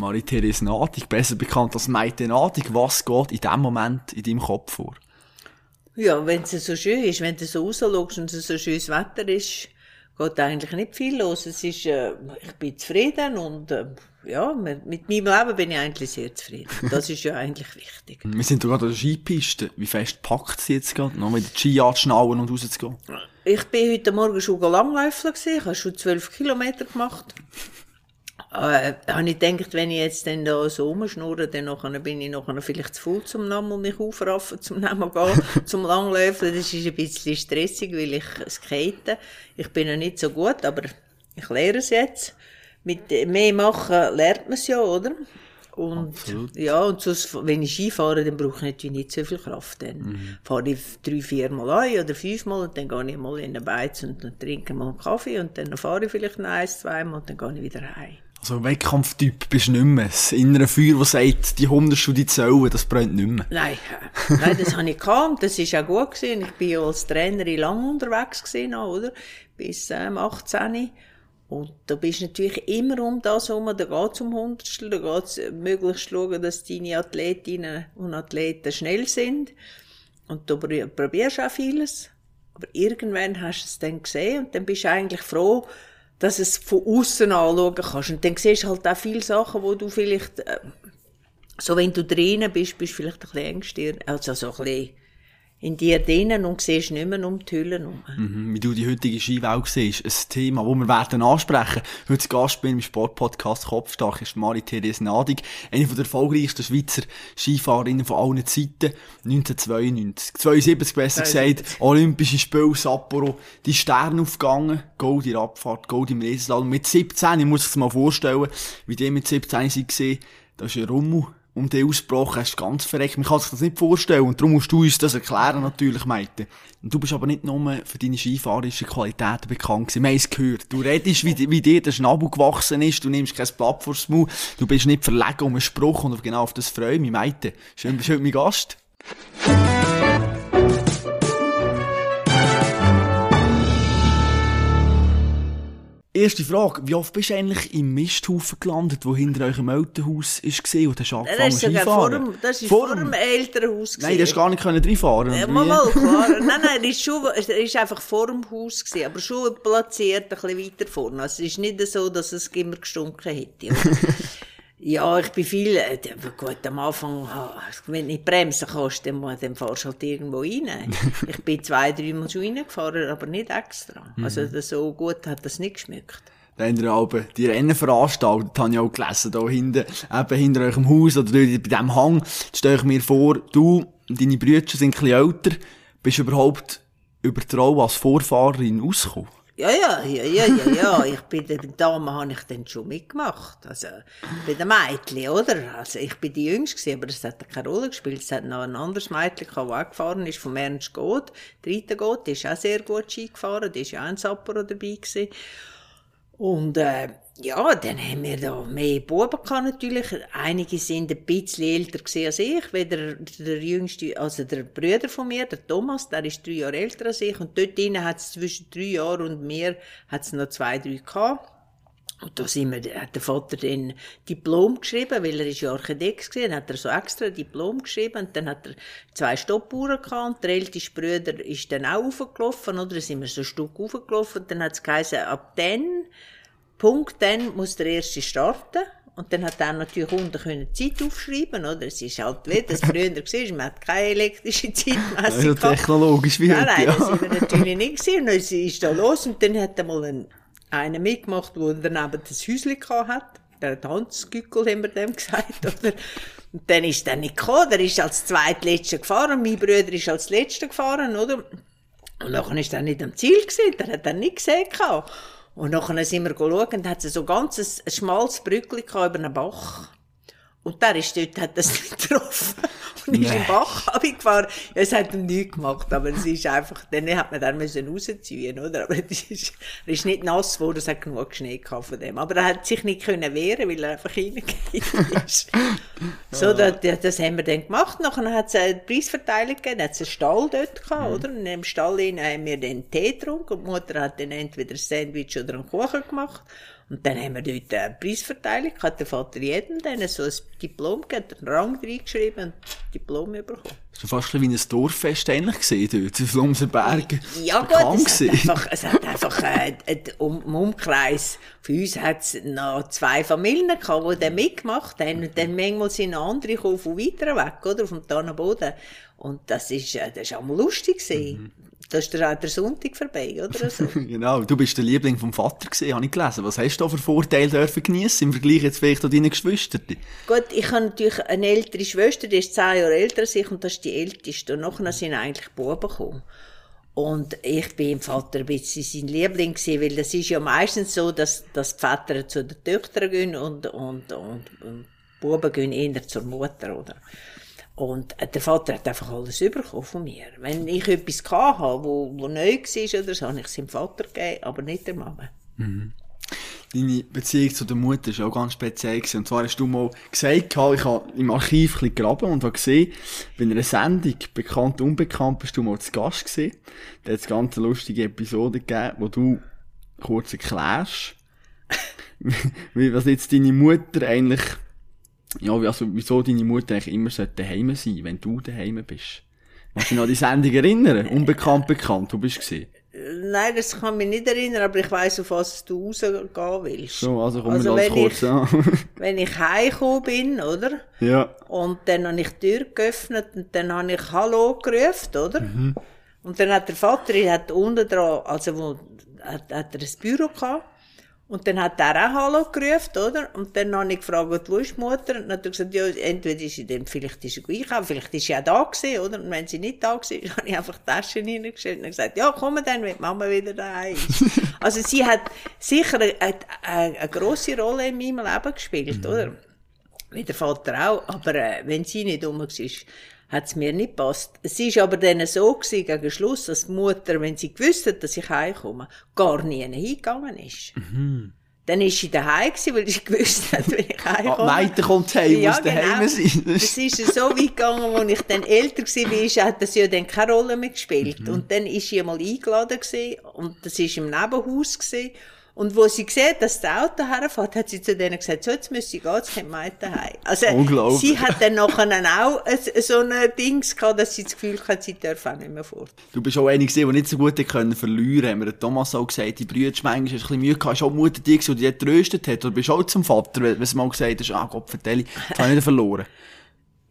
Marie-Therese Nadig, besser bekannt als Maite Nadig. Was geht in dem Moment in deinem Kopf vor? Ja, wenn es so schön ist, wenn du so rausschaust und es so schönes Wetter ist, geht eigentlich nicht viel los. Es ist, äh, ich bin zufrieden und äh, ja, mit meinem Leben bin ich eigentlich sehr zufrieden. Das ist ja eigentlich wichtig. Wir sind gerade an der Skipiste. Wie fest packt sie jetzt gerade, noch mit der Ski anzuschnallen und rauszugehen? Ich bin heute Morgen schon langläufeln gewesen. Ich habe schon zwölf Kilometer gemacht. Äh, habe ich gedacht, wenn ich jetzt dann da so rumschnurre, dann nachher bin ich nachher vielleicht zu voll zum und mich aufraffen zum Namen gehen, zum Langlaufen. Das ist ein bisschen stressig, weil ich skate. Ich bin noch nicht so gut, aber ich lehre es jetzt. Mit mehr machen lernt man es ja, oder? Und, Absolut. ja, und sonst, wenn ich Ski fahre, dann brauche ich natürlich nicht so viel Kraft. Dann mhm. fahre ich drei, vier Mal ein oder fünfmal und dann gehe ich mal in den Beiz und dann trinke mal einen Kaffee und dann fahre ich vielleicht noch eins, zweimal und dann gehe ich wieder heim. Also Wettkampftyp bist du nicht mehr. Das innere Feuer, das sagt, die Hundertschuhe, die zählen, das brennt nicht mehr. Nein, Nein das habe ich gehabt. Das war auch gut gewesen. Ich bin ja als Trainerin lang unterwegs gewesen, oder? Bis ähm, 18. Und da bist du natürlich immer um das herum, da geht es um Hundertstel, da geht es möglichst schauen, dass deine Athletinnen und Athleten schnell sind. Und da probierst du auch vieles. Aber irgendwann hast du es dann gesehen und dann bist du eigentlich froh, dass es von außen anschauen kannst. Und dann siehst du halt auch viele Sachen, wo du vielleicht, äh, so wenn du drinnen bist, bist du vielleicht ein bisschen ängstlich, also so ein bisschen in dir drinnen und siehst nicht mehr um die Hülle herum. Mhm, wie du die heutige Skiwelt siehst. Ein Thema, das wir werden ansprechen. Heute Gast bin im Sportpodcast Kopfstark ist Marie-Therese Nadig, eine der erfolgreichsten Schweizer Skifahrerinnen von allen Zeiten. 1992, 72 besser gesagt, Olympische Spiele, Sapporo, die Sterne aufgegangen, Gold in der Abfahrt, Gold im Riesenslalom. Mit 17, ich muss es mal vorstellen, wie die mit 17 sie gesehen, da ist ein Rummel um den ausgebrochen hast, ganz verreckt. Man kann sich das nicht vorstellen und darum musst du uns das erklären natürlich, Meite. Und du bist aber nicht nur für deine skifahrischen Qualitäten bekannt gewesen. Wir haben es gehört. Du redest, wie, wie dir der Schnabel gewachsen ist, du nimmst kein Blatt vors Maul, du bist nicht verlegen um einen Spruch und genau auf das freue ich mich, Meite. Schön, bist du heute mein Gast. Erste Frage, wie oft bist du eigentlich im Misthaufen gelandet, wo hinter eurem Elternhaus war und hast angefangen das ist vor dem, Das war vor, vor dem Elternhaus. Nein, du hast gar nicht reinfahren ja, mal, mal, klar. nein, nein, ist, es ist einfach vor dem Haus, gewesen, aber schon platziert, ein bisschen weiter vorne. Also es ist nicht so, dass es immer gestunken hätte. Ja, ich bin viel, äh, gut, am Anfang, wenn du nicht bremsen kannst, dann, dann fahrst du halt irgendwo rein. ich bin zwei, dreimal schon reingefahren, aber nicht extra. Mhm. Also so gut hat das nicht geschmeckt. Habt ihr aber die Rennen veranstaltet, habe ich auch gelesen, da hinten, eben hinter eurem Haus oder bei diesem Hang. Stelle ich mir vor, du und deine Brüder sind ein bisschen älter, bist du überhaupt über die Rolle als Vorfahrerin rausgekommen? Ja, ja, ja, ja, ja, ja. Ich bin der Dame habe ich dann schon mitgemacht. Also, bei den Mädchen, oder? Also, ich bin die Jüngste gewesen, aber das hat keine Rolle gespielt. Es hat noch ein anderes Mädchen, das auch gefahren ist, vom Ernst Gott. Dritter Gott, die ist auch sehr gut Ski gefahren, die ist ja auch ein Sapporo dabei gewesen. Und, äh, ja, dann haben wir da mehr Buben gehabt, natürlich. Einige sind ein bisschen älter als ich, wie der, der jüngste, also der Bruder von mir, der Thomas, der ist drei Jahre älter als ich. Und dort drinnen hat es zwischen drei Jahren und mir, hat es noch zwei, drei gehabt. Und da sind wir, hat der Vater dann Diplom geschrieben, weil er ist ja Architekt gewesen, hat er so extra Diplom geschrieben und dann hat er zwei Stoppuhren gehabt und der älteste Bruder ist dann auch aufgelaufen, oder? Dann sind wir so ein Stück aufgelaufen und dann hat es geheißen, ab dann Punkt, dann muss der erste starten. Und dann hat er natürlich unten können Zeit aufschreiben, oder? Es ist halt wie das früher war, man hat keine elektrische Zeitmessung ja, technologisch wie Nein, nein, ja. das sind wir natürlich nicht gesehen. Und es ist da los und dann hat er mal einen, einen mitgemacht, der daneben das Häuschen hat. Der Tanzgückel haben wir dem gesagt, oder? Und dann ist er nicht gekommen, der ist als zweitletzter gefahren, mein Bruder ist als letzter gefahren, oder? Und nachher ist er nicht am Ziel gewesen, der hat er nicht gesehen gehabt. Und nachher sind wir geschaut und hat so ganz ein, ein schmales Brückchen über einen Bach. Und der ist dort, hat das nicht getroffen. Und ist nee. im Bach abgefahren. Ja, es hat ihm nichts gemacht, aber es ist einfach, dann hat man dann müssen rausziehen, oder? Aber es ist, er ist nicht nass geworden, es hat genug Schnee gehabt von dem. Aber er hat sich nicht können wehren, weil er einfach reingegangen ist. so, das, das haben wir dann gemacht. Nachher hat es eine Preisverteilung gegeben, hat es einen Stall dort gehabt, mhm. oder? Und in dem Stall haben wir dann Tee getrunken und die Mutter hat dann entweder ein Sandwich oder einen Kuchen gemacht. Und dann haben wir dort eine Preisverteilung gehabt. Der Vater jedem dann so ein Diplom gegeben, einen Rang reingeschrieben und ein Diplom bekommen. Das war fast wie ein Dorffest eigentlich gesehen dort, auf Lumserbergen. Ja gut, es hat einfach, es hat einfach äh, um, im Umkreis, für uns hat es noch zwei Familien gehabt, die dann mitgemacht haben. Und dann manchmal sind andere gekommen von weiter weg, oder, vom Tannenboden. Und das ist, äh, das ist auch mal lustig gewesen. Mhm. Da ist der, der Sonntag vorbei, oder so. genau. Du bist der Liebling vom Vater gesehen, habe ich gelesen. Was hast du da für Vorteile dürfen geniessen im Vergleich jetzt vielleicht zu deinen Geschwistern? Gut, ich habe natürlich eine ältere Schwester, die ist zehn Jahre älter als ich und das ist die älteste. Und nachher sind eigentlich Buben gekommen. Und ich bin im Vater ein bisschen sein Liebling gewesen, weil das ist ja meistens so, dass, dass die Väter zu den Töchtern gehen und, und, und, und Buben gehen eher zur Mutter, oder? Und der Vater hat einfach alles bekommen von mir. Wenn ich etwas hatte, wo, wo neu war, oder so, habe ich es dem Vater gegeben, aber nicht der Mama. Mhm. Deine Beziehung zu der Mutter war auch ganz speziell. Und zwar hast du mal gesagt, ich habe im Archiv ein gegraben und habe gesehen, bei einer Sendung, bekannt, unbekannt, bist du mal zu Gast gewesen. Da hat es ganz lustige Episode gegeben, wo du kurz erklärst, wie, was jetzt deine Mutter eigentlich ja, also, wieso deine Mutter eigentlich immer daheim sein wenn du daheim bist. Kannst du dich noch an die Sendung erinnern? Unbekannt, bekannt, du bist gesehen. Nein, das kann mich nicht erinnern, aber ich weiss, auf was du rausgehen willst. So, also komm also, wenn kurz ich, an. wenn ich heimgekommen bin, oder? Ja. Und dann habe ich die Tür geöffnet und dann habe ich Hallo gerufen, oder? Mhm. Und dann hat der Vater, er hat unten dran, also wo, hat, hat er ein Büro gehabt. Und dann hat er auch Hallo gerufen, oder? Und dann habe ich gefragt, wo ist die Mutter? Und dann hat er gesagt, ja, entweder ist sie dann, vielleicht ist sie einkaufen, vielleicht ist sie auch da gewesen, oder? Und wenn sie nicht da war, habe ich einfach die Taschen reingestellt und gesagt, ja, komm dann, wenn die Mama wieder da ist. also sie hat sicher eine, eine, eine, grosse Rolle in meinem Leben gespielt, mhm. oder? Wie der Vater auch. Aber äh, wenn sie nicht um war, hat es mir nicht gepasst. Es ist aber dann so gewesen, gegen Schluss, dass die Mutter, wenn sie gewusst hat, dass ich heimkomme, gar nie hingegangen ist. Mhm. Dann ist sie daheim gewesen, weil sie gewusst hat, wenn ich heimkomme. Ah, weiter kommt heim, ja, muss daheim genau. sein. Es ist so weit gegangen, als ich dann älter war, hat das ja dann keine Rolle mehr gespielt. Mhm. Und dann ist sie einmal eingeladen gewesen, und das war im Nebenhaus gewesen, und wo sie sieht, dass das Auto herfährt, hat sie zu denen gesagt, so, jetzt müssen sie gehen, jetzt kommt mein daheim. Also, sie hat dann nachher auch so ein Dings gehabt, dass sie das Gefühl hat, sie dürfen auch nicht mehr fort. Du bist auch einer gesehen, der nicht so gut können verlieren konnte. Hat Thomas auch gesagt, die Brüder manchmal ein bisschen Mühe gehabt. Ist auch Mutter die, die dich getröstet hat? Oder bist du auch zum Vater, wenn sie mal gesagt hast, ah Gott, vertelle, jetzt habe ich nicht verloren?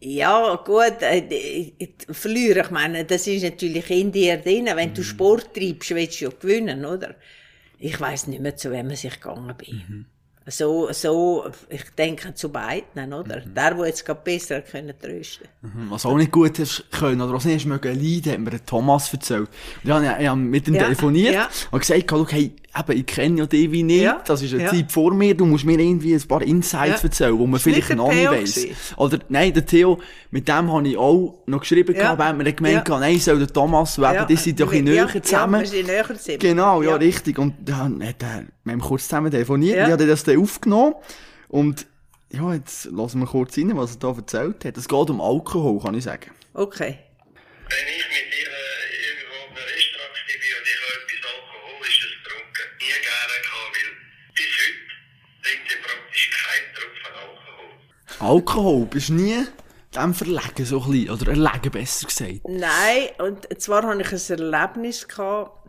Ja, gut, äh, verlieren, ich meine, das ist natürlich in dir drin. Wenn du mhm. Sport treibst, willst du ja gewinnen, oder? Ich weiß nicht mehr, zu wem ich gegangen bin. Mhm. So, so, ich denke zu beiden, oder? Mhm. Der, der jetzt gerade besser können trösten. Mhm. Was auch nicht gut ist können, oder was nicht mögen leiden, hat mir Thomas erzählt. Und ich habe, ich habe mit ihm ja. telefoniert ja. und gesagt, hey, eben, ich kenne ja die wie nicht, ja. das ist eine ja. Zeit vor mir, du musst mir irgendwie ein paar Insights ja. erzählen, wo man ist vielleicht noch nicht weiss. Oder, nein, der Theo, mit dem habe ich auch noch geschrieben, ja. gehabt, weil wir gemeint ja. nein, soll der Thomas, weil ja. die sind doch in näher zusammen. Ja, wir sind näher zusammen. Genau, ja, richtig. Und dann hat er, wir haben kurz zusammen telefoniert, ja. ich habe das dann aufgenommen und ja, jetzt lassen wir kurz rein, was er da erzählt hat. Es geht um Alkohol, kann ich sagen. Okay. Wenn ich mit dir Alkohol, bist du nie dem verlegen, so ein bisschen, oder erlegen, besser gesagt? Nein, und zwar hatte ich ein Erlebnis gehabt,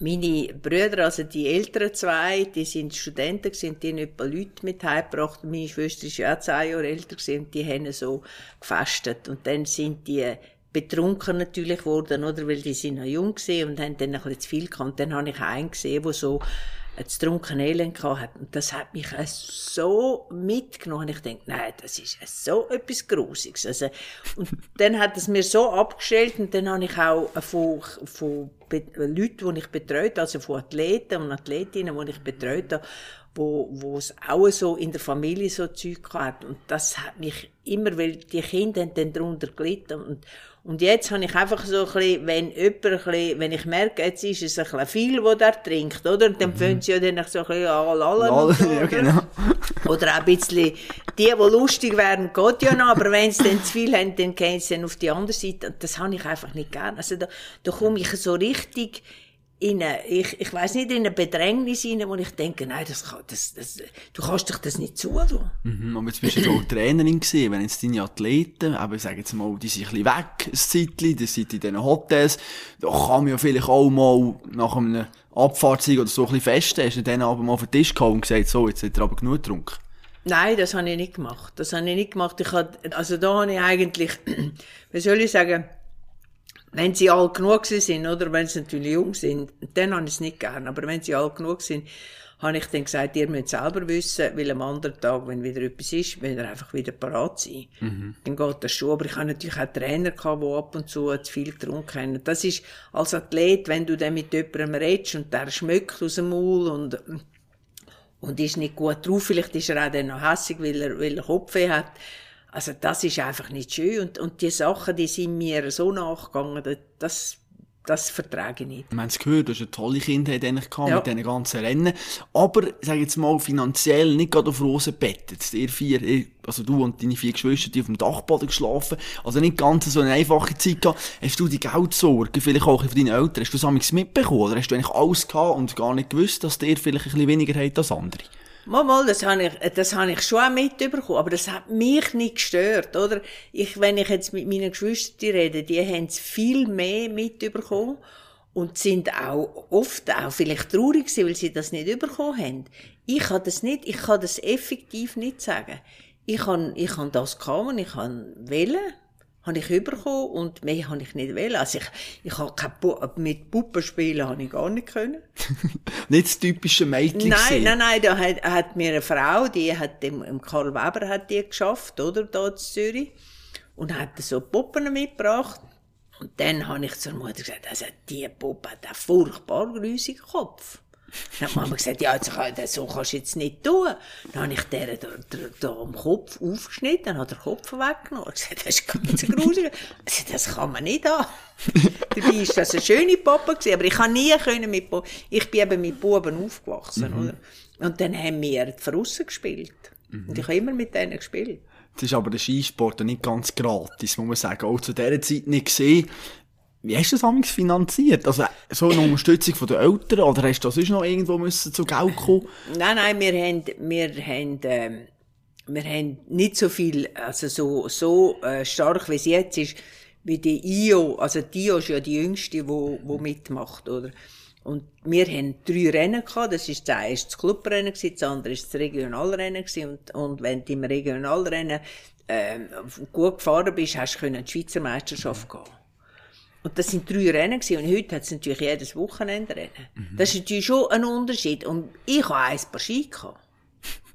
meine Brüder, also die älteren zwei, die sind Studenten gewesen, die haben etwa Leute mit heimgebracht. Meine Schwester ist ja auch zwei Jahre älter und die haben so gefastet. Und dann sind die betrunken natürlich geworden, oder? Weil die sind noch jung und haben dann ein bisschen zu viel gehabt. Und dann habe ich einen gesehen, der so das trunkene Elend gehabt. Und das hat mich so mitgenommen. Ich denke, nein, das ist so etwas Grusiges. Also, und dann hat es mir so abgestellt und dann habe ich auch von, von Leuten, die ich betreut also von Athleten und Athletinnen, die ich betreut habe, wo, es auch so in der Familie so Zeug hat. Und das hat mich immer, weil die Kinder dann darunter gelitten. Und, und jetzt habe ich einfach so ein bisschen, wenn jemand ein bisschen, wenn ich merke, jetzt ist es ein bisschen viel, was der trinkt, oder? Und dann mhm. fangen sie ja dann so ein bisschen an, lallen so, ja, genau. Oder auch ein bisschen, die, die lustig werden, geht ja noch, aber wenn sie dann zu viel haben, dann gehen sie dann auf die andere Seite. Und das habe ich einfach nicht gern. Also da, da komme ich so richtig in eine, ich, ich weiß nicht, in eine Bedrängnis hinein, wo ich denke, nein, das kann, das, das, du kannst dich das nicht zutun. Mhm, aber jetzt bist du auch Trainerin gewesen, wenn jetzt deine Athleten, aber sagen jetzt mal, die sind ein bisschen weg, ein Zeitchen, die sind in diesen Hotels, da kann man ja vielleicht auch mal nach einem Abfahrtssieg oder so ein bisschen feststellen, hast du dann aber mal auf den Tisch gehauen und gesagt, so, jetzt hat er aber genug getrunken. Nein, das habe ich nicht gemacht. Das habe ich nicht gemacht. Ich habe, also da habe ich eigentlich, wie soll ich sagen, wenn sie alt genug sind, oder wenn sie natürlich jung sind, dann habe ich es nicht gern. Aber wenn sie alt genug sind, habe ich dann gesagt, ihr müsst selber wissen, weil am anderen Tag, wenn wieder etwas ist, will er einfach wieder parat sein. Mhm. Dann geht das schon. Aber ich habe natürlich auch Trainer gehabt, die ab und zu zu viel getrunken haben. Das ist als Athlet, wenn du dann mit jemandem redest und der schmeckt aus dem Maul und, und ist nicht gut drauf, vielleicht ist er auch dann noch hässig, weil er, weil er Kopfweh hat also das ist einfach nicht schön und, und die Sachen, die sind mir so nachgegangen, das, das vertrage ich nicht. Wir haben es gehört, du hast eine tolle Kindheit eigentlich gehabt ja. mit diesen ganzen Rennen. Aber, sag jetzt mal, finanziell nicht gerade auf Rosen bettet. Ihr vier, also du und deine vier Geschwister, die auf dem Dachboden geschlafen. Also nicht ganz so eine einfache Zeit gehabt. Hast du die Geldsorge, vielleicht auch von deinen Eltern, hast du das mitbekommen? Oder hast du eigentlich alles gehabt und gar nicht gewusst, dass ihr vielleicht ein bisschen weniger habt als andere? Mal, mal, das habe ich, das habe ich schon auch mitbekommen, aber das hat mich nicht gestört, oder? Ich, wenn ich jetzt mit meinen Geschwistern rede, die haben es viel mehr mitbekommen und sind auch oft auch vielleicht traurig gewesen, weil sie das nicht bekommen haben. Ich kann das nicht, ich kann das effektiv nicht sagen. Ich kann, ich kann das und ich kann wählen habe ich bekommen und mehr habe ich nicht wollen. Also ich, ich habe kein Bu mit Puppen spielen habe ich gar nicht können. nicht das typische Mädchen Nein, gesehen. nein, nein, da hat, hat mir eine Frau, die hat im, im Karl Weber hat die geschafft, oder, da in Zürich. Und hat so Puppen mitgebracht. Und dann habe ich zur Mutter gesagt, also die Puppe hat einen furchtbar grüsigen Kopf. Dann hat Mama gesagt, ja, so kannst du jetzt nicht tun. Dann habe ich der da, am Kopf aufgeschnitten, dann hat er den Kopf weggenommen. Ich gesagt, das ist ganz gruselig. Also, das kann man nicht haben. Dabei war das eine schöne Papa gewesen, aber ich kann nie können mit Buben, ich bin eben mit Buben aufgewachsen, mhm. oder? Und dann haben wir die Verrussen gespielt. Mhm. Und ich habe immer mit denen gespielt. Das ist aber der Skisport nicht ganz gratis, muss man sagen. Auch zu dieser Zeit nicht gesehen. Wie hast du das amigs finanziert? Also, so eine Unterstützung von den Eltern? Oder hast du sonst noch irgendwo müssen zu Geld kommen? Nein, nein, wir haben, wir haben, ähm, wir haben nicht so viel, also so, so äh, stark wie es jetzt ist, wie die IO, also die IO ist ja die jüngste, die, die mitmacht, oder? Und wir haben drei Rennen gehabt. Das ist das eine das Clubrennen das andere ist das Regionalrennen. Und, und wenn du im Regionalrennen, ähm, gut gefahren bist, hast du die Schweizer Meisterschaft gehen. Und das sind drei Rennen gewesen. Und heute hat es natürlich jedes Wochenende Rennen. Mhm. Das ist natürlich schon ein Unterschied. Und ich habe ein paar Ski gehabt.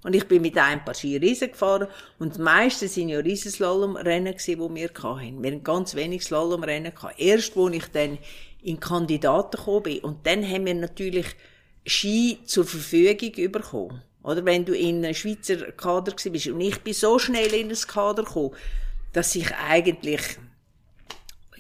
Und ich bin mit einem paar Ski Riesen gefahren. Und die meisten sind ja Riesenslalom-Rennen gewesen, die wir hatten. Wir hatten ganz wenig Slalom-Rennen gehabt. Erst, wo ich dann in Kandidaten gekommen bin. Und dann haben wir natürlich Ski zur Verfügung bekommen. Oder wenn du in einem Schweizer Kader bist. Und ich bin so schnell in das Kader gekommen, dass ich eigentlich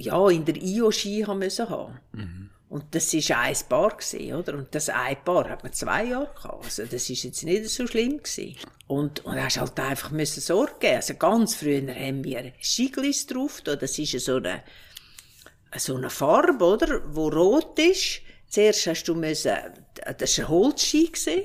ja, in der IO-Ski haben müssen haben. Mhm. Und das war ein Paar, gewesen, oder? Und das ein Paar hat man zwei Jahre gehabt. Also, das ist jetzt nicht so schlimm gewesen. Und, und hast halt einfach müssen Sorge geben. Also, ganz früher haben wir Skiglis drauf, da. das ist so eine, so eine Farbe, oder? Wo rot ist. Zuerst hast du müssen, das war ein Holzski gewesen.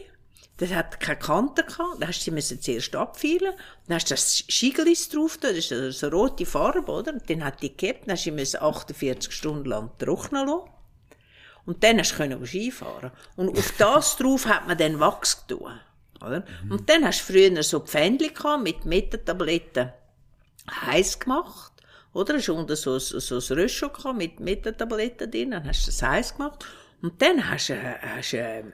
Das hat keine Kante gehabt. Dann hast du sie zuerst abfeilen. Dann hast du das Schiegelis drauf, das ist eine so rote Farbe, oder? Und dann hat die gehabt, dann hast du sie 48 Stunden lang trocknen lassen. Und dann hast du Skifahren. Und auf das drauf hat man dann Wachs getan, oder? Mhm. Und dann hast du früher so Pfändchen gehabt, mit Metatabletten heiß gemacht, oder? Hast unten so, so, so ein Röschel gehabt, mit Metatabletten drin, dann hast du das heiß gemacht. Und dann hast du, hast du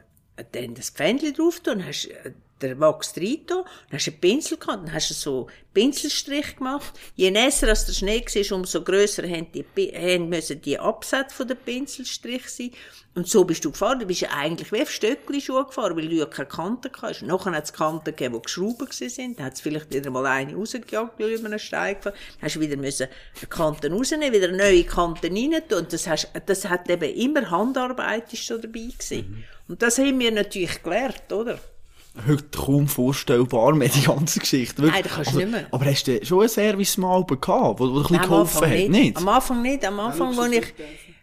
dann das Pfändchen drauf tun, hast äh, der Wachs rein dann hast du einen Pinsel gehabt, dann hast du so Pinselstrich gemacht. Je nässer als der Schnee war, umso grösser haben die, haben müssen die Absätze von der Pinselstrich sein. Und so bist du gefahren. Du bist ja eigentlich wie auf Stöckli-Schuhe gefahren, weil du ja keine Kanten hast. Nachher hat es Kanten gegeben, die geschraubt sind. Dann hat es vielleicht wieder mal eine rausgejagt, weil über einen Stein gefahren. Dann hast du wieder müssen Kanten rausnehmen, wieder neue Kanten rein tun. Und das, hast, das hat eben immer Handarbeit ist so dabei gewesen. Mhm. Und das haben wir natürlich gelernt, oder? Heute kaum vorstellbar mehr, die ganze Geschichte. Wirklich. Nein, das kannst du also, nicht mehr. Aber hast du schon ein Service mal gehabt, wo, wo ein bisschen geholfen hat? Nicht. nicht. Am Anfang nicht. Am Anfang, wo ich,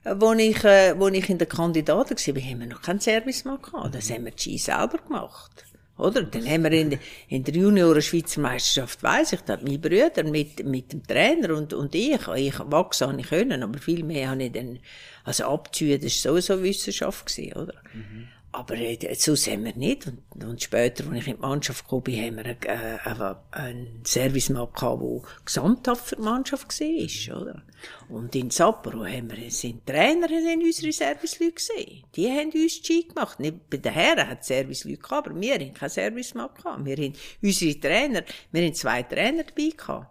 wo ich, äh, wo ich in der Kandidaten war, haben wir noch keinen Service mehr gehabt. Das haben wir die Ski selber gemacht. Oder? Dann haben wir in, in der Junioren-Schweizer Meisterschaft, weiss ich, da hat mein Brüder mit, mit dem Trainer und, und ich, ich wachsen habe ich können, aber viel mehr habe ich dann, also abziehen, das war sowieso Wissenschaft gewesen, oder? Mhm. Aber äh, so sind wir nicht. Und, und später, als ich in die Mannschaft kam, haben wir äh, einen Servicemann gehabt, der gesamthaft für die Mannschaft war, oder? Und in Sapporo haben wir, sind Trainer, sind unsere Serviceleute gesehen. Die haben uns Ski gemacht. Nicht bei den Herren hat Serviceleute gehabt, aber wir haben keinen Servicemann gehabt. Wir haben unsere Trainer, wir haben zwei Trainer dabei gehabt.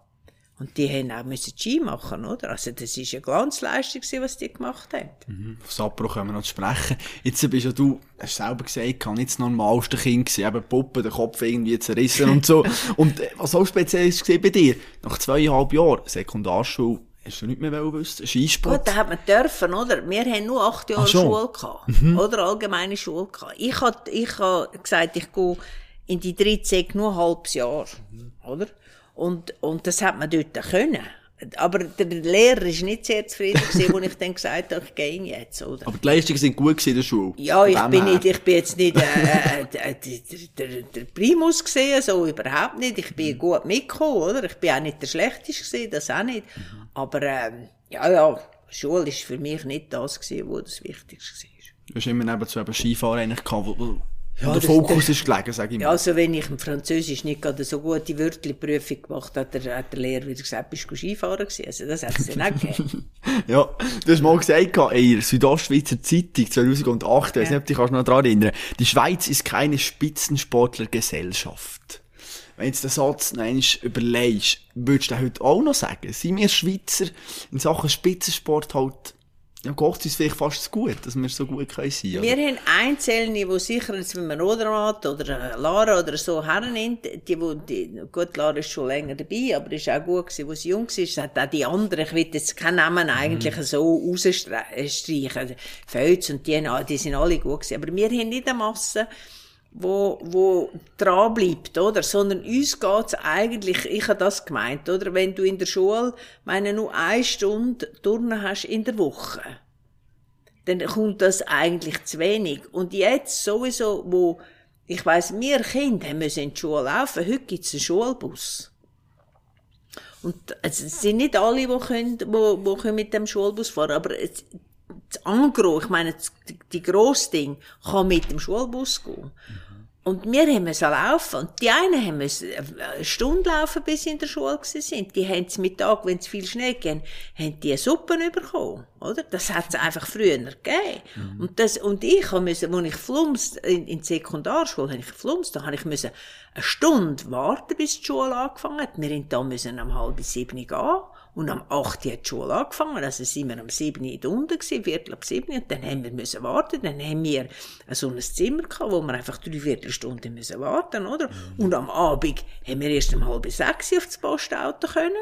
Und die haben auch müssen Ski machen, oder? Also das ist eine Glanzleistung, was die gemacht haben. Mhm. Auf Sapporo können wir noch sprechen. Jetzt bist ja du, hast selber gesagt, kann nicht das normalste Kind gewesen, eben Puppe, den Kopf irgendwie zerrissen und so. und äh, was auch speziell ist bei dir, nach zweieinhalb Jahren Sekundarschule, Hast du nicht mehr wissen? Skisport? Gut, da hat man dürfen, oder? Wir haben nur acht Jahre Schule gehabt. Mhm. Oder allgemeine Schule gehabt. Ich hab, ich hab gesagt, ich gehe in die dritte nur ein halbes Jahr. Mhm. Oder? Und, und das hat man dort können. Aber der Lehrer war nicht sehr zufrieden, gewesen, als ich dann gesagt habe, ich gehe jetzt, oder? Aber die Leistungen sind gut in der Schule? Ja, ich bin, nicht, ich bin jetzt nicht äh, äh, der, der, der Primus gesehen, so überhaupt nicht. Ich bin gut mitgekommen, oder? Ich bin auch nicht der Schlechteste gewesen, das auch nicht. Mhm. Aber ähm, ja, ja, Schule war für mich nicht das gewesen, was das Wichtigste war. Du hast immer nebenzu eben Skifahren eigentlich gehabt, ja, der Fokus das, ist gelegen, sage ich mal. Also wenn ich im Französisch nicht gerade so gute Wörterli-Prüfung gemacht habe, hat der, hat der Lehrer wieder gesagt, bist du Skifahren gewesen? Also das hat es dann auch gegeben. ja, du hast mal gesagt, in der Südostschweizer Zeitung 2008, ja. ich weiß nicht, ob du dich noch daran erinnern die Schweiz ist keine Spitzensportlergesellschaft. Wenn du jetzt den Satz einmal überlegst, würdest du heute auch noch sagen, sind wir Schweizer in Sachen Spitzensport halt ja, Gott ist vielleicht fast zu gut, dass wir so gut können sein können. Wir haben Einzelne, die sicher, jetzt wenn man Rodermatt oder Lara oder so hernimmt, die, die, die, gut, Lara ist schon länger dabei, aber ist auch gut gewesen, wo sie jung war. Es hat auch die anderen, ich will jetzt keinen Namen eigentlich mhm. so rausstreichen. Fötz und die, die sind alle gut gewesen. Aber wir haben nicht eine Masse, wo, wo dran bleibt, oder? Sondern uns geht's eigentlich, ich habe das gemeint, oder? Wenn du in der Schule, meine, nur eine Stunde Turnen hast in der Woche, dann kommt das eigentlich zu wenig. Und jetzt sowieso, wo, ich weiss, wir Kinder müssen in die Schule laufen, heute gibt's einen Schulbus. Und es sind nicht alle, die können, wo, wo können mit dem Schulbus fahren, aber es, das Angro, ich meine, die grosse Ding, kann mit dem Schulbus gehen. Und wir haben müssen laufen. Und die einen haben müssen eine Stunde laufen, bis sie in der Schule sind. Die haben es Mittag, wenn es viel Schnee ging, haben die Suppen bekommen, oder? Das hat es einfach früher gegeben. Mhm. Und das, und ich habe müssen, als ich flumst, in, in der Sekundarschule, habe ich flumst, da habe ich müssen eine Stunde warten, bis die Schule angefangen hat. Wir sind da müssen um halb sieben gehen. Und am 8. hat die Schule angefangen, also sind wir am 7. in der unten gewesen, Viertel ab 7. Und dann haben wir müssen warten, dann haben wir so ein Zimmer gehabt, wo wir einfach drei Viertelstunden müssen warten, oder? Mhm. Und am Abend haben wir erst um halb sechs auf das Postauto können.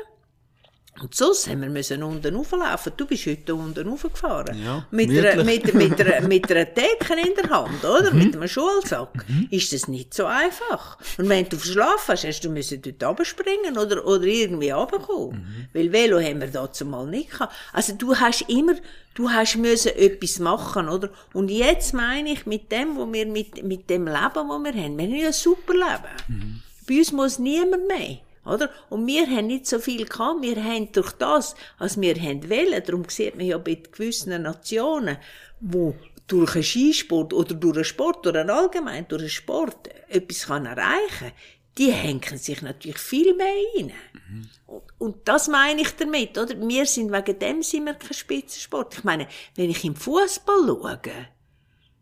Und sonst haben wir müssen unten rauflaufen. Du bist heute unten raufgefahren. Ja, mit, einer, mit, mit, einer, mit einer Decke in der Hand, oder? Mhm. Mit einem Schulsack. Mhm. Ist das nicht so einfach. Und wenn du verschlafen hast, hast du müssen dort runterspringen oder, oder irgendwie runterkommen. Mhm. Weil Velo haben wir dazu mal nicht gehabt. Also du hast immer, du hast müssen etwas machen, oder? Und jetzt meine ich, mit dem, wo wir, mit, mit dem Leben, das wir haben, wir haben ja ein super Leben. Mhm. Bei uns muss niemand mehr. Oder? Und wir haben nicht so viel gehabt. Wir haben durch das, was wir haben wollen, darum sieht man ja bei gewissen Nationen, wo durch einen Skisport oder durch einen Sport oder allgemein durch einen Sport etwas kann erreichen die hängen sich natürlich viel mehr rein. Mhm. Und, und, das meine ich damit, oder? Wir sind wegen dem sind wir kein Spitzensport. Ich meine, wenn ich im Fußball schaue,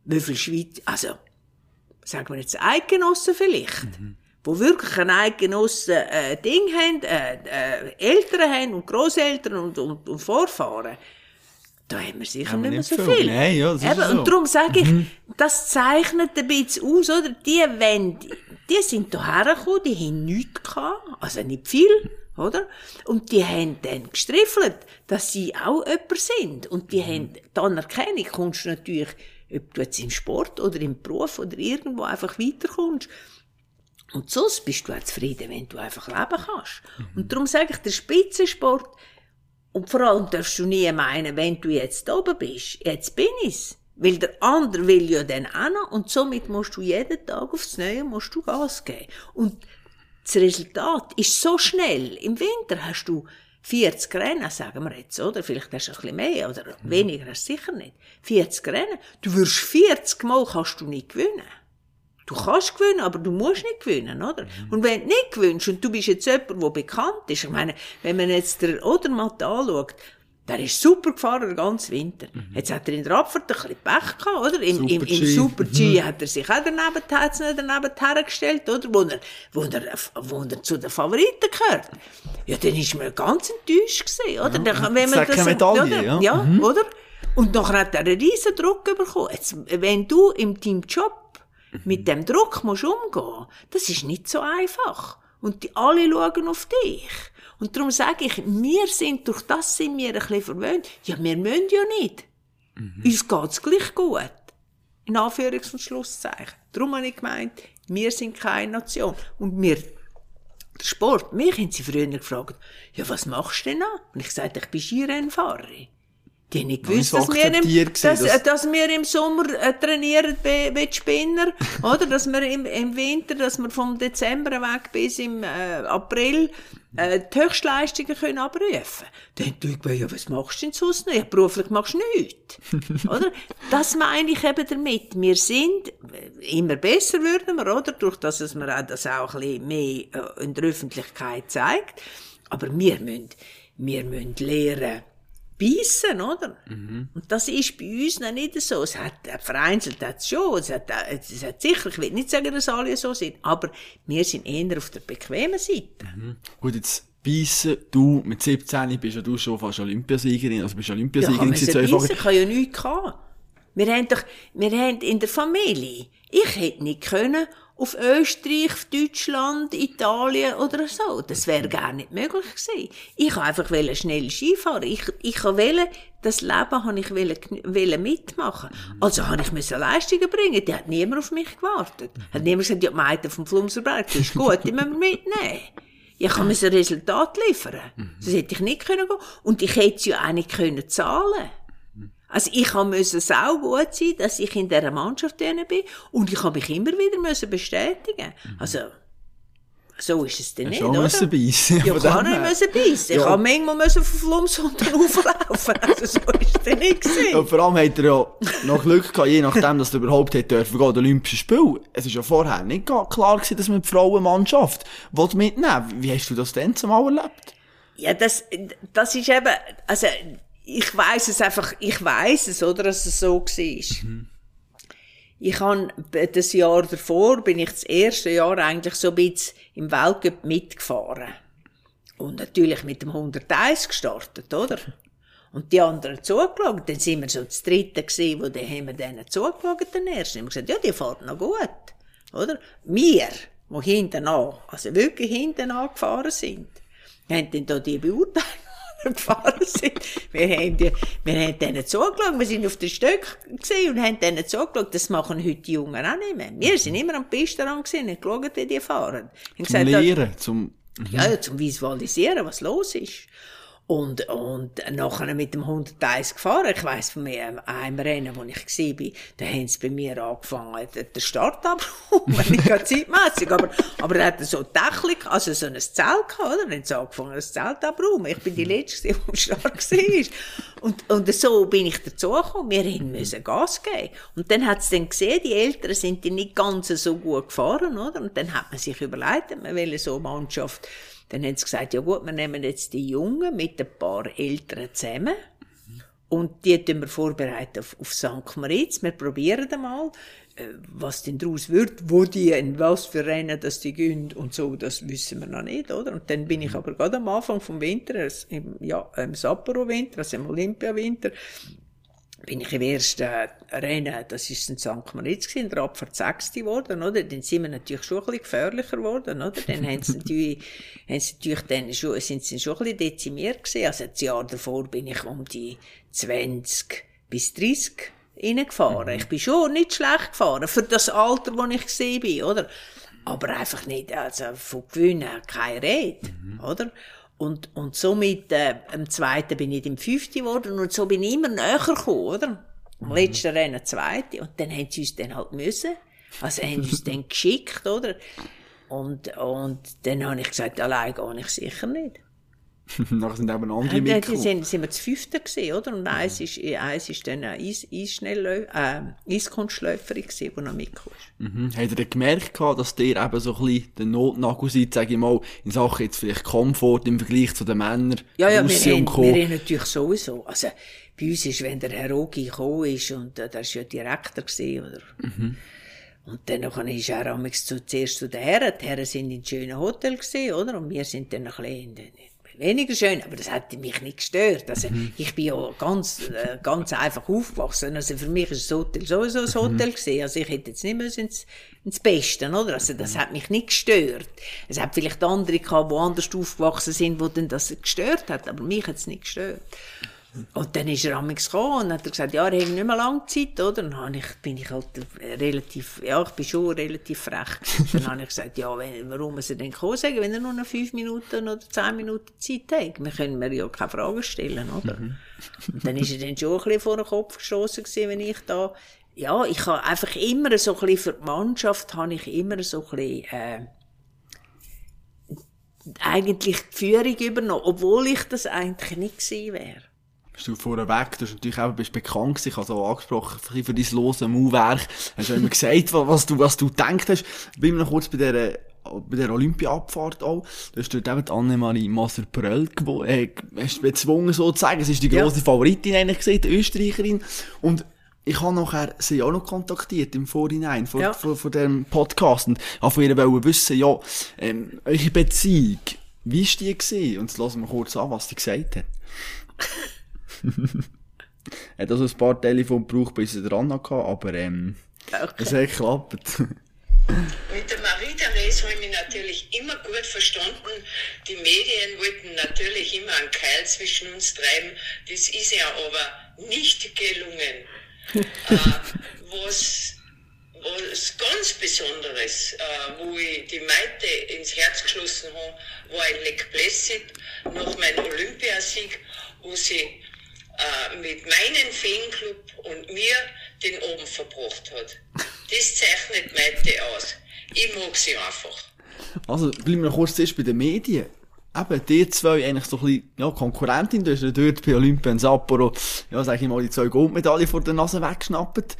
wie viel Schweiz, also, sagen wir jetzt Eidgenossen vielleicht, mhm wo wirklich ein Eidgenossen äh, Ding haben, äh, äh, Eltern haben und Großeltern und, und, und Vorfahren, da haben wir sicher nicht mehr so viel. viel. Nein, ja, das Eben, ist so. Und darum sage ich, mhm. das zeichnet ein bisschen aus, oder? Die, wenn, die sind hierher gekommen, die haben nichts gehabt, also nicht viel, oder? Und die haben dann gestriffelt, dass sie auch jemand sind. Und die mhm. haben, die Anerkennung kommst du natürlich, ob du jetzt im Sport oder im Beruf oder irgendwo einfach weiterkommst. Und sonst bist du auch zufrieden, wenn du einfach leben kannst. Mhm. Und darum sage ich, der Spitzensport Und vor allem darfst du nie meinen, wenn du jetzt oben bist, jetzt bin ich's. Weil der andere will ja dann auch noch und somit musst du jeden Tag aufs Neue musst du Gas geben. Und das Resultat ist so schnell. Im Winter hast du 40 Rennen, sagen wir jetzt, oder? Vielleicht hast du ein bisschen mehr, oder weniger hast du sicher nicht. 40 Rennen. Du wirst 40 Mal kannst du nicht gewinnen. Du kannst gewinnen, aber du musst nicht gewinnen, oder? Und wenn du nicht gewinnst und du bist jetzt jemand, der bekannt ist, ich meine, wenn man jetzt den Odermatt anschaut, der ist super gefahren den ganzen Winter. Jetzt hat er in der Abfahrt ein bisschen Pech gehabt, oder? Im, im, im Super-G. Super-G hat er sich auch daneben, hat's nicht daneben hergestellt, oder? Wo er, wo er, wo er zu den Favoriten gehört. Ja, dann ist man ganz enttäuscht gewesen, oder? Dann, wenn man Sagt keine Medaille, oder? ja. ja oder? Und nachher hat er einen riesen Druck bekommen. Jetzt, wenn du im Team Job mit dem Druck musst umgehen, das ist nicht so einfach. Und die alle schauen auf dich. Und darum sage ich, wir sind, durch das sind wir ein bisschen verwöhnt. Ja, wir müssen ja nicht. Uns geht's gleich gut. In Anführungs- und Schlusszeichen. Darum habe ich gemeint, wir sind keine Nation. Und wir, der Sport, mich haben sie früher gefragt, ja, was machst du denn noch? Und ich sagte, ich bin Skirennfahrerin. Die haben nicht gewusst, dass wir, im, dass, gewesen, dass- wir im Sommer äh, trainieren bei, Spinner, oder? Dass wir im, im Winter, dass wir vom Dezember weg bis im äh, April äh, die Höchstleistungen können abrufen Dann habe ich ja, was machst du denn sonst noch? Ja, beruflich machst du nichts. oder? Das meine ich eben damit. Wir sind, äh, immer besser würden wir, oder? Durch das, dass man auch das auch ein bisschen mehr äh, in der Öffentlichkeit zeigt. Aber wir müssen, wir müssen lernen, beißen, oder? Und das ist bei uns noch nicht so. Es hat, vereinzelt hat es schon, es hat, äh, es hat sicher, ich will nicht sagen, dass alle so sind, aber wir sind eher auf der bequemen Seite. Gut, jetzt beißen, du mit 17 bist ja du schon fast Olympiasiegerin, also bist Ja, Olympiasiegerin kann man ich habe ja nichts gehabt. Wir haben doch, wir haben in der Familie, ich hätte nicht können, auf Österreich, Deutschland, Italien oder so. Das wäre gar nicht möglich gewesen. Ich wollte einfach schnell Skifahren. Ich, ich wollte, das Leben habe ich wollen mitmachen. Also habe ich müssen Leistungen bringen. Die hat niemand auf mich gewartet. Hat niemand gesagt, ja, die Meite vom Flumserberg, das ist gut, die müssen wir mitnehmen. Ich kann mir ein Resultat liefern. Das hätte ich nicht können gehen. Und ich hätte es ja auch nicht können zahlen. Also ich müssen sau gut sein, dass ich in dieser Mannschaft drin bin. Und ich habe mich immer wieder müssen bestätigen. Also, so ist es dann nicht, oder? müssen beißen. Ja, dem ich müssen beißen. Ich Ja. habe manchmal müssen von Flums unten auflaufen. Also so ist es dann nicht gewesen. Ja, vor allem hat er ja noch Glück gehabt, je nachdem, dass er überhaupt hätte dürfen gehen, Olympischen Spielen. Es ist ja vorher nicht klar gewesen, dass man die Frauenmannschaft mitnehmen Wie hast du das denn zumal erlebt? Ja, das, das ist eben, also, ich weiß es einfach, ich weiß es, oder, dass es so war. Ich han das Jahr davor bin ich das erste Jahr eigentlich so ein bisschen im Weltcup mitgefahren. Und natürlich mit dem 101 gestartet, oder? Und die anderen zugeschaut. Dann sind wir so das dritte gewesen, wo dann haben wir denen zugeschaut, den ersten. Wir gesagt, ja, die fahren noch gut, oder? Wir, die hinten an, also wirklich hinten angefahren sind, haben dann da die Beurteilung gefahren sind. Wir haben, die, wir haben denen zugeschaut, wir sind auf den Stöck gesehen und haben denen zugeschaut, das machen heute die Jungen auch nicht mehr. Wir sind immer am Pistenrand gewesen und geschaut, wie die fahren. Zum gesagt, Lehren, zum... ja, zum Visualisieren, was los ist. Und, und nachher mit dem 101 gefahren. Ich weiss von mir, einem Rennen, wo ich war, da haben sie bei mir angefangen, den den Startabbruch, nicht gerade zeitmässig, aber, aber er hatte so Dächling, also so ein Zelt gehabt, oder? Dann haben sie angefangen, das Zelt abzuräumen. Ich bin die Letzte, die am Start war. Und, und so bin ich dazugekommen. Wir müssen Gas geben. Und dann hat es dann gesehen, die Eltern sind die nicht ganz so gut gefahren, oder? Und dann hat man sich überlegt, man will so eine Mannschaft, dann haben sie gesagt, ja gut, wir nehmen jetzt die Jungen mit ein paar Eltern zusammen. Und die tun wir vorbereiten auf, auf St. Moritz. Wir probieren mal, äh, was denn daraus wird, wo die, in was für Rennen das die gehen und so, das wissen wir noch nicht, oder? Und dann bin ich aber gerade am Anfang vom Winter, im, ja, im Sapporo-Winter, also im Olympia-Winter, bin ich im ersten Rennen, das ist in St. Moritz gewesen, der Abfahrt Sechste geworden, oder? Dann sind wir natürlich schon ein bisschen gefährlicher geworden, oder? Dann haben sie natürlich, haben sie natürlich dann schon, sind sie schon ein bisschen dezimiert gewesen. Also das Jahr davor bin ich um die 20 bis 30 reingefahren. Ich bin schon nicht schlecht gefahren, für das Alter, wo ich gesehen bin, oder? Aber einfach nicht, also von Gewinnen keine Rede, oder? Und, und somit, äh, am zweiten bin ich im fünften geworden und so bin ich immer näher gekommen, oder? Am Mhm. letzten Rennen zweite und dann haben sie uns dann halt müssen. Also haben sie uns dann geschickt, oder? Und, und dann habe ich gesagt, allein gehe ich sicher nicht. Nachher sind eben andere Und dann mitgekommen. sind, sind wir zu fünften gewesen, oder? Und eins ist, eins ist dann eine Eis, Eisschnelllö äh, Eiskunstläuferin gewesen, die noch mitgekommen ist. Mhm. Habt ihr denn gemerkt, dass ihr eben so ein bisschen der Notnagel seid, sag ich mal, in Sachen jetzt vielleicht Komfort im Vergleich zu den Männern? Ja, ja, wir haben, wir haben natürlich sowieso. Also, bei uns ist, wenn der Herr Ogi gekommen ist, und äh, der ist ja Direktor gewesen, oder? Und dann ist er zu, zuerst zu den Herren. Die Herren sind in schönen Hotel gewesen, oder? Und wir sind dann ein bisschen in den, weniger schön, aber das hat mich nicht gestört. Also, ich bin ja ganz, äh, ganz einfach aufgewachsen. Also, für mich ist das Hotel sowieso ein Hotel gewesen. Also, ich hätte jetzt nicht mehr ins, ins Beste, oder? Also, das hat mich nicht gestört. Es hat vielleicht andere gehabt, die anders aufgewachsen sind, wo dann das gestört hat, aber mich hat es nicht gestört. Und dann ist er amigs gekommen und hat gesagt, ja, er hat nicht mehr lange Zeit, oder? Dann habe ich, bin ich halt relativ, ja, ich bin schon relativ frech. dann habe ich gesagt, ja, wenn, warum muss er denn kommen sagen, wenn er nur noch fünf Minuten oder zehn Minuten Zeit hat? Wir können mir ja keine Fragen stellen, oder? Und dann ist er dann schon ein bisschen vor den Kopf gestossen gewesen, wenn ich da, ja, ich habe einfach immer so ein bisschen für die Mannschaft habe ich immer so ein bisschen, äh, eigentlich die Führung übernommen, obwohl ich das eigentlich nicht gewesen wäre. Bist du vorweg, du bist natürlich eben bist bekannt gewesen, ich habe so angesprochen, für dein lose Mauwerk. Hast du immer gesagt, was du, was du gedacht hast. Ich bin noch kurz bei der, bei der Olympia-Abfahrt auch. Da hast dort eben Annemarie Maser-Pröll gewo- äh, bezwungen sozusagen. Es ist die Ja. grosse Favoritin eigentlich gesehen, die Österreicherin. Und ich habe nachher sie auch noch kontaktiert im Vorhinein von, Ja. von, von dem Podcast und habe von ihr wollen wissen, ja, ähm, eure Beziehung, wie ist die gewesen? Und jetzt lassen wir kurz an, was sie gesagt hat. hat also ein paar Telefon gebraucht, bis sie dran hatte, aber ähm, es hat geklappt. Mit der Marie-Therese habe ich mich natürlich immer gut verstanden. Die Medien wollten natürlich immer einen Keil zwischen uns treiben. Das ist ja aber nicht gelungen. äh, was, was ganz Besonderes, äh, wo ich die Meite ins Herz geschlossen habe, war in Lake Placid nach meinem Olympiasieg, wo sie äh, mit meinem Fanclub und mir den oben verbracht hat. Das zeichnet Meite aus. Ich mag sie einfach. Also, bleiben wir kurz zuerst bei den Medien. Eben, die zwei eigentlich so ein bisschen, ja, Konkurrentin, du hast ja dort bei Olympia und Sapporo, ja, sag ich mal, die zwei Goldmedaillen vor der Nase weggeschnappt.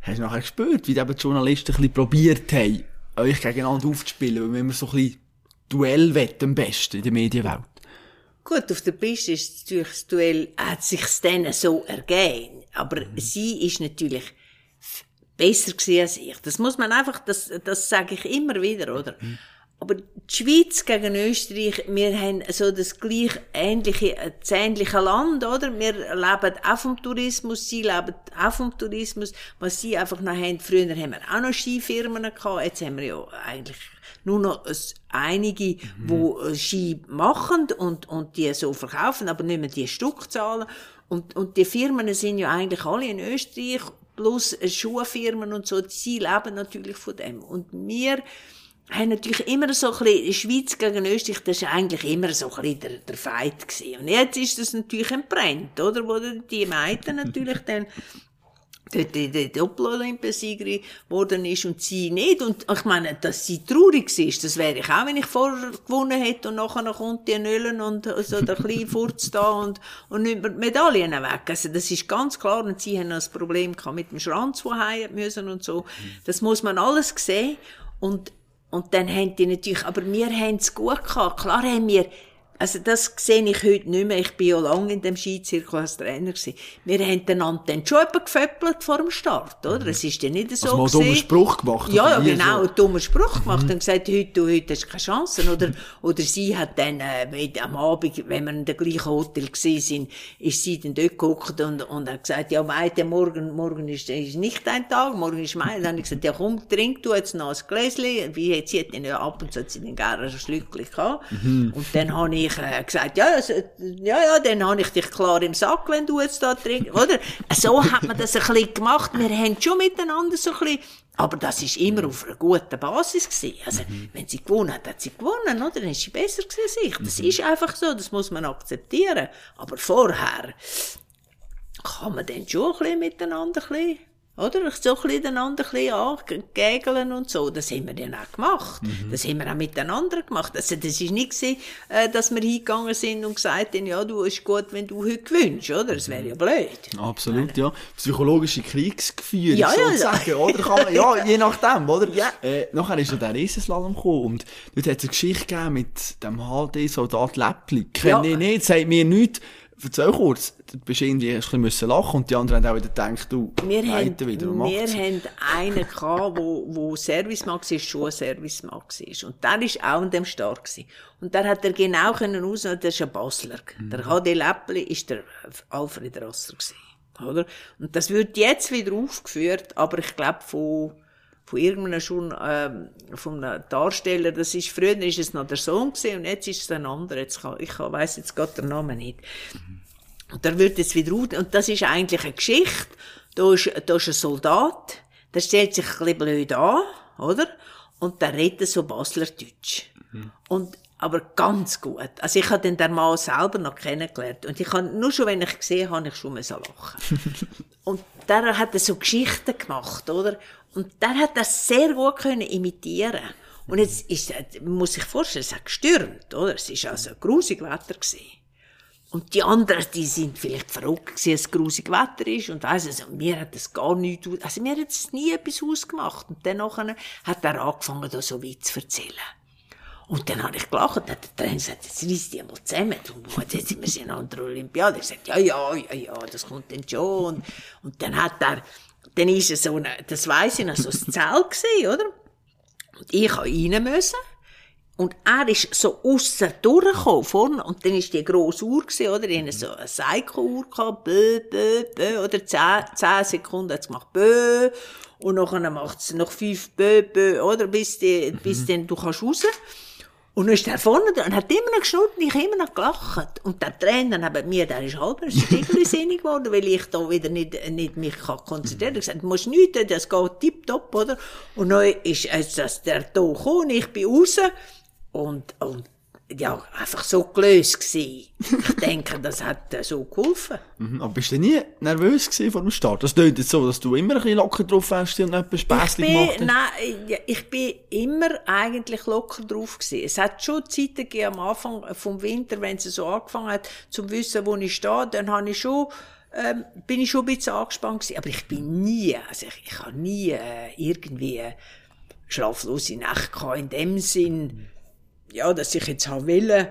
Hast du nachher gespürt, wie eben die Journalisten ein bisschen probiert haben, euch gegeneinander aufzuspielen, weil wir immer so ein bisschen Duell wett am besten in der Medienwelt. Gut, auf der Piste ist natürlich das Duell, hat sich's dann so ergeben. Aber sie ist natürlich besser gewesen als ich. Das muss man einfach, das, das sage ich immer wieder, oder? Aber die Schweiz gegen Österreich, wir haben so das gleich ähnliche, äh, das ähnliche Land, oder? Wir leben auch vom Tourismus, sie leben auch vom Tourismus. Was sie einfach noch haben, früher haben wir auch noch Skifirmen gehabt, jetzt haben wir ja eigentlich nur noch einige, wo äh, Ski machen und, und die so verkaufen, aber nicht mehr die Stückzahlen. Und, und die Firmen sind ja eigentlich alle in Österreich, plus äh, Schuhfirmen und so, sie leben natürlich von dem. Und wir haben natürlich immer so ein bisschen, Schweiz gegen Österreich, das ist eigentlich immer so ein bisschen der, der Fight gewesen. Und jetzt ist das natürlich entbrennt, oder? Wo die Meiten natürlich dann die, die Doppel-Olympiasiegerin geworden ist und sie nicht. Und ich meine, dass sie traurig ist, das wäre ich auch, wenn ich vorher gewonnen hätte und nachher kommt die Nöllen und so der kleine Furz da und, und nimmt die Medaillen weg. Also das ist ganz klar. Und sie haben noch das Problem gehabt mit dem Schranz, heim müssen und so. Das muss man alles sehen. Und, und dann haben die natürlich, aber wir haben es gut gehabt. Klar haben wir, also das sehe ich heute nicht mehr. Ich bin ja lange in dem Skizirkel als Trainer gewesen. Wir haben einander dann schon etwa geföppelt vor dem Start, oder? Es ist ja nicht so Also mal einen dummen. Spruch gemacht. Ja, ja, genau, so. einen dummen Spruch gemacht und gesagt, heute, du, heute hast du keine Chance. Oder, oder sie hat dann, äh, mit, am Abend, wenn wir in der gleichen Hotel gewesen sind, ist sie dann dort geguckt und, und hat gesagt, ja, Meite, morgen, morgen ist, ist nicht dein Tag, morgen ist mein. Dann habe ich gesagt, ja, komm, trink du jetzt noch ein Gläschen. Wie, sie hat dann ja ab und zu hat sie dann gerne ein Schlückchen gehabt. Und dann habe ich ich äh, gesagt, ja, ja, ja, dann habe ich dich klar im Sack, wenn du jetzt da trinkst, oder? So hat man das ein bisschen gemacht. Wir haben schon miteinander so ein bisschen aber das ist immer auf einer guten Basis gewesen. Also, mhm. wenn sie gewonnen hat, hat sie gewonnen, oder? Dann ist sie besser gewesen als ich. Das mhm. ist einfach so, das muss man akzeptieren. Aber vorher kann man dann schon ein bisschen miteinander ein bisschen oder? So ein bisschen einander ein bisschen und so. Das haben wir dann auch gemacht. Mhm. Das haben wir auch miteinander gemacht. Also, das ist nicht so, äh, dass wir hingegangen sind und gesagt haben, ja, du, ist gut, wenn du heute gewünscht, oder? Das wäre ja blöd. Absolut, ja. Psychologische Kriegsgefühle, ja, sozusagen, ja. oder? Kann man, ja, je nachdem, oder? Ja. Äh, nachher ist ja der Riesenslalom gekommen und dort hat es eine Geschichte gegeben mit dem HD-Soldat Läppli. Kenne ja. ich nicht, sagt mir nichts. Erzähl kurz, du bist irgendwie ein bisschen müssen lachen und die anderen haben auch wieder gedacht, du, wir haben, wieder, wir haben einen gehabt, wo, wo Servicemann war, schon Servicemann war. Und der war auch in dem Start gewesen. Und der hat er genau können ausnehmen, der ist ein Basler. Mhm. Der HD Läppli ist der Alfred Rasser gewesen. Oder? Und das wird jetzt wieder aufgeführt, aber ich glaube von, von irgendeinem schon, von einem Darsteller, das ist, früher ist es noch der Sohn gewesen, und jetzt ist es ein anderer. Jetzt kann, ich weiss jetzt gerade den Namen nicht. Und der wird jetzt wieder raus, und das ist eigentlich eine Geschichte. Da ist, da ist ein Soldat, der stellt sich ein bisschen blöd an, oder? Und der redet so Baslerdeutsch. Mhm. Und, aber ganz gut. Also ich habe den der Mann selber noch kennengelernt. Und ich kann, nur schon wenn ich gesehen habe, ich schon lachen. und der hat so Geschichten gemacht, oder? Und der hat das sehr gut können imitieren. Und jetzt ist, man muss sich vorstellen, es hat gestürmt, oder? Es ist also grusig Wetter gewesen. Und die anderen, die sind vielleicht verrückt gewesen, dass es grusig Wetter ist und weiss, also, mir hat das gar nichts, also mir hat es nie etwas ausgemacht. Und dann hat er angefangen, da so weit zu erzählen. Und dann habe ich gelacht, und dann hat der Trainer gesagt, jetzt reiss die einmal zusammen. Und jetzt sind wir in einer Olympiade. Er sagt, ja, ja, ja, ja, das kommt dann schon. Und, dann hat er, dann ist es so eine, das weiss ich noch, so ein Zelt gewesen, oder? Und ich habe rein müssen. Und er ist so aussen durchgekommen, vorne, und dann ist die grosse Uhr gewesen, oder? Die so eine Seiko-Uhr gehabt, bö, bö, bö, oder zehn, zehn Sekunden hat's gemacht, bö, und nachher macht's noch fünf bö, bö, oder? Bis die, mhm. bis dann du kannst raus. Und dann ist er vorne und hat immer noch geschnurrt und ich immer noch gelacht. Und der Trainer neben mir, der ist halb sinnig geworden, weil ich da wieder nicht, nicht mich kann konzentrieren kann. Ich gesagt, du musst nichts, das geht tipptopp, oder? Und dann ist ist das der da gekommen, ich bin raus und, und ja, einfach so gelöst gewesen. Ich denke, das hat äh, so geholfen. Mhm, aber bist du nie nervös gewesen vor dem Start? Das klingt jetzt so, dass du immer ein bisschen locker drauf wärst und etwas Späßchen gemacht hast. Nein, ich bin immer eigentlich locker drauf gewesen. Es hat schon Zeiten gegeben am Anfang vom Winter, wenn es so angefangen hat, zum wissen, wo ich stehe, dann habe ich schon ähm, bin ich schon ein bisschen angespannt gewesen. Aber ich bin nie, also ich, ich habe nie äh, irgendwie schlaflose Nacht gehabt, in dem Sinn, ja, dass ich jetzt habe wollen,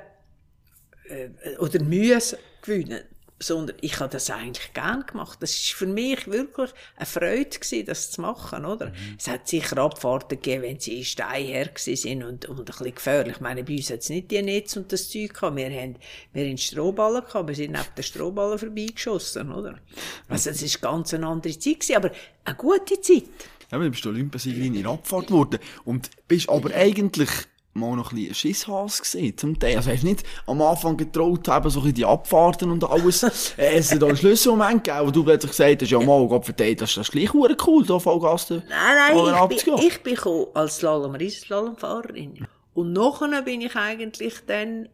äh, oder Mühe gewinnen, sondern ich habe das eigentlich gern gemacht. Das ist für mich wirklich eine Freude gewesen, das zu machen, oder? Mhm. Es hat sicher Abfahrten gegeben, wenn sie in Stein her sind und, und ein bisschen gefährlich. Ich meine, bei uns hat es nicht die Netz und das Zeug gehabt. Wir haben, wir haben Strohballen gehabt, wir sind neben den Strohballen vorbeigeschossen, oder? Also, es ist ganz eine andere Zeit gewesen, aber eine gute Zeit. Ja, du bist Olympiasiegerin in Abfahrt geworden und bist aber eigentlich mal noch ein bisschen Schisshas gesehen, zum Teil. Also hast nicht am Anfang getraut, eben so ein bisschen die Abfahrten und alles, es hat da einen Schlüsselmoment gegeben, wo du plötzlich gesagt hast, ja mal, Gott verteilt, das ist das gleich cool, da Vollgas Nein, nein, ich bin, ich bin gekommen als Slalom, Riesenslalomfahrerin. Und nachher bin ich eigentlich dann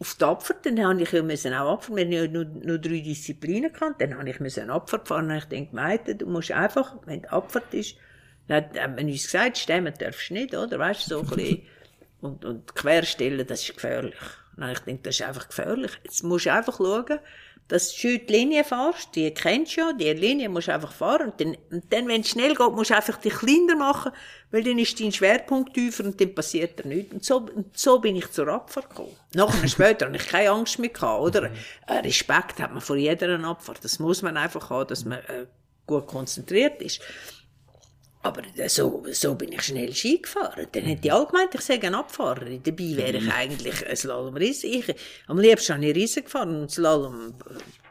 auf die Abfahrt, dann habe ich ja müssen auch Abfahrt, wir hatten ja nur, nur drei Disziplinen gehabt, dann habe ich müssen Abfahrt fahren. Und ich denke, Meite, du musst einfach, wenn die Abfahrt ist, dann hat man uns gesagt, stemmen darfst du nicht, oder? Weißt du, so ein bisschen, und, und querstellen, das ist gefährlich. Nein, ich denke, das ist einfach gefährlich. Jetzt musst du einfach schauen, dass du die Linie fährst, die kennst du ja, die Linie musst du einfach fahren. Und dann, und dann wenn es schnell geht, musst du einfach dich kleiner machen, weil dann ist dein Schwerpunkt tiefer und dann passiert da nichts. Und so, und so bin ich zur Abfahrt gekommen. Nachher später habe ich keine Angst mehr gehabt, oder? Mhm. Respekt hat man vor jeder Abfahrt. Das muss man einfach haben, dass man äh, gut konzentriert ist. Aber so, so bin ich schnell Ski gefahren. Dann hätte ich allgemein, ich sage, ein Abfahrer. Dabei wäre ich eigentlich ein Slalom Riesen. Ich, am liebsten habe ich Riesen gefahren und Slalom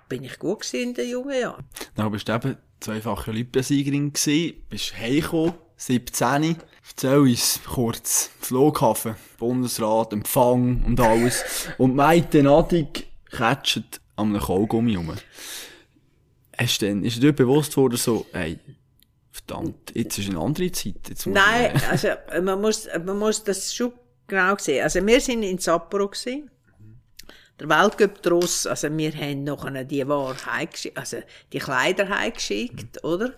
bin ich gut in den jungen Jahren. Dann bist du eben zweifache Olympiasiegerin gewesen, bist heimgekommen, 17. Erzähl uns kurz. Flughafen, Bundesrat, Empfang und alles. Und Maite Nadig catcht an einem Kaugummi rum. Hast du denn, ist dir bewusst worden, so, ey, verdammt, jetzt ist eine andere Zeit. Jetzt muss Nein, ich- also man muss, man muss das schon genau sehen. Also wir sind in Sapporo gewesen. Der Weltcup draus, also wir haben noch die Ware heimgeschickt, also die Kleider heimgeschickt, oder?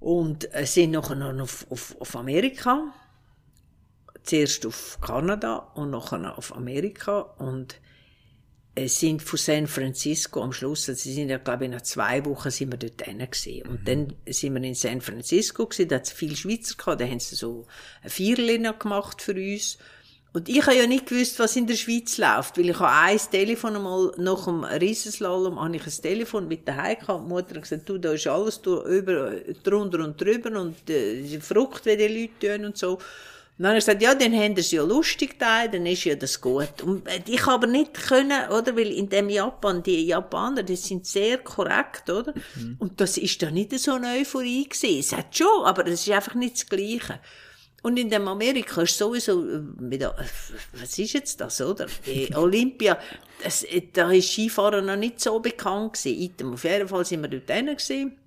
Und äh, sind noch auf, auf, auf Amerika. Zuerst auf Kanada und nachher auf Amerika. Und sind von San Francisco am Schluss, also sie sind ja, glaube ich, nach zwei Wochen sind wir dort gewesen. Und dann sind wir in San Francisco gewesen, da hat es viele Schweizer gehabt, da haben sie so ein Vierli noch gemacht für uns. Und ich habe ja nicht gewusst, was in der Schweiz läuft, weil ich habe ein Telefon einmal, nach dem Riesenslalom, habe ich ein Telefon mit daheim gehabt, die Mutter hat gesagt, du, da ist alles drunter und drüber und äh, verrückt, wie die Leute tun und so. Und dann habe ich gesagt, ja, dann haben sie ja lustig da, dann ist ja das gut. Und äh, ich habe aber nicht können, oder, weil in dem Japan, die Japaner, die sind sehr korrekt, oder? Und das ist da nicht so eine Euphorie gewesen. Es hat schon, aber es ist einfach nicht das Gleiche. Und in dem Amerika ist sowieso, äh, mit, der- was ist jetzt das, oder? Die Olympia, das, äh, da ist Skifahren noch nicht so bekannt gewesen. Auf jeden Fall sind wir dort gewesen.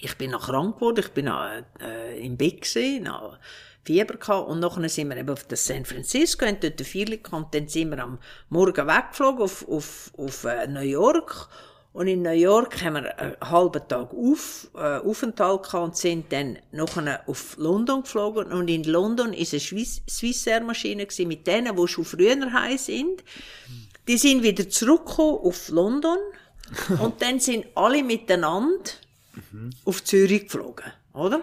Ich bin noch krank geworden, ich bin noch, äh, im Bett gewesen, noch Fieber gehabt. Und nachher sind wir eben auf das San Francisco, haben dort ein Viertel gehabt, und dann sind wir am Morgen weggeflogen auf, auf, auf äh, New York. Und in New York haben wir einen halben Tag auf, äh, Aufenthalt gehabt und sind dann nachher auf London geflogen. Und in London ist eine Swiss, Swissair Maschine gewesen, mit denen, die schon früher heim sind. Die sind wieder zurückgekommen auf London. und dann sind alle miteinander auf Zürich geflogen, oder?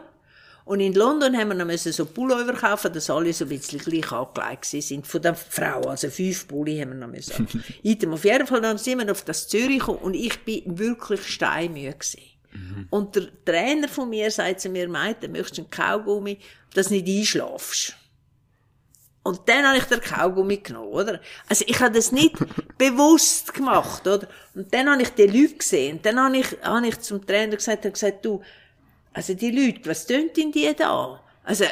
Und in London haben wir noch müssen so Pullover kaufen, dass alle so ein bisschen gleich angelegt sind. Von der Frau, also fünf Pulli haben wir noch müssen. Item. Auf jeden Fall dann sind wir auf das Zürich gekommen und ich bin wirklich steinmüde gewesen. Und der Trainer von mir sagt zu mir, Meite, möchtest du einen Kaugummi, dass du nicht einschlafst? Und dann habe ich den Kaugummi genommen, oder? Also ich habe das nicht bewusst gemacht, oder? Und dann habe ich die Leute gesehen. Und dann habe ich, habe ich zum Trainer gesagt, habe gesagt, du, also die Leute, was tönt in die da? Also,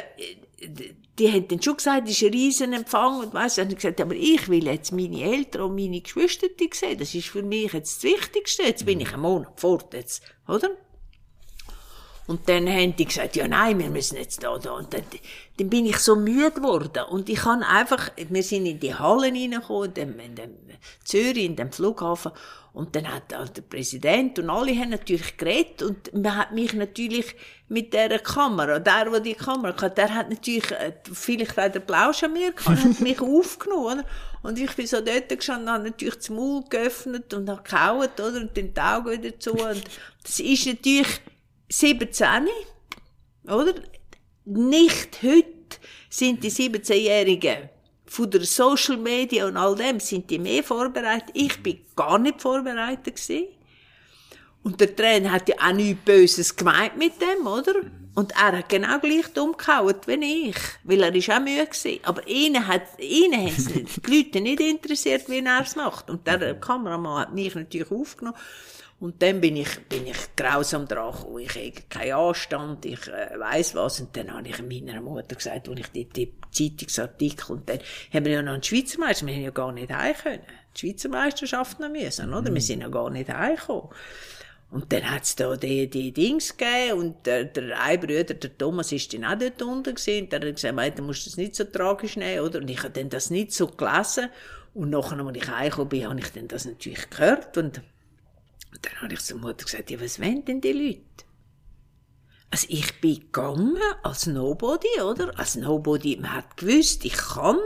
die haben dann schon gesagt, das ist ein riesen Empfang und weiss, und ich gesagt, aber ich will jetzt meine Eltern und meine Geschwister sehen. Das ist für mich jetzt das Wichtigste. Jetzt bin ich einen Monat fort, jetzt, oder? Und dann haben die gesagt, ja nein, wir müssen jetzt da, da. Und dann, dann bin ich so müde geworden. Und ich kann einfach, wir sind in die Hallen reingekommen, in dem, in dem Zürich, in dem Flughafen. Und dann hat da der Präsident und alle haben natürlich geredet. Und man hat mich natürlich mit dieser Kamera, der, der die Kamera hatte, der hat natürlich äh, vielleicht auch den Plausch an mir gehabt, hat mich aufgenommen, oder? Und ich bin so dort gestanden, habe natürlich das Maul geöffnet und habe gehauen, oder? Und dann die Augen wieder zu. Und das ist natürlich 17, oder? Nicht heute sind die 17-Jährigen von der Social Media und all dem sind die mehr vorbereitet. Ich bin gar nicht vorbereitet gewesen. Und der Trainer hat ja auch nichts Böses gemeint mit dem, oder? Und er hat genau gleich dumm gehauen wie ich. Weil er ist auch müde gewesen. Aber ihnen hat, ihnen haben die Leute nicht interessiert, wie er es macht. Und der Kameramann hat mich natürlich aufgenommen. Und dann bin ich, bin ich grausam dran gekommen. Ich habe keinen Anstand, ich äh, weiss was. Und dann habe ich meiner Mutter gesagt, als ich die, die Zeitungsartikel, und dann haben wir ja noch einen Schweizer Meister, wir haben ja gar nicht heim können. Die Schweizer Meisterschaft noch müssen, oder? Wir sind ja gar nicht heimgekommen. Und dann hat's da die, die Dings gegeben und der, der ein Bruder, der Thomas, ist dann auch dort unten gewesen. Und der hat gesagt, «Mei, du musst das nicht so tragisch nehmen, oder? Und ich habe dann das nicht so gelesen. Und nachher, als ich heimgekommen bin, habe ich dann das natürlich gehört und und dann habe ich zur Mutter gesagt, ja, was wollen denn die Leute? Also ich bin gegangen als Nobody, oder? Als Nobody, man hat gewusst, ich kann,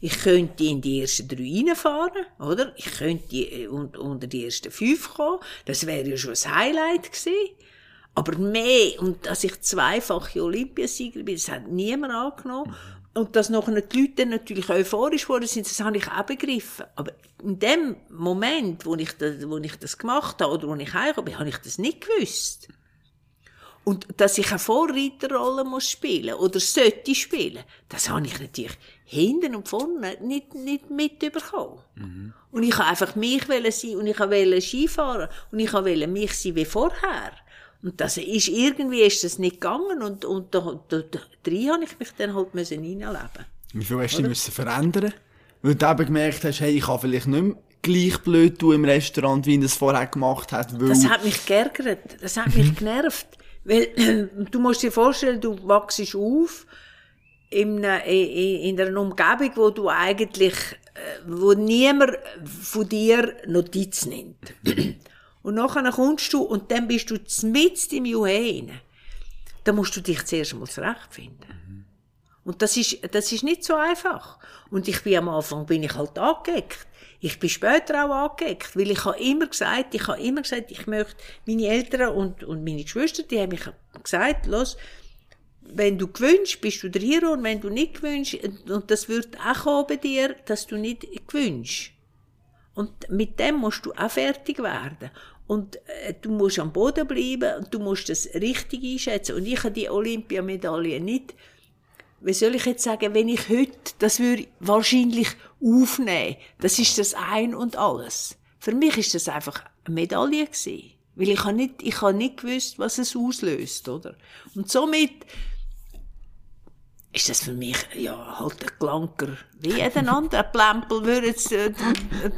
ich könnte in die ersten drei reinfahren, oder? Ich könnte äh, un- unter die ersten fünf kommen. Das wäre ja schon ein Highlight gewesen. Aber mehr, und dass ich zweifache Olympiasieger bin, das hat niemand angenommen. Und dass nachher die Leute natürlich euphorisch geworden sind, das habe ich auch begriffen. Aber in dem Moment, wo ich das, wo ich das gemacht habe, oder wo ich heimgekommen bin, habe ich das nicht gewusst. Und dass ich eine Vorreiterrolle muss spielen oder sollte spielen, das habe ich natürlich hinten und vorne nicht, nicht mitbekommen. Und ich habe einfach mich sein und ich wollte Skifahren und ich wollte mich sein wie vorher. Und das ist, irgendwie ist das nicht gegangen und, und da, da, da drin habe ich mich dann halt müssen reinleben. Wie viel hast du dich müssen verändern? Weil du eben gemerkt hast, hey, ich kann vielleicht nicht mehr gleich blöd tun im Restaurant, wie ich das vorher gemacht habe. Weil... Das hat mich geärgert, das hat mich genervt. Weil, du musst dir vorstellen, du wachst auf in, einer, in einer Umgebung, wo du eigentlich, äh, wo niemand von dir Notiz nimmt. Und nachher kommst du und dann bist du mitten im Juhe hinein. Da musst du dich zuerst einmal zurechtfinden. Und das ist, das ist nicht so einfach. Und ich bin am Anfang, bin ich halt angeeckt. Ich bin später auch angeeckt, weil ich habe immer gesagt, ich habe immer gesagt, ich möchte, meine Eltern und, und meine Geschwister, die haben mich gesagt, los, wenn du gewünscht, bist du der Hero, und wenn du nicht gewünscht, und das wird auch kommen bei dir, dass du nicht gewünscht. Und mit dem musst du auch fertig werden. Und äh, du musst am Boden bleiben und du musst das richtig einschätzen. Und ich habe die Olympiamedaille nicht, wie soll ich jetzt sagen, wenn ich heute, das würde wahrscheinlich aufnehmen, das ist das Ein und Alles. Für mich ist das einfach eine Medaille gewesen. Weil ich habe nicht, ich habe nicht gewusst, was es auslöst, oder? Und somit, ist das für mich, ja, halt ein Glanker, wie jeden anderen. Plempel würde jetzt äh,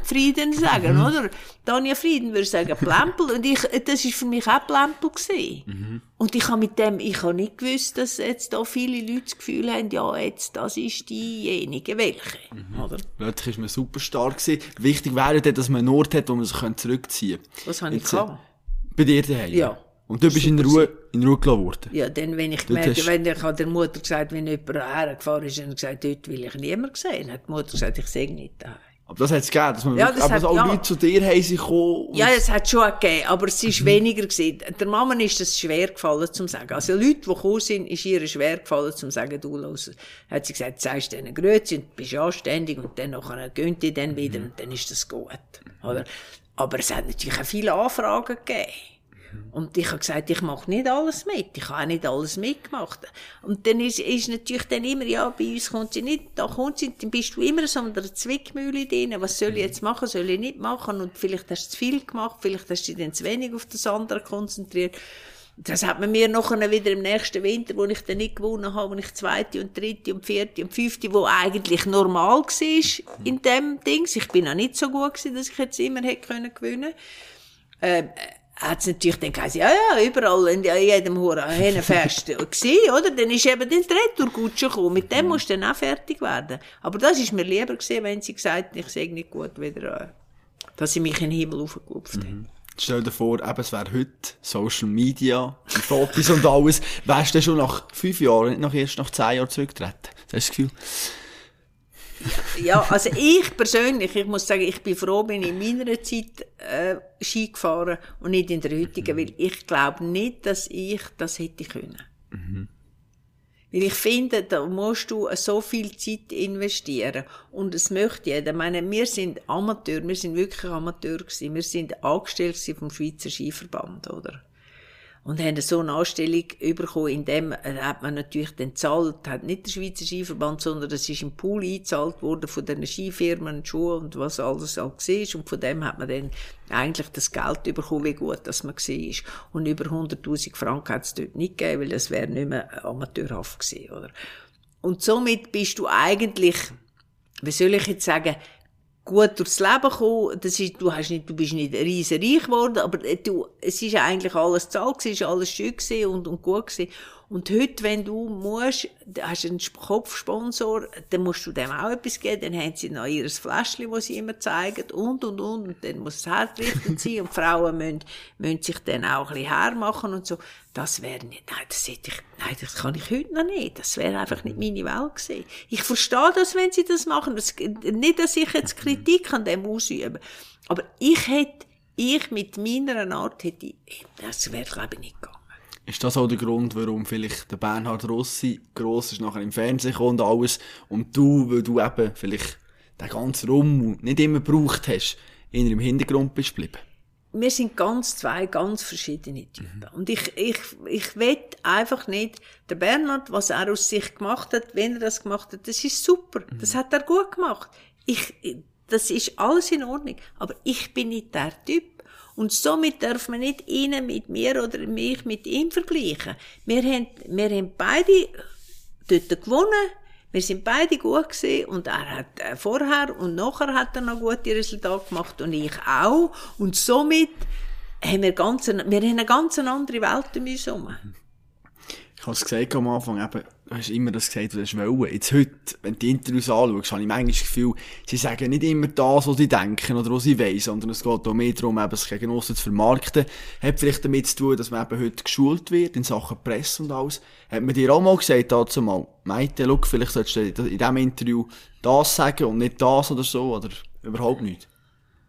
Frieden sagen, mhm. oder? Tanja Frieden würde sagen Plempel. Und ich, das ist für mich auch Plempel gewesen. Mhm. Und ich habe mit dem, ich habe nicht gewusst, dass jetzt da viele Leute das Gefühl haben, ja, jetzt, das ist diejenige, welche, mhm. oder? Plötzlich ist man super stark gewesen. Wichtig wäre dass man einen Ort hat, wo man sich zurückziehen könnte. Was habe ich gehabt? Bei dir daheim? Ja. Und du bist in Ruhe, in Ruhe gelassen worden? Ja, dann, wenn ich gemerkt hast... wenn ich der Mutter gesagt, wenn jemand hergefahren ist, und gesagt, dort will ich niemand sehen, hat die Mutter gesagt, ich sehe nicht daheim. Aber das hat es gegeben, dass man ja, wirklich, das hat, auch ja. Leute zu dir haben gekommen. Ja, es hat schon gegeben, aber es ist mhm. weniger gewesen. Der Mama ist es schwer gefallen, zum sagen. Also Leute, die gekommen sind, ist ihr schwer gefallen, zum sagen, du los. Hat sie gesagt, zeigst denen Grüezi und bist anständig und dann nachher gönnt die dann wieder mhm. und dann ist das gut. Oder? Aber es hat natürlich auch viele Anfragen gegeben. Und ich habe gesagt, ich mache nicht alles mit. Ich habe auch nicht alles mitgemacht. Und dann ist, ist natürlich dann immer, ja, bei uns kommt sie nicht, da kommt sie, dann bist du immer so in der Zwickmühle drin. Was soll ich jetzt machen, soll ich nicht machen? Und vielleicht hast du zu viel gemacht, vielleicht hast du dich dann zu wenig auf das andere konzentriert. Das hat man mir nachher wieder im nächsten Winter, wo ich dann nicht gewonnen habe, wo ich zweite und dritte und vierte und fünfte, wo eigentlich normal war in dem Dings. Ich bin auch nicht so gut gewesen, dass ich jetzt immer hätte können gewinnen. Hat natürlich dann gesagt, ja, ja, überall, in jedem Hennenfest gewesen, oder? Dann ist eben der Retourgutsche gekommen. Mit dem musst du dann auch fertig werden. Aber das ist mir lieber gewesen, wenn sie gesagt ich sehe nicht gut wieder, äh, dass sie mich in den Himmel aufgeklopft mhm. haben. Stell dir vor, eben, es wäre heute Social Media, Fotos und alles. Wärst du schon nach fünf Jahren, nicht nach erst nach zehn Jahren zurückgetreten? Hast du das Gefühl? Ja, also ich persönlich, ich muss sagen, ich bin froh, bin in meiner Zeit äh, Ski gefahren und nicht in der heutigen, weil ich glaube nicht, dass ich das hätte können. Mhm. Weil ich finde, da musst du so viel Zeit investieren. Und es möchte jeder. Ich meine, wir sind Amateur, wir sind wirklich Amateur gewesen. Wir sind angestellt vom Schweizer Skiverband, oder? Und haben so eine Anstellung bekommen, in dem hat man natürlich den zahlt, hat nicht der Schweizer Skiverband, sondern das ist im Pool eingezahlt worden von den Skifirmen, Schuhe und was alles halt war. Und von dem hat man dann eigentlich das Geld bekommen, wie gut das man war. Und über 100.000 Franken hat es dort nicht gegeben, weil das wäre nicht mehr amateurhaft gewesen, oder? Und somit bist du eigentlich, wie soll ich jetzt sagen, gut durchs Leben gekommen. Das ist, du, hast nicht, du bist nicht riesen reich geworden, aber du, es ist eigentlich alles zahlt, es ist alles schön und, und gut gewesen. Und heute, wenn du musst, hast einen Kopfsponsor, dann musst du dem auch etwas geben, dann haben sie noch ihr Fläschchen, das sie immer zeigen, und, und, und, und dann muss es hergerichtet sein, und Frauen müssen, müssen sich dann auch ein bisschen hermachen und so. Das wäre nicht, nein, das hätte ich, nein, das kann ich heute noch nicht. Das wäre einfach nicht meine Welt gewesen. Ich verstehe das, wenn sie das machen. Das, nicht, dass ich jetzt Kritik an dem ausübe. Aber ich hätte, ich mit meiner Art hätte, das wäre, glaube ich, nicht gegangen. Ist das auch der Grund, warum vielleicht der Bernhard Rossi gross ist, nachher im Fernsehen und alles, und du, weil du eben vielleicht den ganzen Rum nicht immer gebraucht hast, in im Hintergrund bist geblieben? Wir sind ganz zwei ganz verschiedene Typen. Mhm. Und ich, ich, ich will einfach nicht, der Bernhard, was er aus sich gemacht hat, wenn er das gemacht hat, das ist super. Mhm. Das hat er gut gemacht. Ich, das ist alles in Ordnung. Aber ich bin nicht der Typ. Und somit darf man nicht ihn mit mir oder mich mit ihm vergleichen. Wir haben, wir haben beide dort gewonnen. Wir sind beide gut gewesen und er hat äh, vorher und nachher hat er noch gute Resultate gemacht und ich auch. Und somit haben wir, ganz, wir haben eine ganz andere Welt um uns herum. Ich habe es gesagt am Anfang, eben, hast immer das gesagt, was du wollen. Jetzt heute, wenn du die Interviews anschaust, habe ich manchmal das Gefühl, sie sagen nicht immer das, was sie denken oder was sie wollen, sondern es geht auch mehr darum, eben, sich gegen uns zu vermarkten. Hat vielleicht damit zu tun, dass man eben heute geschult wird in Sachen Presse und alles. Hat man dir auch mal gesagt, dazu mal, Meite, look, vielleicht solltest du in diesem Interview das sagen und nicht das oder so, oder überhaupt nicht?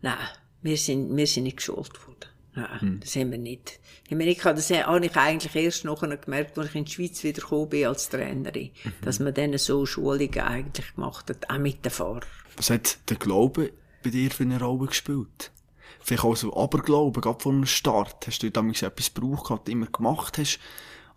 Nein, wir sind, wir sind nicht geschult worden. Nein, hm. das haben wir nicht. In Amerika, das habe ich eigentlich erst nachher gemerkt, als ich in die Schweiz wieder gekommen bin als Trainerin, mhm. dass man dann so Schulungen eigentlich gemacht hat, auch mit den Fahrern. Was hat der Glaube bei dir für eine Rolle gespielt? Vielleicht auch so Aberglauben, gerade von einem Start. Hast du damals etwas gebraucht, was du immer gemacht hast?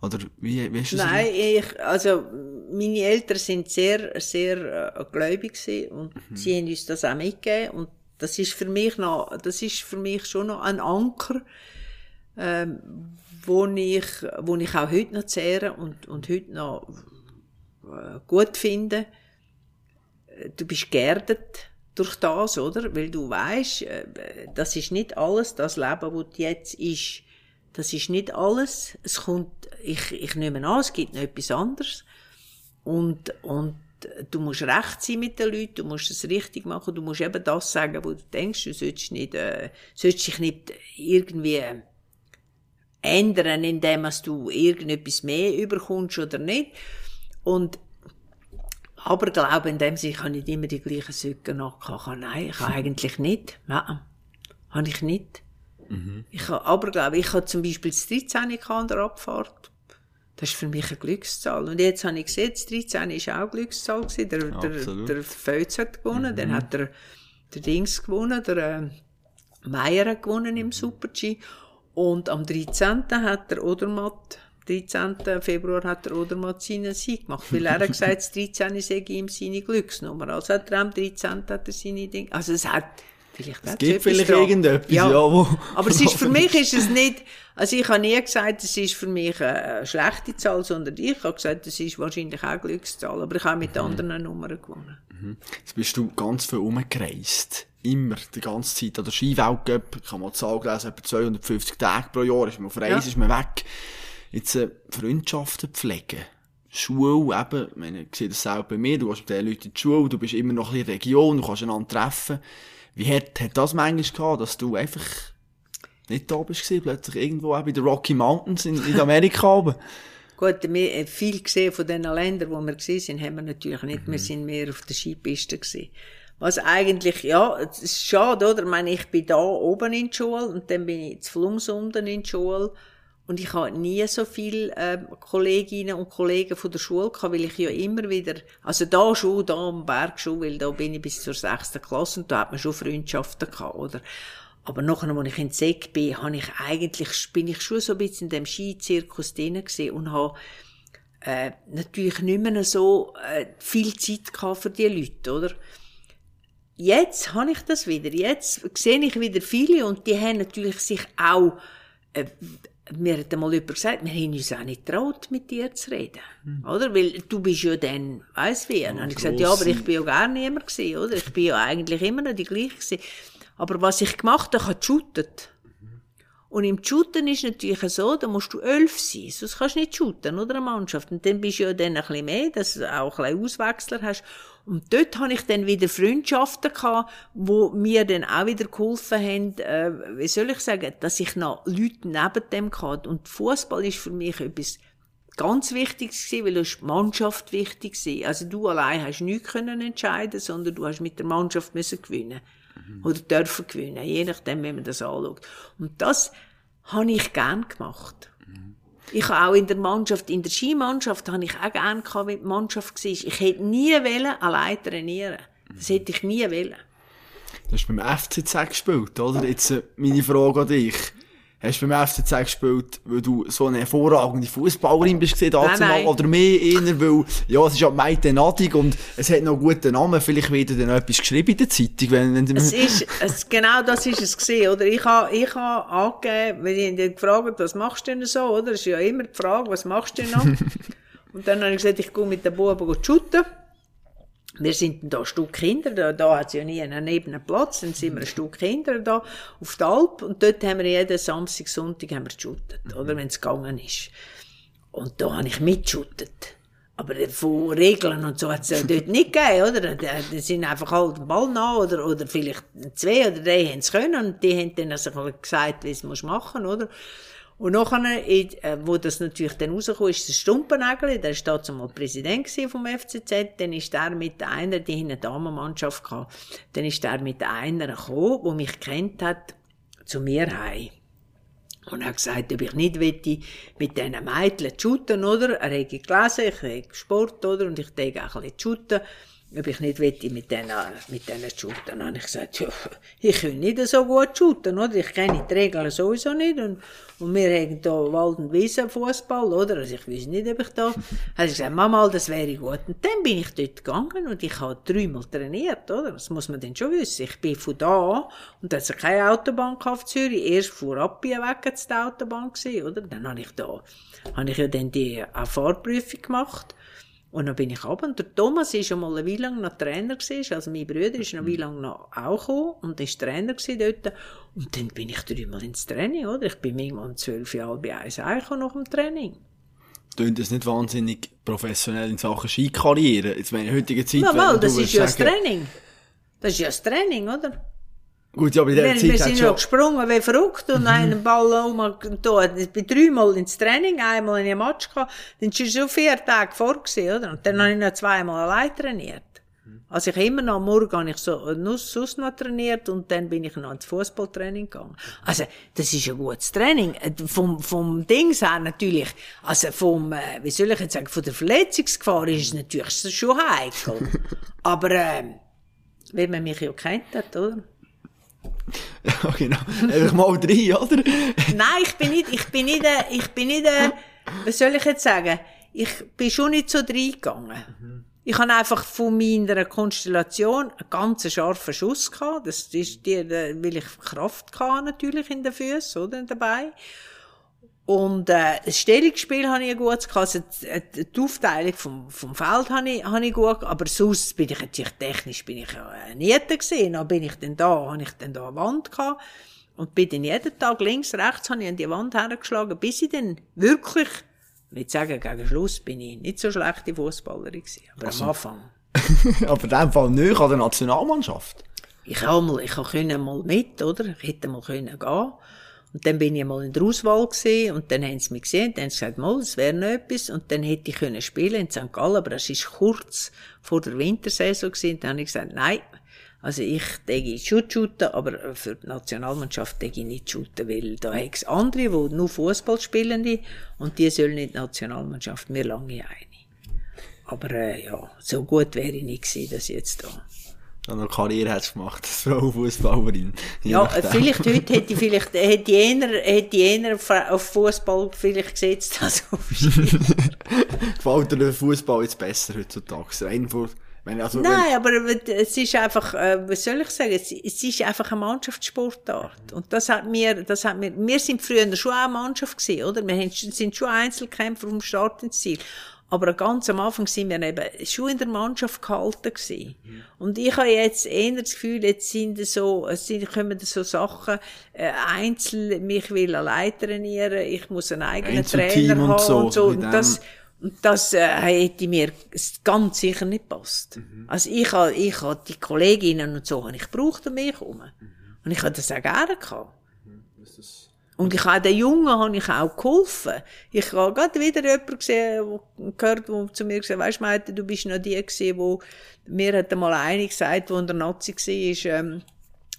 Oder wie, wie du das Nein, ich, also, meine Eltern sind sehr, sehr äh, gläubig gewesen und mhm. sie haben uns das auch mitgegeben und das ist für mich noch, das ist für mich schon noch ein Anker, ähm, wo ich, wo ich auch heute noch zehre und, und heute noch äh, gut finde. Du bist geerdet durch das, oder? Weil du weißt, äh, das ist nicht alles, das Leben, das jetzt ist. Das ist nicht alles. Es kommt, ich, ich nehme an, es gibt noch etwas anderes. Und, und du musst recht sein mit den Leuten, du musst es richtig machen, du musst eben das sagen, wo du denkst, du sollst nicht, äh, sollst dich nicht irgendwie ändern, indem du irgendetwas mehr überkommst oder nicht. Und aber glaube in dem Sinne, ich habe nicht immer die gleichen Söcke nachgehabt. Nein, ich habe eigentlich nicht. Nein, habe ich nicht. Mhm. Ich habe, aber glaube ich habe zum Beispiel das 13 an der Abfahrt. Das ist für mich eine Glückszahl. Und jetzt habe ich gesehen, das 13 war auch eine Glückszahl. Gewesen. Der, der, der Feuz hat gewonnen, mhm. dann hat der, der Dings gewonnen, der äh, Meier hat gewonnen im Super-G. Und am 13. hat der Odermatt 13. Februar hat der Odermatt seinen Sieg gemacht. Weil er hat gesagt, das 13. sei ihm seine Glücksnummer. Also hat er am 13. hat er seine Dinge. Also es hat vielleicht Es gibt vielleicht dran. irgendetwas, ja. ja wo, Aber es ist, für mich ist es nicht, also ich habe nie gesagt, es ist für mich eine schlechte Zahl, sondern ich habe gesagt, es ist wahrscheinlich auch eine Glückszahl. Aber ich habe mit mhm. anderen Nummern gewonnen. Mhm. Jetzt bist du ganz viel umgereist immer die ganze Zeit an der Skiweltcup, ich habe mal die Zahl gelesen, etwa 250 Tage pro Jahr ist man auf Reise, ja. ist man weg. Jetzt äh, Freundschaften pflegen. Schule eben, ich sehe das selber bei mir, du gehst mit den Leuten in die Schule, du bist immer noch in der Region, du kannst einander treffen. Wie hat, hat das manchmal gehabt, dass du einfach nicht da bist gewesen, plötzlich irgendwo auch bei den Rocky Mountains in, in Amerika oben? Gut, wir viel gesehen von den Ländern, wo wir gesehen sind, haben wir natürlich nicht. Mhm. Wir sind mehr auf der Skipiste gewesen. Was eigentlich, ja, es ist schade, oder? Ich meine, ich bin da oben in der Schule und dann bin ich zu Flumsunden in der Schule. Und ich habe nie so viele äh, Kolleginnen und Kollegen von der Schule gehabt, weil ich ja immer wieder, also da schon, da am Berg schon, weil da bin ich bis zur sechsten Klasse und da hat man schon Freundschaften gehabt, oder? Aber nachher, als ich in Sek bin, habe ich eigentlich, bin ich schon so ein bisschen in dem Skizirkus drin und habe äh, natürlich nicht mehr so äh, viel Zeit gehabt für die Leute, oder? jetzt habe ich das wieder. Jetzt sehe ich wieder viele und die haben natürlich sich auch, äh, mir hat einmal jemand gesagt, wir haben uns auch nicht traut, mit dir zu reden. Hm. Oder? Weil du bist ja dann, weiss wie. Und dann habe ich gesagt, ja, aber ich bin ja gar niemand gewesen, oder? Ich bin ja eigentlich immer noch die gleiche gewesen. Aber was ich gemacht habe, ich habe geshootet. Und im Shooten ist natürlich so, da musst du elf sein, sonst kannst du nicht shooten, oder, eine Mannschaft. Und dann bist du ja dann ein bisschen mehr, dass du auch ein bisschen Auswechsler hast. Und dort habe ich dann wieder Freundschaften gehabt, wo mir dann auch wieder geholfen haben, äh, wie soll ich sagen, dass ich noch Leute neben dem hatte. Und Fußball ist für mich etwas ganz Wichtiges gewesen, weil es die Mannschaft wichtig war. Also du allein hast nichts können entscheiden, sondern du hast mit der Mannschaft müssen gewinnen mhm. oder dürfen gewinnen, je nachdem, wie man das anschaut. Und das habe ich gern gemacht. Ich habe auch in der Mannschaft, in der Skimannschaft, habe ich auch gern gehabt, wie die Mannschaft war. Ich hätte nie wollen, allein trainieren. Das hätte ich nie wollen. Du hast beim FCZ gespielt, oder? Jetzt äh, meine Frage an dich. Hast du beim FCZ gespielt, weil du so eine hervorragende Fußballerin bist gesehen, Nein, nein. oder mehr eher, weil, ja, es ist halt Meite Nadig und es hat noch einen guten Namen, vielleicht wird dann noch etwas geschrieben in der Zeitung, wenn, wenn Es ist, es, genau das ist es gesehen, oder? Ich habe, ich habe angegeben, wenn ich ihn gefragt was machst du denn so, oder? Das ist ja immer die Frage, was machst du denn noch? und dann habe ich gesagt, ich gehe mit den Buben shooten. Wir sind da ein Stück Kinder, da, da hat es ja nie einen nebenen Platz, dann sind wir ein Stück Kinder da auf der Alp und dort haben wir jeden Samstag, Sonntag haben wir geshootet, oder, wenn es gegangen ist. Und da habe ich mitgeschuttet. Aber von Regeln und so hat es ja dort nicht gegeben, oder? Da da sind einfach halt Ball nach, oder, oder vielleicht zwei oder drei haben es können, und die haben dann also gesagt, wie es machen musst, oder? Und nachher, äh, wo das natürlich dann rausgekommen ist, der Stumpenägel, der war damals mal Präsident vom FCZ, dann ist der mit einer, die haben eine Damenmannschaft gehabt, dann ist der mit einer gekommen, der mich kennt hat, zu mir heim. Und hat gesagt, ob ich nicht wette, mit diesen Mädchen shooten, oder? Er hat gelesen, ich habe Sport, oder? Und ich denke auch ein bisschen shooten. Ob ich nicht wette, mit denen, mit denen shooten. Dann habe ich gesagt, ja, ich kann nicht so gut shooten, oder? Ich kenne die Regeln sowieso nicht. Und, und wir haben da Wald- und Wiesen-Fußball, oder? Also ich weiß nicht, ob ich da, habe ich gesagt, Mama, das wäre gut. Und dann bin ich dort gegangen und ich habe dreimal trainiert, oder? Das muss man dann schon wissen. Ich bin von da, und da hat es keine Autobahn auf Zürich. Erst vor Appien weg hat es die Autobahn oder? Dann habe ich da, habe ich ja dann die äh, Fahrprüfung gemacht. Und dann bin ich ab und der Thomas ist schon mal eine Weile lang noch Trainer gewesen, also mein Bruder ist noch eine Weile lang noch auch gekommen und ist Trainer gewesen dort. Und dann bin ich dreimal ins Training, oder? Ich bin irgendwann um zwölf Jahre bei eins nach dem Training. Tönt das nicht wahnsinnig professionell in Sachen Skikarriere? Jetzt, wenn in heutiger Zeit, Ja, du das ist ja das Training. Das ist ja das Training, oder? Gut, ja, aber in der Wir, Zeit wir sind schon... gesprungen wie verrückt und haben den Ball um, da, ich bin dreimal ins Training, einmal in einem Match gehabt, dann war schon vier Tage vor gewesen, oder? Und dann habe ich noch zweimal allein trainiert. Also ich immer noch am Morgen habe ich so, nur sonst noch trainiert und dann bin ich noch ins Fußballtraining gegangen. Also, das ist ein gutes Training. Vom, vom Dings her natürlich, also vom, äh, wie soll ich jetzt sagen, von der Verletzungsgefahr ist es natürlich schon heikel. Aber, ähm, wie man mich ja kennt hat, oder? Ja, genau. Einfach mal drei, oder? Nein, ich bin nicht, ich bin nicht, äh, ich bin nicht, äh, was soll ich jetzt sagen? Ich bin schon nicht so reingegangen. Ich habe einfach von meiner Konstellation einen ganz scharfen Schuss gehabt. Das ist die, äh, weil ich Kraft gehabt natürlich in den Füßen, oder, dabei. Und, äh, das Stellungsspiel habe ich gutes gehabt. Also, die, die Aufteilung vom, vom Feld habe ich, habe ich gut, aber sonst bin ich natürlich technisch, bin ich äh, Niete gesehen. Dann bin ich dann da, habe ich dann da eine Wand gehabt. Und bin dann jeden Tag links, rechts, habe ich an die Wand hergeschlagen, bis ich dann wirklich, ich will sagen, gegen Schluss bin ich nicht so schlechte Fußballerin gewesen. Aber am Anfang. aber in dem Fall nicht an der Nationalmannschaft. Ich habe mal, ich habe können mal mit, oder? Ich hätte mal können gehen. Und dann bin ich mal in der Auswahl gesehen und dann haben sie mich gesehen, dann haben sie gesagt, mal, das wäre noch etwas. Und dann hätte ich können spielen in St. Gallen, aber das ist kurz vor der Wintersaison gewesen. Dann habe ich gesagt, nein. Also ich denke schon shooten, aber für die Nationalmannschaft denke ich nicht shooten, weil da gibt es andere, die nur Fußball spielen und die sollen nicht die Nationalmannschaft, mir lange eine. Aber äh, ja, so gut wäre ich nicht gewesen, dass ich jetzt da... Dann noch Karriere hast du gemacht, als Frauenfußballerin. Ja, vielleicht heute hätte ich vielleicht, hätte eher, hätte eher auf- Fußball vielleicht gesetzt als auf Ski. Gefällt dir der Fußball jetzt besser heutzutage? Rein vor, also, Nein, aber es ist einfach, äh, was soll ich sagen, es, es ist einfach eine Mannschaftssportart. Und das hat mir, das hat mir, wir sind früher schon auch eine Mannschaft gewesen, oder? Wir haben- sind schon Einzelkämpfer vom Start ins Ziel. Aber ganz am Anfang sind wir eben schon in der Mannschaft gehalten gewesen. Und ich habe jetzt eher das Gefühl, jetzt sind so, es sind, kommen so Sachen, äh, Einzel, mich will allein trainieren, ich muss einen eigenen Trainer und haben so, und so. Und das, und das äh, hätte mir ganz sicher nicht passt. Also ich habe ich ha die Kolleginnen und so habe ich gebraucht um mich herum. Und ich habe das auch gerne gehabt. Und ich habe den Jungen habe ich auch geholfen. Ich habe gerade wieder jemanden gesehen, gehört, der zu mir gesagt hat, weisst du, du bist noch die gewesen, wo, mir hat einmal eine gesagt, wo der Nazi war, ähm,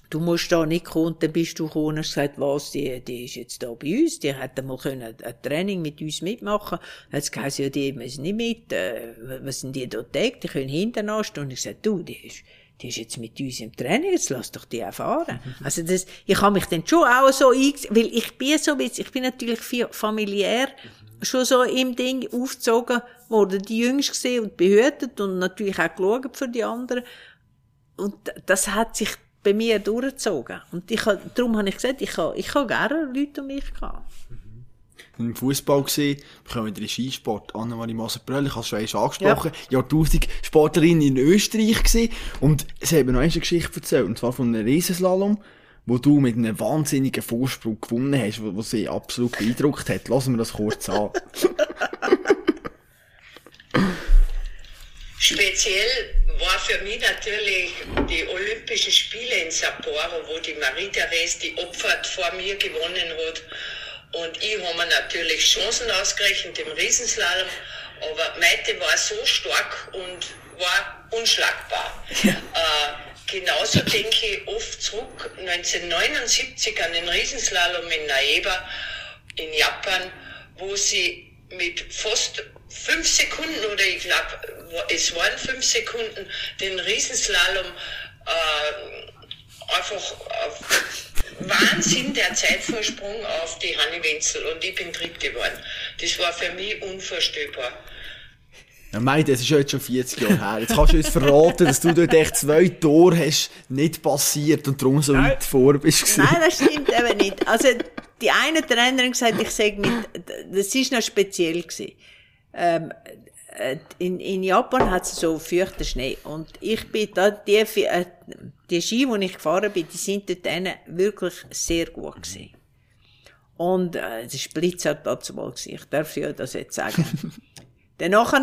du musst da nicht kommen, dann bist du gekommen und hast gesagt, was, die, die ist jetzt da bei uns, die hat einmal können ein Training mit uns mitmachen. Dann hat es geheißen, ja, die müssen nicht mit, äh, was sind die da täglich, die können hinten anstehen. Und ich gesagt, du, die ist, die ist jetzt mit uns im Training, jetzt lass doch die erfahren. Also das, ich habe mich dann schon auch so eingesetzt, weil ich bin so, ich bin natürlich familiär schon so im Ding aufgezogen worden, die Jüngste gesehen und behütet und natürlich auch geschaut für die anderen. Und das hat sich bei mir durchgezogen. Und ich, darum habe ich gesagt, ich habe, ich habe gerne Leute um mich gehabt im Fußball gesehen, wir kommen wieder in den Skisport. Annemarie Moser-Bröll, ich habe es schon einmal angesprochen, ja. Jahrtausend Sportlerin in Österreich gesehen. Und sie haben noch eine Geschichte erzählt, und zwar von einem Riesenslalom, wo du mit einem wahnsinnigen Vorsprung gewonnen hast, wo, wo sie absolut beeindruckt hat. Lassen wir das kurz an. Speziell war für mich natürlich die Olympischen Spiele in Sapporo, wo die Marie-Therese die Opfert vor mir gewonnen hat und ich habe mir natürlich Chancen ausgerechnet im Riesenslalom, aber Meite war so stark und war unschlagbar. Ja. Äh, genauso denke ich oft zurück 1979 an den Riesenslalom in Naeba in Japan, wo sie mit fast fünf Sekunden oder ich glaube, es waren fünf Sekunden den Riesenslalom äh, einfach auf Wahnsinn der Zeitvorsprung auf die Hanni Wenzel und ich bin dritt geworden. Das war für mich unvorstellbar. Ja, mei, das ist ja jetzt schon 40 Jahre her. Jetzt kannst du uns verraten, dass du dort echt zwei Tore hast nicht passiert und darum so Nein. weit vor bist. Nein, das stimmt eben nicht. Also, die eine Trainerin gesagt, ich sage mit, das ist noch speziell gewesen. Ähm, äh, in, in Japan hat es so feuchten Schnee. Und ich bin da, die, äh, die Ski, die ich gefahren bin, die sind dort wirklich sehr gut gewesen. Und, äh, das war Blitzert dazu mal gewesen. Ich darf ja das jetzt sagen. Danach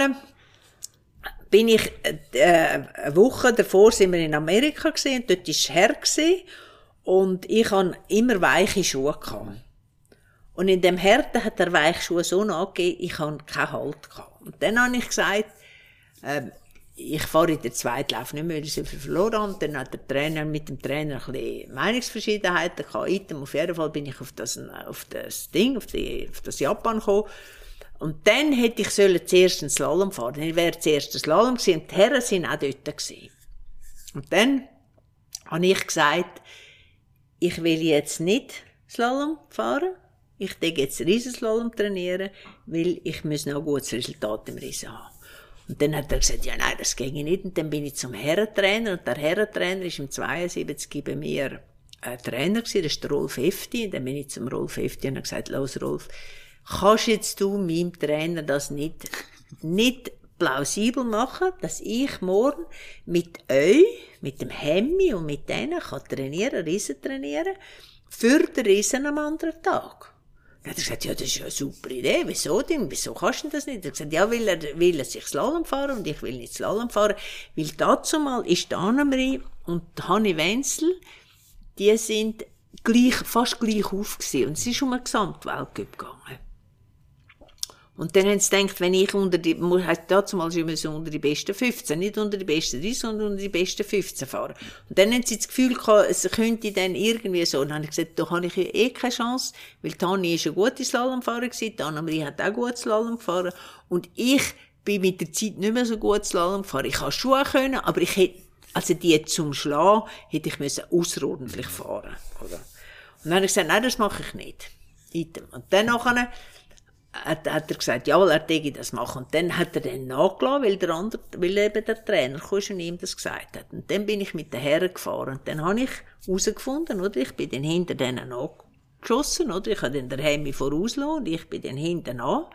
bin ich, äh, eine Woche davor sind wir in Amerika gesehen, dort war es her gewesen, und ich hatte immer weiche Schuhe gehabt. Und in dem Härte hat der Weichschuh so nachgegeben, ich hatte keinen Halt gehabt. Und dann habe ich gesagt, äh, ich fahre in der zweiten Lauf nicht mehr, weil ich so viel verloren habe. Dann hat der Trainer mit dem Trainer ein bisschen Meinungsverschiedenheiten gehabt. Auf jeden Fall bin ich auf das, auf das Ding, auf, die, auf das Japan gekommen. Und dann hätte ich sollen zuerst einen Slalom fahren. Dann wäre zuerst ein Slalom gewesen und die Herren sind auch dort gewesen. Und dann habe ich gesagt, ich will jetzt nicht Slalom fahren. Ich denke jetzt Riesenslalom trainieren, weil ich muss noch ein gutes Resultat im Riesen haben. Und dann hat er gesagt, ja, nein, das ginge nicht. Und dann bin ich zum Herrentrainer. Und der Herrentrainer ist im 72 bei mir ein Trainer gewesen, das ist der Rolf Efti. Und dann bin ich zum Rolf Efti und habe gesagt, los, Rolf, kannst jetzt du meinem Trainer das nicht, nicht plausibel machen, dass ich morgen mit euch, mit dem Hemmi und mit denen kann trainieren, Riesen trainieren, für den Riesen am anderen Tag. Dann hat er gesagt, ja, das ist ja eine super Idee. Wieso denn? Wieso kannst du das nicht? Er hat gesagt, ja, weil er will er sich Slalom fahren und ich will nicht Slalom fahren. Weil dazu mal ist Annemarie und Hanni Wenzel, die sind gleich, fast gleich auf gewesen. Und es ist um eine Gesamtweltcup gegangen. Und dann haben sie gedacht, wenn ich unter die, immer so unter die besten 15, nicht unter die besten 3, sondern unter die besten 15 fahren. Und dann haben sie das Gefühl gehabt, es könnte dann irgendwie so. Und dann habe ich gesagt, da habe ich eh keine Chance, weil Tani ist eine gute Slalomfahrer gewesen, die Annemarie hat auch gut Slalom gefahren. Und ich bin mit der Zeit nicht mehr so gut Slalom gefahren. Ich habe Schuhe können, aber ich hätte, also die zum Schlagen, hätte ich müssen außerordentlich fahren, oder? Und dann habe ich gesagt, nein, das mache ich nicht. Und dann nachher, hat, hat er gesagt, ja, er täge das machen. Und dann hat er dann nachgelassen, weil der andere, weil eben der Trainer kam und ihm das gesagt hat. Und dann bin ich mit den Herren gefahren. Und dann habe ich herausgefunden, oder? Ich bin dann hinter denen nachgeschossen, oder? Ich habe dann der Hemi vorausgelassen und ich bin dann hinten an.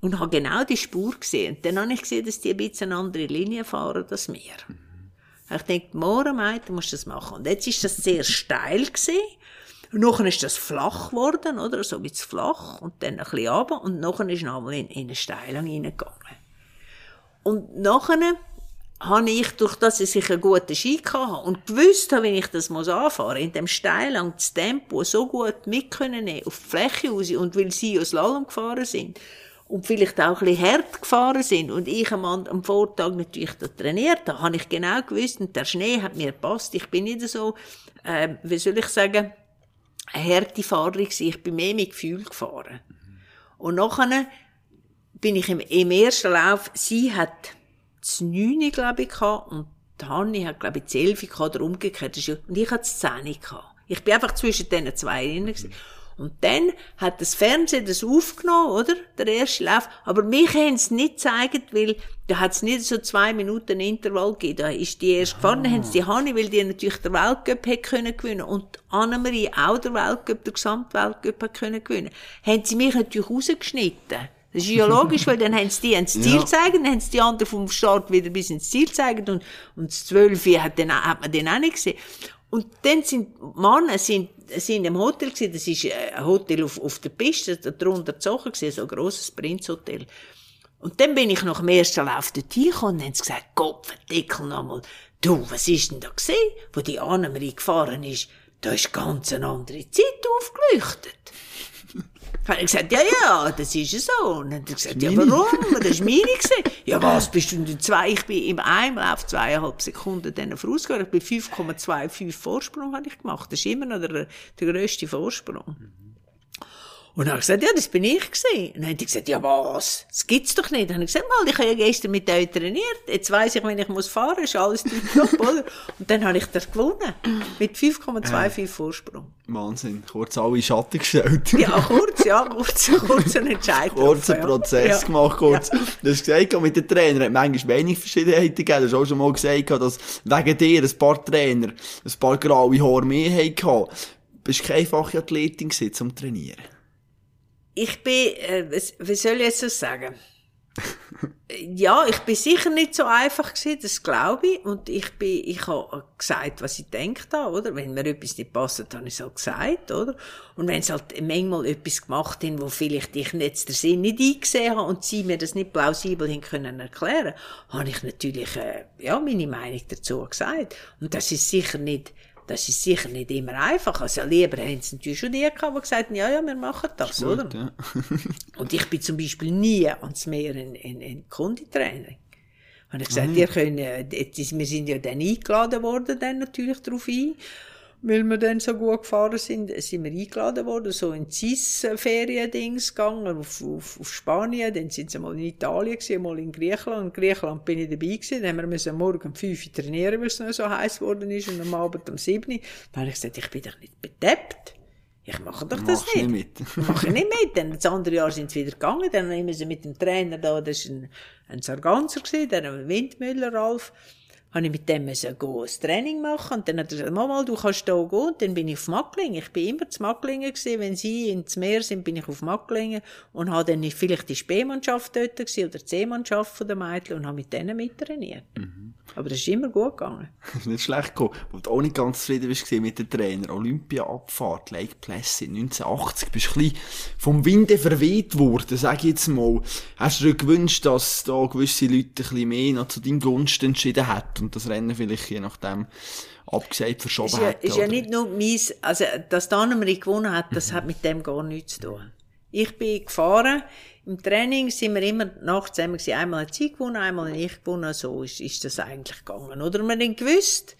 Und habe genau die Spur gesehen. Und dann habe ich gesehen, dass die ein bisschen eine andere Linie fahren als wir. Mhm. Ich denke, morgen, musst du das machen. Und jetzt ist das sehr steil gewesen. Und nachher ist das flach geworden, oder? So wie flach. Und dann ein bisschen runter. Und nachher ist nochmal in, in eine Steilung reingegangen. Und nachher habe ich, durch das ich einen guten Ski hatte und gewusst habe, wenn ich das muss anfahren, in dem Steilung das Tempo so gut mit können nehmen, auf die Fläche raus, und weil sie ja Slalom gefahren sind, und vielleicht auch ein bisschen hart gefahren sind und ich am, am Vortag natürlich da trainiert habe, habe ich genau gewusst, und der Schnee hat mir gepasst. Ich bin nicht so, äh, wie soll ich sagen, eine harte Fahrerin. Ich bin mehr mit Gefühl gefahren. Mhm. Und nachher bin ich im, im ersten Lauf, sie hat das 9, glaube ich, gehabt, und Hanni hat, glaube ich, die 11 gehabt oder umgekehrt. Und ich hatte die 10 gehabt. Ich bin einfach zwischen diesen zwei. Mhm. Und dann hat das Fernsehen das aufgenommen, oder? Der erste Lauf. Aber mich haben es nicht gezeigt, weil da hat es nicht so zwei Minuten Intervall gegeben. Da ist die erst gefahren, haben sie die Hanni, weil die natürlich den Weltcup hätte können gewinnen und Annemarie auch den Weltcup, den Gesamtweltcup hat können gewinnen. Haben sie mich natürlich rausgeschnitten. Das ist ja logisch, weil dann haben sie die ans Ziel ja. zeigen, dann haben sie die anderen vom Start wieder bis ins Ziel zeigen und, und das 12 hat, hat man den auch nicht gesehen. Und dann sind Männer sind, sind im Hotel gewesen, das ist ein Hotel auf, auf der Piste, darunter gezogen gewesen, so ein grosses Prinzhotel. Und dann bin ich nach dem ersten Lauf dort hingekommen und haben sie gesagt, Gott, verdeckel nochmal. Du, was ist denn da gesehen, wo die Annemarie gefahren ist? Da ist ganz eine andere Zeit aufgeleuchtet. Habe ich gesagt, ja, ja, das ist so. Und dann hat er gesagt, ja, warum? Das war meine. Ja, was, bist du in zwei? Ich bin im Einlauf zweieinhalb Sekunden dann vorausgegangen. Ich bin 5,25 Vorsprung habe ich gemacht. Das ist immer noch der, der grösste Vorsprung. Und dann habe ich gesagt, ja, das bin ich gewesen. Und dann haben die gesagt, ja was, das gibt's doch nicht. Dann habe ich gesagt, mal, ich habe ja gestern mit euch trainiert. Jetzt weiss ich, wenn ich muss fahren, ist alles top, oder? Und dann habe ich das gewonnen. Mit 5,25 Vorsprung. Wahnsinn. Kurz alle in Schatten gestellt. ja, kurz, ja, kurz, kurz einen Entscheid. Kurzen Prozess ja. gemacht, kurz. Ja. Du hast gesagt, mit den Trainern hat manchmal wenig Verschiedenheiten gegeben. Du hast auch schon mal gesagt, dass wegen dir ein paar Trainer ein paar graue Haare mehr hatten. Bist du keine einfache Athletin gewesen, zum Trainieren? Ich bin, äh, wie soll ich jetzt das sagen? ja, ich bin sicher nicht so einfach gewesen, das glaube ich. Und ich bin, ich habe gesagt, was ich denke da, oder? Wenn mir etwas nicht passt, habe ich es halt gesagt, oder? Und wenn es halt manchmal etwas gemacht haben, wo vielleicht ich nicht den Sinn nicht eingesehen habe und sie mir das nicht plausibel hin können erklären, habe ich natürlich, äh, ja, meine Meinung dazu gesagt. Und das ist sicher nicht, das ist sicher nicht immer einfach. Also lieber haben sie natürlich schon die gehabt, die gesagt haben, ja, ja, wir machen das, gut, oder? Ja. und ich bin zum Beispiel nie ans Meer in, in, in Kunditraining. Und ich gesagt, mhm. ihr könnt, äh, wir sind ja dann eingeladen worden, dann natürlich darauf ein weil wir dann so gut gefahren sind, sind wir eingeladen worden, so in CIS-Ferien-Dings gegangen, auf, auf, auf Spanien, dann sind sie mal in Italien gewesen, mal in Griechenland. In Griechenland bin ich dabei gewesen, dann haben wir morgen um 5 Uhr trainieren, weil es noch so heiß geworden ist, und am Abend um 7 Uhr. Dann habe ich gesagt, ich bin doch nicht bedeppt. Ich mache doch das nicht. nicht mit. mache nicht mit. Dann, das andere Jahr sind sie wieder gegangen, dann nehmen sie mit dem Trainer da, das war ein, ein Sarganser gewesen, der Windmüller, Ralf, habe ich mit dem ein Training machen. Und dann hat er gesagt, Mama, du kannst da gehen. Und dann bin ich auf Macklingen. Ich bin immer zu Macklingen gewesen. Wenn sie ins Meer sind, bin ich auf Macklingen. Und habe dann vielleicht die B-Mannschaft dort gewesen, oder die C-Mannschaft von den Mädchen und habe mit denen mittrainiert. Mhm. Aber das ist immer gut gegangen. das ist nicht schlecht gekommen. Du auch nicht ganz zufrieden bist mit dem Trainer. Olympia-Abfahrt, Lake Placid, 1980. Bist du ein bisschen vom Winde verweht worden, sag ich jetzt mal. Hast du dir gewünscht, dass da gewisse Leute ein bisschen mehr noch zu deinem Gunst entschieden hätten? Und das Rennen vielleicht je nachdem abgesagt verschoben ist ja, hätte. Ist ja nicht nur meins, also, dass Annemarie gewonnen hat, das mhm. hat mit dem gar nichts zu tun. Ich bin gefahren, im Training sind wir immer nachts zusammen gewesen. Einmal hat sie gewonnen, einmal habe ich gewonnen, so ist, ist das eigentlich gegangen. Oder wir haben gewusst,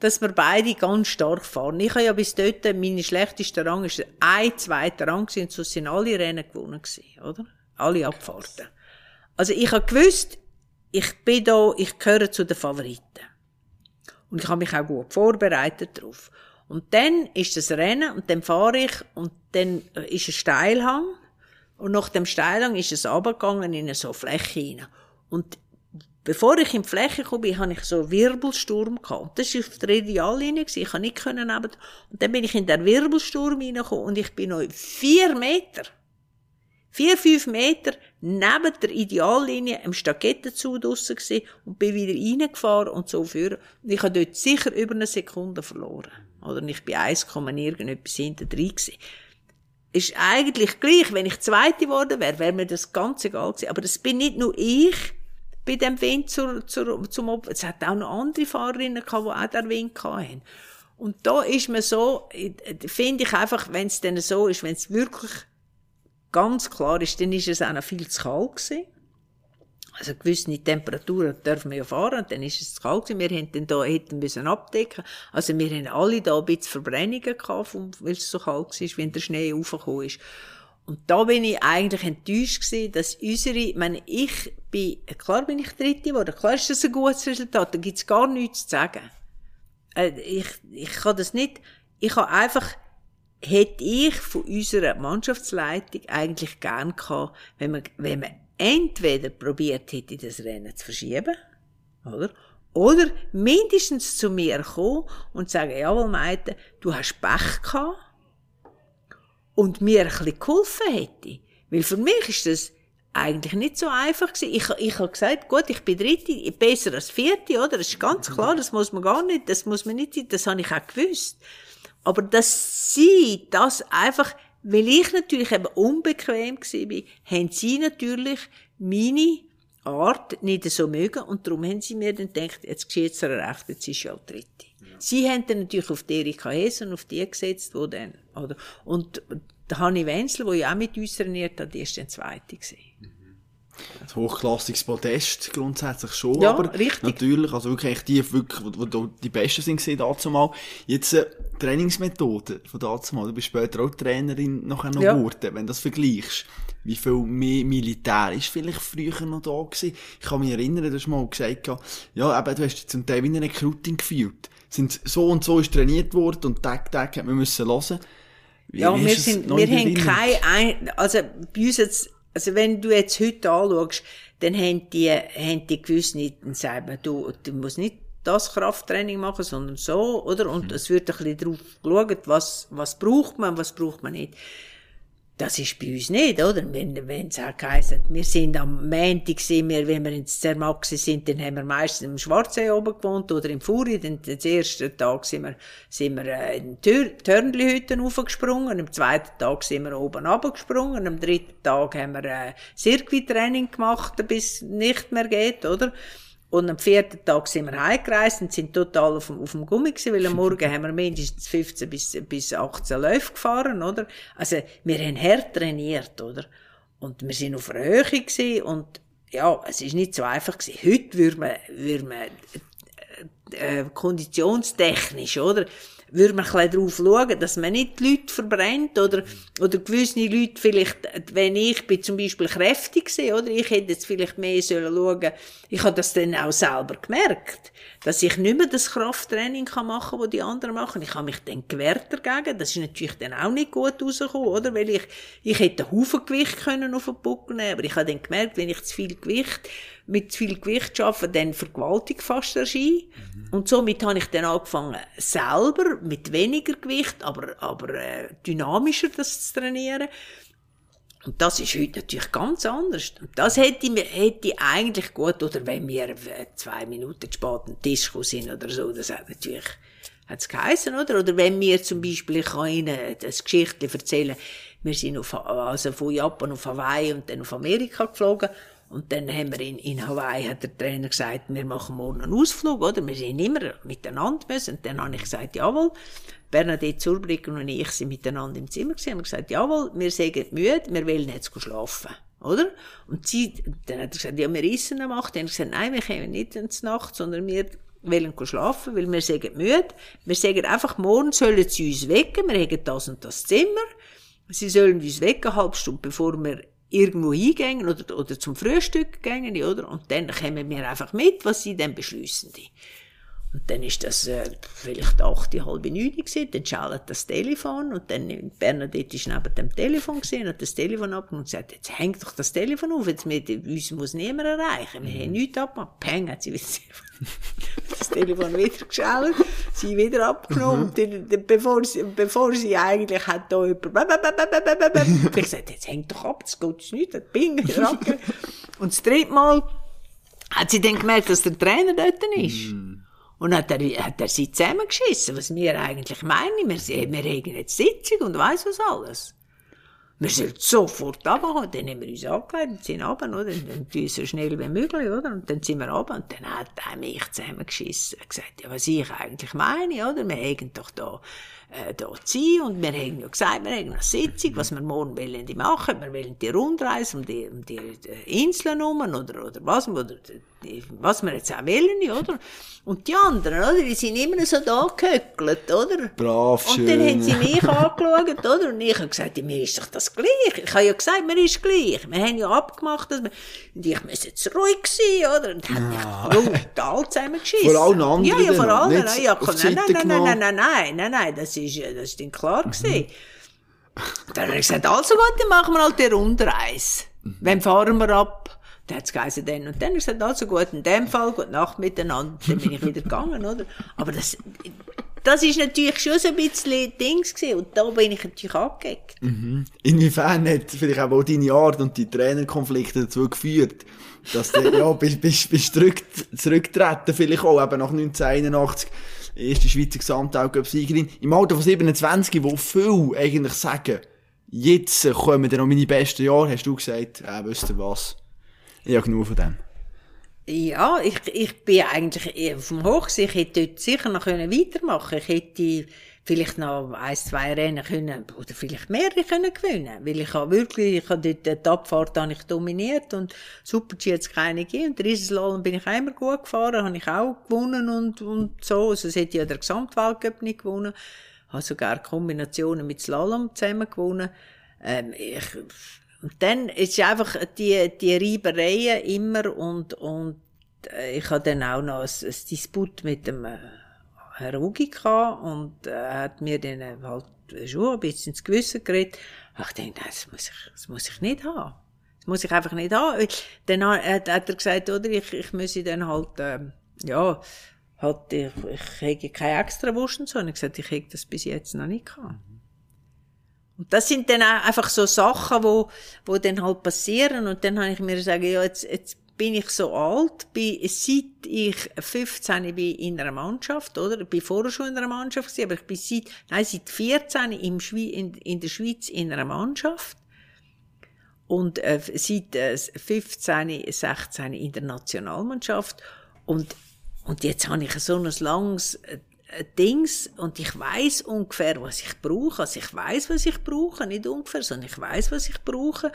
dass wir beide ganz stark fahren. Ich habe ja bis dort, meine schlechteste Rang ist ein zweiter Rang gewesen, und so sind alle Rennen gewonnen gewesen, oder? Alle Abfahrten. Also ich habe gewusst, ich bin da, ich gehöre zu den Favoriten. Und ich habe mich auch gut vorbereitet darauf. Und dann ist das Rennen und dann fahre ich und dann ist ein Steilhang und nach dem Steilhang ist es runtergegangen in eine so Fläche hinein. Und bevor ich in die Fläche kam, hatte ich so einen Wirbelsturm gehabt. Das war auf der Ideallinie, ich konnte nicht neben. Und dann bin ich in den Wirbelsturm hineingekommen und ich bin noch vier Meter Vier, fünf Meter neben der Ideallinie im Stakettenzug draussen gewesen und bin wieder reingefahren und so führen. Und ich habe dort sicher über eine Sekunde verloren. Oder ich bin 1, irgendetwas hinten drin. Ist eigentlich gleich, wenn ich Zweite geworden wäre, wäre mir das ganz egal gewesen. Aber das bin nicht nur ich, bei dem Wind zur, zur, zum Opfer. Es hat auch noch andere Fahrerinnen gehabt, die auch den Wind hatten. Und da ist man so, finde ich einfach, wenn es dann so ist, wenn es wirklich ganz klar ist, dann ist es auch noch viel zu kalt gewesen. Also gewisse Temperaturen dürfen wir ja fahren, dann ist es zu kalt gewesen. Wir hätten da, hätten müssen abdecken. Also wir haben alle da ein bisschen Verbrennungen gehabt, weil es so kalt war, wenn der Schnee aufgekommen ist. Und da bin ich eigentlich enttäuscht gewesen, dass unsere, ich meine, ich bin, klar bin ich Dritte geworden, klar ist das ein gutes Resultat, da gibt's gar nichts zu sagen. Äh, ich, ich kann das nicht, ich habe einfach, hätte ich von unserer Mannschaftsleitung eigentlich gern gehabt, wenn man, wenn man entweder probiert hätte, das Rennen zu verschieben, oder? Oder mindestens zu mir kommen und sagen, jawohl, Meite, du hast Pech gehabt und mir ein bisschen geholfen hätte. Weil für mich ist das eigentlich nicht so einfach gewesen. Ich, ich habe gesagt, gut, ich bin Dritte, besser als Vierte, oder? Das ist ganz klar, das muss man gar nicht, das muss man nicht sein, das habe ich auch gewusst. Aber dass sie das einfach, weil ich natürlich eben unbequem war, haben sie natürlich meine Art nicht so mögen und darum haben sie mir dann gedacht, jetzt geschieht es recht, jetzt ist ja die Dritte. Ja. Sie haben dann natürlich auf die Erika Hesen, auf die gesetzt, wo dann, oder? Und der Hanni Wenzel, der ja auch mit uns trainiert hat, die ist dann Zweite gewesen. Ein hochklassiges Podest grundsätzlich schon, ja, aber richtig. natürlich, also wirklich die, wirklich, wo, wo die Besten sind gesehen dazu mal. Jetzt äh, Trainingsmethoden von dazu mal. Du bist später auch Trainerin nachher noch Ja. geworden, wenn du das vergleichst. Wie viel mehr Militär ist vielleicht früher noch da gewesen? Ich kann mich erinnern, du hast mal gesagt, ja, eben, du hast zum Teil wie ein Recruiting geführt. Sind so und so ist trainiert worden und Tag, Tag hat man müssen hören. Wie Ja, hast wir sind, wir haben Erinnerung? kein, ein, also bei uns jetzt, also wenn du jetzt heute anschaust, dann haben die, haben die gewiss nicht, dann sagen wir, du, du musst nicht das Krafttraining machen, sondern so, oder? Und es wird ein bisschen drauf geschaut, was, was braucht man, was braucht man nicht. Das ist bei uns nicht, oder? Wenn, es auch geheißen, wir sind am Montag, sind wir, wenn wir ins Zermatt sind, dann haben wir meistens im Schwarzsee oben gewohnt oder im Furi, dann, den ersten Tag sind wir, sind wir äh, in Törnli-Hütten raufgesprungen, am zweiten Tag sind wir oben runtergesprungen, am dritten Tag haben wir äh, Circuit-Training gemacht, bis es nicht mehr geht, oder? Und am vierten Tag sind wir heimgereist und sind total auf dem, auf dem Gummi gewesen, weil am Morgen haben wir mindestens 15 bis, bis 18 Läufe gefahren, oder? Also, wir haben hart trainiert, oder? Und wir sind auf einer Höhe gewesen und, ja, es ist nicht so einfach gewesen. Heute würde man, würde man, äh, konditionstechnisch, oder? Würde man ein bisschen darauf schauen, dass man nicht die Leute verbrennt, oder, oder gewisse Leute vielleicht, wenn ich bin zum Beispiel kräftig sehe, oder? Ich hätte jetzt vielleicht mehr sollen schauen, ich habe das dann auch selber gemerkt, dass ich nicht mehr das Krafttraining kann machen, was die anderen machen. Ich habe mich dann gewehrt dagegen. Das ist natürlich dann auch nicht gut rausgekommen, oder? Weil ich, ich hätte einen Haufen Gewicht können auf den Buckel nehmen, aber ich habe dann gemerkt, wenn ich zu viel Gewicht, mit zu viel Gewicht arbeite, dann vergewaltigt fast der Ski. Und somit habe ich dann angefangen, selber mit weniger Gewicht, aber, aber äh, dynamischer das zu trainieren. Und das ist heute natürlich ganz anders. Und das hätte, mir- hätte eigentlich gut, oder wenn wir äh, zwei Minuten zu spät am Tisch sind oder so, das hat natürlich, hat's geheissen, oder? Oder wenn wir zum Beispiel, ich kann Ihnen das Geschichte erzählen, wir sind auf, also von Japan auf Hawaii und dann auf Amerika geflogen. Und dann haben wir in, in Hawaii, hat der Trainer gesagt, wir machen morgen einen Ausflug, oder? Wir sind immer miteinander müssen. Und dann habe ich gesagt, jawohl. Bernadette Zurbrücken und ich sind miteinander im Zimmer gewesen, haben gesagt, jawohl, wir sind müde, wir wollen jetzt schlafen. Oder? Und sie, dann hat er gesagt, ja, wir essen am 8. Dann habe ich gesagt, nein, wir kommen nicht ins Nacht, sondern wir wollen schlafen, weil wir sind müde. Wir sagen einfach, morgen sollen sie uns wecken, wir haben das und das Zimmer. Sie sollen uns wecken, eine Stunde, bevor wir irgendwo hingehen oder, oder zum Frühstück gehen, oder? Und dann kommen wir einfach mit, was sie dann beschließen. Die. Und dann ist das äh, vielleicht acht, halb neun gewesen, dann schaltet das Telefon und dann Bernadette ist neben dem Telefon gesehen hat das Telefon abgenommen und gesagt, jetzt hängt doch das Telefon auf, jetzt mit, uns muss niemand erreichen, wir haben nichts abgemacht. Peng, hat sie wieder das Telefon wieder geschaltet, sie wieder abgenommen dann, dann, bevor, sie, bevor sie eigentlich hat da jemand ich gesagt, jetzt hängt doch ab, das geht nicht, hat Ping, wieder abgegeben. Und das dritte Mal hat sie dann gemerkt, dass der Trainer dort ist. Und hat er, hat er sie zusammengeschissen, was wir eigentlich meinen. Wir, wir haben jetzt Sitzung und weiss was alles. Wir sind sofort runtergekommen, dann haben wir uns angekleidet, sind runter, oder? Und dann so schnell wie möglich, oder? Und dann sind wir runter und dann hat er mich zusammengeschissen. Hat gesagt, ja, was ich eigentlich meine, oder? Wir haben doch da, äh, da zu. Und wir haben ja gesagt, wir haben eine Sitzung, was wir morgen wollen die machen. Wir wollen die Rundreise um die, um die Inseln herum oder, oder was, oder was wir jetzt auch wollen, oder? Und die anderen, oder, die sind immer so da gehöckelt, oder? Brav, Und schön. dann haben sie mich angeschaut, oder? Und ich habe gesagt, ja, mir ist doch das gleich. Ich habe ja gesagt, mir ist gleich. Wir haben ja abgemacht, dass wir, und ich muss jetzt ruhig sein, oder? Und dann hat mich brutal zusammengeschissen. Vor allen anderen Ja, ja, vor allen. Ja, die nein, nein, nein, nein, nein, nein, nein, nein, das ist, äh, das ist dann klar gewesen. Dann habe ich gesagt, also gut, dann machen wir halt die Rundreise. Wann fahren wir ab? Dann hat es geheißen, dann und dann. Ich gesagt, also gut, in dem Fall, gute Nacht miteinander. Dann bin ich wieder gegangen, oder? Aber das, das ist natürlich schon so ein bisschen Dings gewesen. Und da bin ich natürlich angeeckt. Inwiefern hat vielleicht auch deine Art und die Trainerkonflikte dazu geführt, dass du, ja, bist, bist, bist zurück, zurückgetreten, vielleicht auch eben nach 1981, erste Schweizer Gesamtaugen-Siegerin, im Alter von 27, wo viele eigentlich sagen, jetzt kommen dann noch meine besten Jahre, hast du gesagt, äh, wisst ihr was? Ich habe genug von dem. Ja, ich, ich bin eigentlich auf dem Hoch. gewesen. Ich hätte dort sicher noch können weitermachen Ich hätte vielleicht noch ein, zwei Rennen können, oder vielleicht mehrere können gewinnen. Weil ich habe wirklich, ich habe dort die Abfahrt habe ich dominiert und Super-G hat es keine gegeben. Und Riesenslalom bin ich auch immer gut gefahren, habe ich auch gewonnen und, und so. Also, es hätte ja der Gesamtweltcup nicht gewonnen. Habe sogar Kombinationen mit Slalom zusammen gewonnen. Ähm, ich, und dann ist einfach die, die Reibereien immer und, und äh, ich hatte dann auch noch ein, ein Disput mit dem äh, Herr Ugi gehabt und äh, er hat mir dann halt schon ein bisschen ins Gewissen geredet. Ach, ich dachte, nein, das muss ich, das muss ich nicht haben. Das muss ich einfach nicht haben. Dann hat, hat er gesagt, oder, ich, ich müsse dann halt, ähm, ja, halt, ich, ich hätte keine extra Wurst und so. Und ich gesagt, ich hätte das bis jetzt noch nicht gehabt. Und das sind dann auch einfach so Sachen, wo, wo dann halt passieren. Und dann habe ich mir gesagt, ja, jetzt, jetzt bin ich so alt, bin, seit ich 15 bin in einer Mannschaft, oder? Ich bin vorher schon in einer Mannschaft aber ich bin seit, nein, seit 14 im Schwe in, in der Schweiz in einer Mannschaft. Und äh, seit äh, 15, 16 in der Nationalmannschaft. Und, und jetzt habe ich so ein langes äh, Dings und ich weiß ungefähr, was ich brauche. Also ich weiß, was ich brauche, nicht ungefähr, sondern ich weiß, was ich brauche.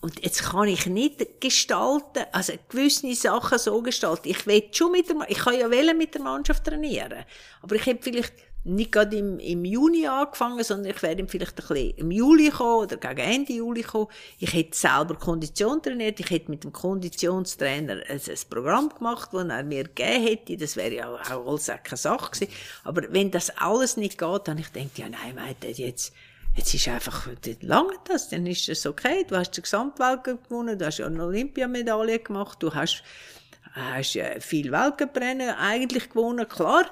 Und jetzt kann ich nicht gestalten, also gewisse Sachen so gestalten. Ich will schon mit der, ich kann ja wählen mit der Mannschaft trainieren. Aber ich hätte vielleicht nicht gerade im, im Juni angefangen, sondern ich werde vielleicht ein bisschen im Juli kommen oder gegen Ende Juli kommen. Ich hätte selber Kondition trainiert, ich hätte mit dem Konditionstrainer ein, ein Programm gemacht, das er mir gegeben hätte. Das wäre ja auch, alles keine Sache gewesen. Aber wenn das alles nicht geht, dann ich denke, ja nein, meinte jetzt, Jetzt ist einfach, lange das, dann ist es okay. Du hast den Gesamtweltcup gewonnen, du hast ja eine Olympiamedaille gemacht, du hast, hast äh, viel Weltcuprennen eigentlich gewonnen. Klar,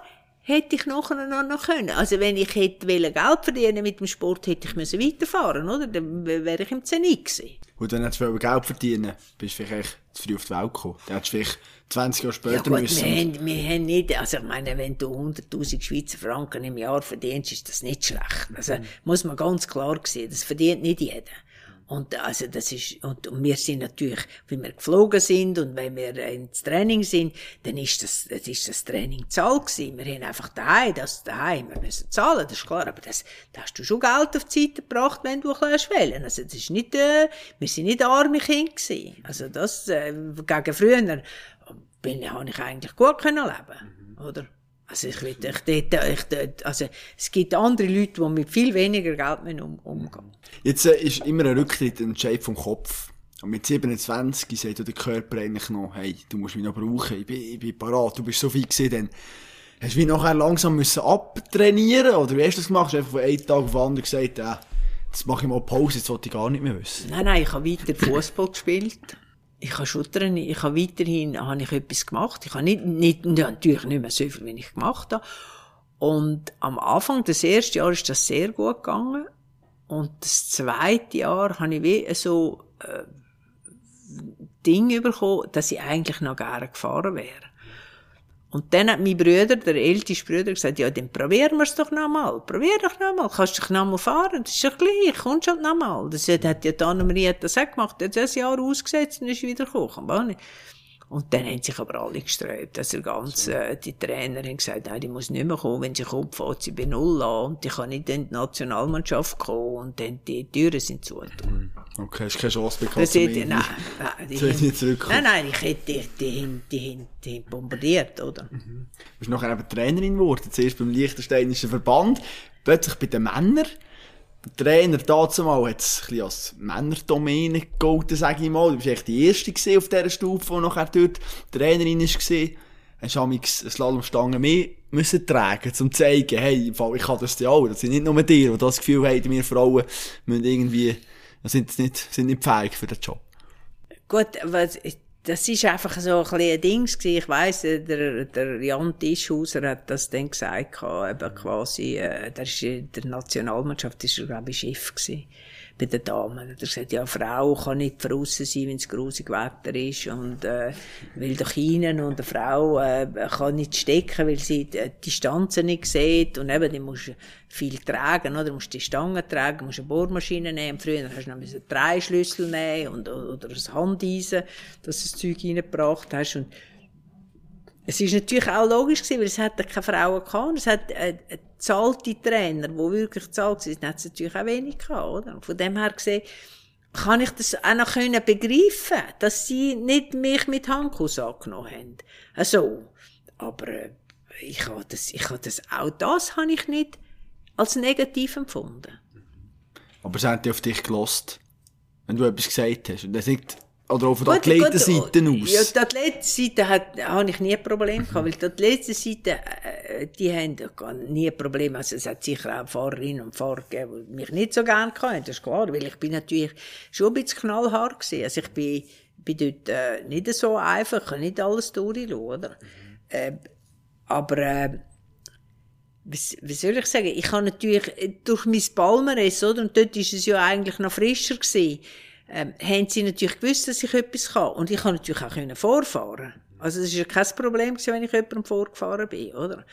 hätte ich nachher noch, noch können. Also wenn ich hätte Geld verdienen mit dem Sport, hätte ich müssen weiterfahren, oder? Dann wäre ich im Zenit gewesen. Und dann hättest du Geld verdienen, bist du vielleicht zu früh auf die Welt gekommen. Dann hättest du vielleicht 20 Jahre Ja später gut, müssen. wir haben, wir haben nicht, also ich meine, wenn du 100'000 Schweizer Franken im Jahr verdienst, ist das nicht schlecht. Also muss man ganz klar sehen, das verdient nicht jeder. Und also das ist und, und wir sind natürlich, wenn wir geflogen sind und wenn wir ins Training sind, dann ist das, das ist das Training zahlt gewesen. Wir haben einfach daheim, das daheim, wir müssen zahlen, das ist klar. Aber das, da hast du schon Geld auf die Seite gebracht, wenn du ein wählen. Also das ist nicht, äh, wir sind nicht arme Kinder gewesen. Also das äh, gegen früher bin, habe ich eigentlich gut können leben, oder? Also ich will, ich, dort, ich, dort, also es gibt andere Leute, die mit viel weniger Geld um, umgehen. Jetzt äh, ist immer ein Rücktritt ein Entscheid vom Kopf. Und mit 27 sagt der Körper eigentlich noch, hey, du musst mich noch brauchen, ich bin, ich bin parat, du bist so viel gesehen, dann hast du wie nachher langsam müssen abtrainieren oder wie hast du das gemacht? Hast du einfach von einem Tag auf den anderen gesagt, äh, jetzt mache ich mal Pause, jetzt wollte ich gar nicht mehr wissen. Nein, nein, ich habe weiter Fußball gespielt. Ich habe schon trainiert. Ich habe weiterhin, habe ich etwas gemacht. Ich habe nicht, nicht, natürlich nicht mehr so viel, wie ich gemacht habe. Und am Anfang des ersten Jahres ist das sehr gut gegangen. Und das zweite Jahr habe ich wie so, äh, Ding bekommen, dass ich eigentlich noch gerne gefahren wäre. Und dann hat mein Bruder, der älteste Bruder, gesagt, ja, dann probieren wir es doch nochmal. Probier doch nochmal. Kannst dich nochmal fahren. Das ist doch gleich. Kommst halt nochmal. Das hat ja die Annemarie das auch gemacht. Hat das Jahr ausgesetzt und ist wieder gekommen. Und dann haben sich aber alle gesträubt. Also ganz, äh, die Trainer haben gesagt, nein, die muss nicht mehr kommen. Wenn sie kommt, fährt sie bei Null an. Und die kann nicht in die Nationalmannschaft kommen. Und dann die Türen sind zu. Mhm. Okay, ist keine Chance bekommen. Das hätte, nein, nein, die haben-? Nein, nein, ich hätte, die, die, die, die bombardiert, oder? Du bist nachher eben Trainerin geworden, zuerst beim Liechtensteinischen Verband, plötzlich bei den Männern. Trainer dazu mal hat es ein bisschen als Männerdomäne gegolten, sage ich mal. Du bist echt die Erste auf dieser Stufe, die nachher dort Trainerin war. Hast du eine Slalomstange mehr müssen tragen, um zu zeigen, hey, ich kann das ja auch. Das sind nicht nur die, die das Gefühl haben, wir Frauen müssen irgendwie, sind nicht, sind nicht fähig für den Job. Gut, was, das ist einfach so ein bisschen ein Ding. Ich weiss, der, der Jan Tischhauser hat das dann gesagt, eben quasi, äh, der ist in der Nationalmannschaft, ist er, glaube ich, Chef gewesen. Bei den Damen. Er gesagt, ja, Frau kann nicht draussen sein, wenn es grusig Wetter ist, und, äh, will doch rein, und eine Frau, äh, kann nicht stecken, weil sie die Distanzen nicht sieht, und eben, die musst viel tragen, oder? Du musst die Stangen tragen, musst eine Bohrmaschine nehmen. Früher hast du noch drei Schlüssel nehmen und, oder ein Handeisen, dass du das Zeug reingebracht hast. Und es ist natürlich auch logisch weil es hat ja keine Frauen gehabt. Es hat äh, zahlte Trainer, die wirklich zahlt sind, hat es natürlich auch wenig gehabt, oder? Von dem her gesehen, kann ich das auch noch können begreifen, dass sie nicht mich mit Handkuss angenommen haben. Also, aber äh, ich habe das, ich habe das, auch das habe ich nicht als negativ empfunden. Aber sie haben auf dich gelost, wenn du etwas gesagt hast. Und das nicht, oder von der Athletenseite aus. Ja, die Athletenseite hat, habe ich nie ein Problem gehabt, weil die Athletenseite, die haben nie ein Problem. Also es hat sicher auch Fahrerinnen und Fahrer gegeben, die mich nicht so gerne hatten, das ist klar, weil ich bin natürlich schon ein bisschen knallhart gewesen. Also ich bin, bin dort äh, nicht so einfach, kann nicht alles durchschauen, oder? Äh, aber, äh, was, wie soll ich sagen, ich habe natürlich durch mein Palmares, oder, und dort ist es ja eigentlich noch frischer gewesen, ähm, haben sie natürlich gewusst, dass ich etwas kann. Und ich kann natürlich auch können vorfahren. Also es ist ja kein Problem wenn ich jemandem vorgefahren bin, oder?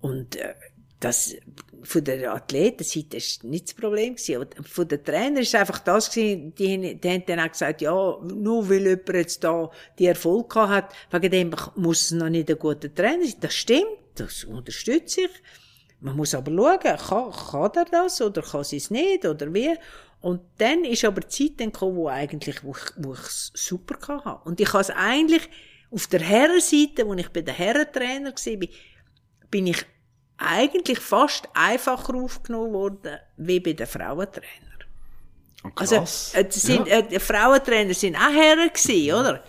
Und äh, das von der Athletenseite ist nicht das Problem gewesen. Von den Trainern ist einfach das gewesen, die, die haben dann auch gesagt, ja, nur weil jemand jetzt da die Erfolg hat, wegen dem muss es noch nicht ein guter Trainer sein. Das stimmt, das unterstütze ich. Man muss aber schauen, kann, kann er das oder kann sie es nicht oder wie. Und dann ist aber die Zeit dann gekommen, wo eigentlich, wo ich, wo ich es super hatte. Und ich habe es eigentlich auf der Herrenseite, wo ich bei den Herrentrainer war, bin, bin ich eigentlich fast einfacher aufgenommen worden, wie bei den Frauentrainer. Oh, Also, äh, sind, ja. äh, die Frauentrainer sind auch Herren gewesen, oder?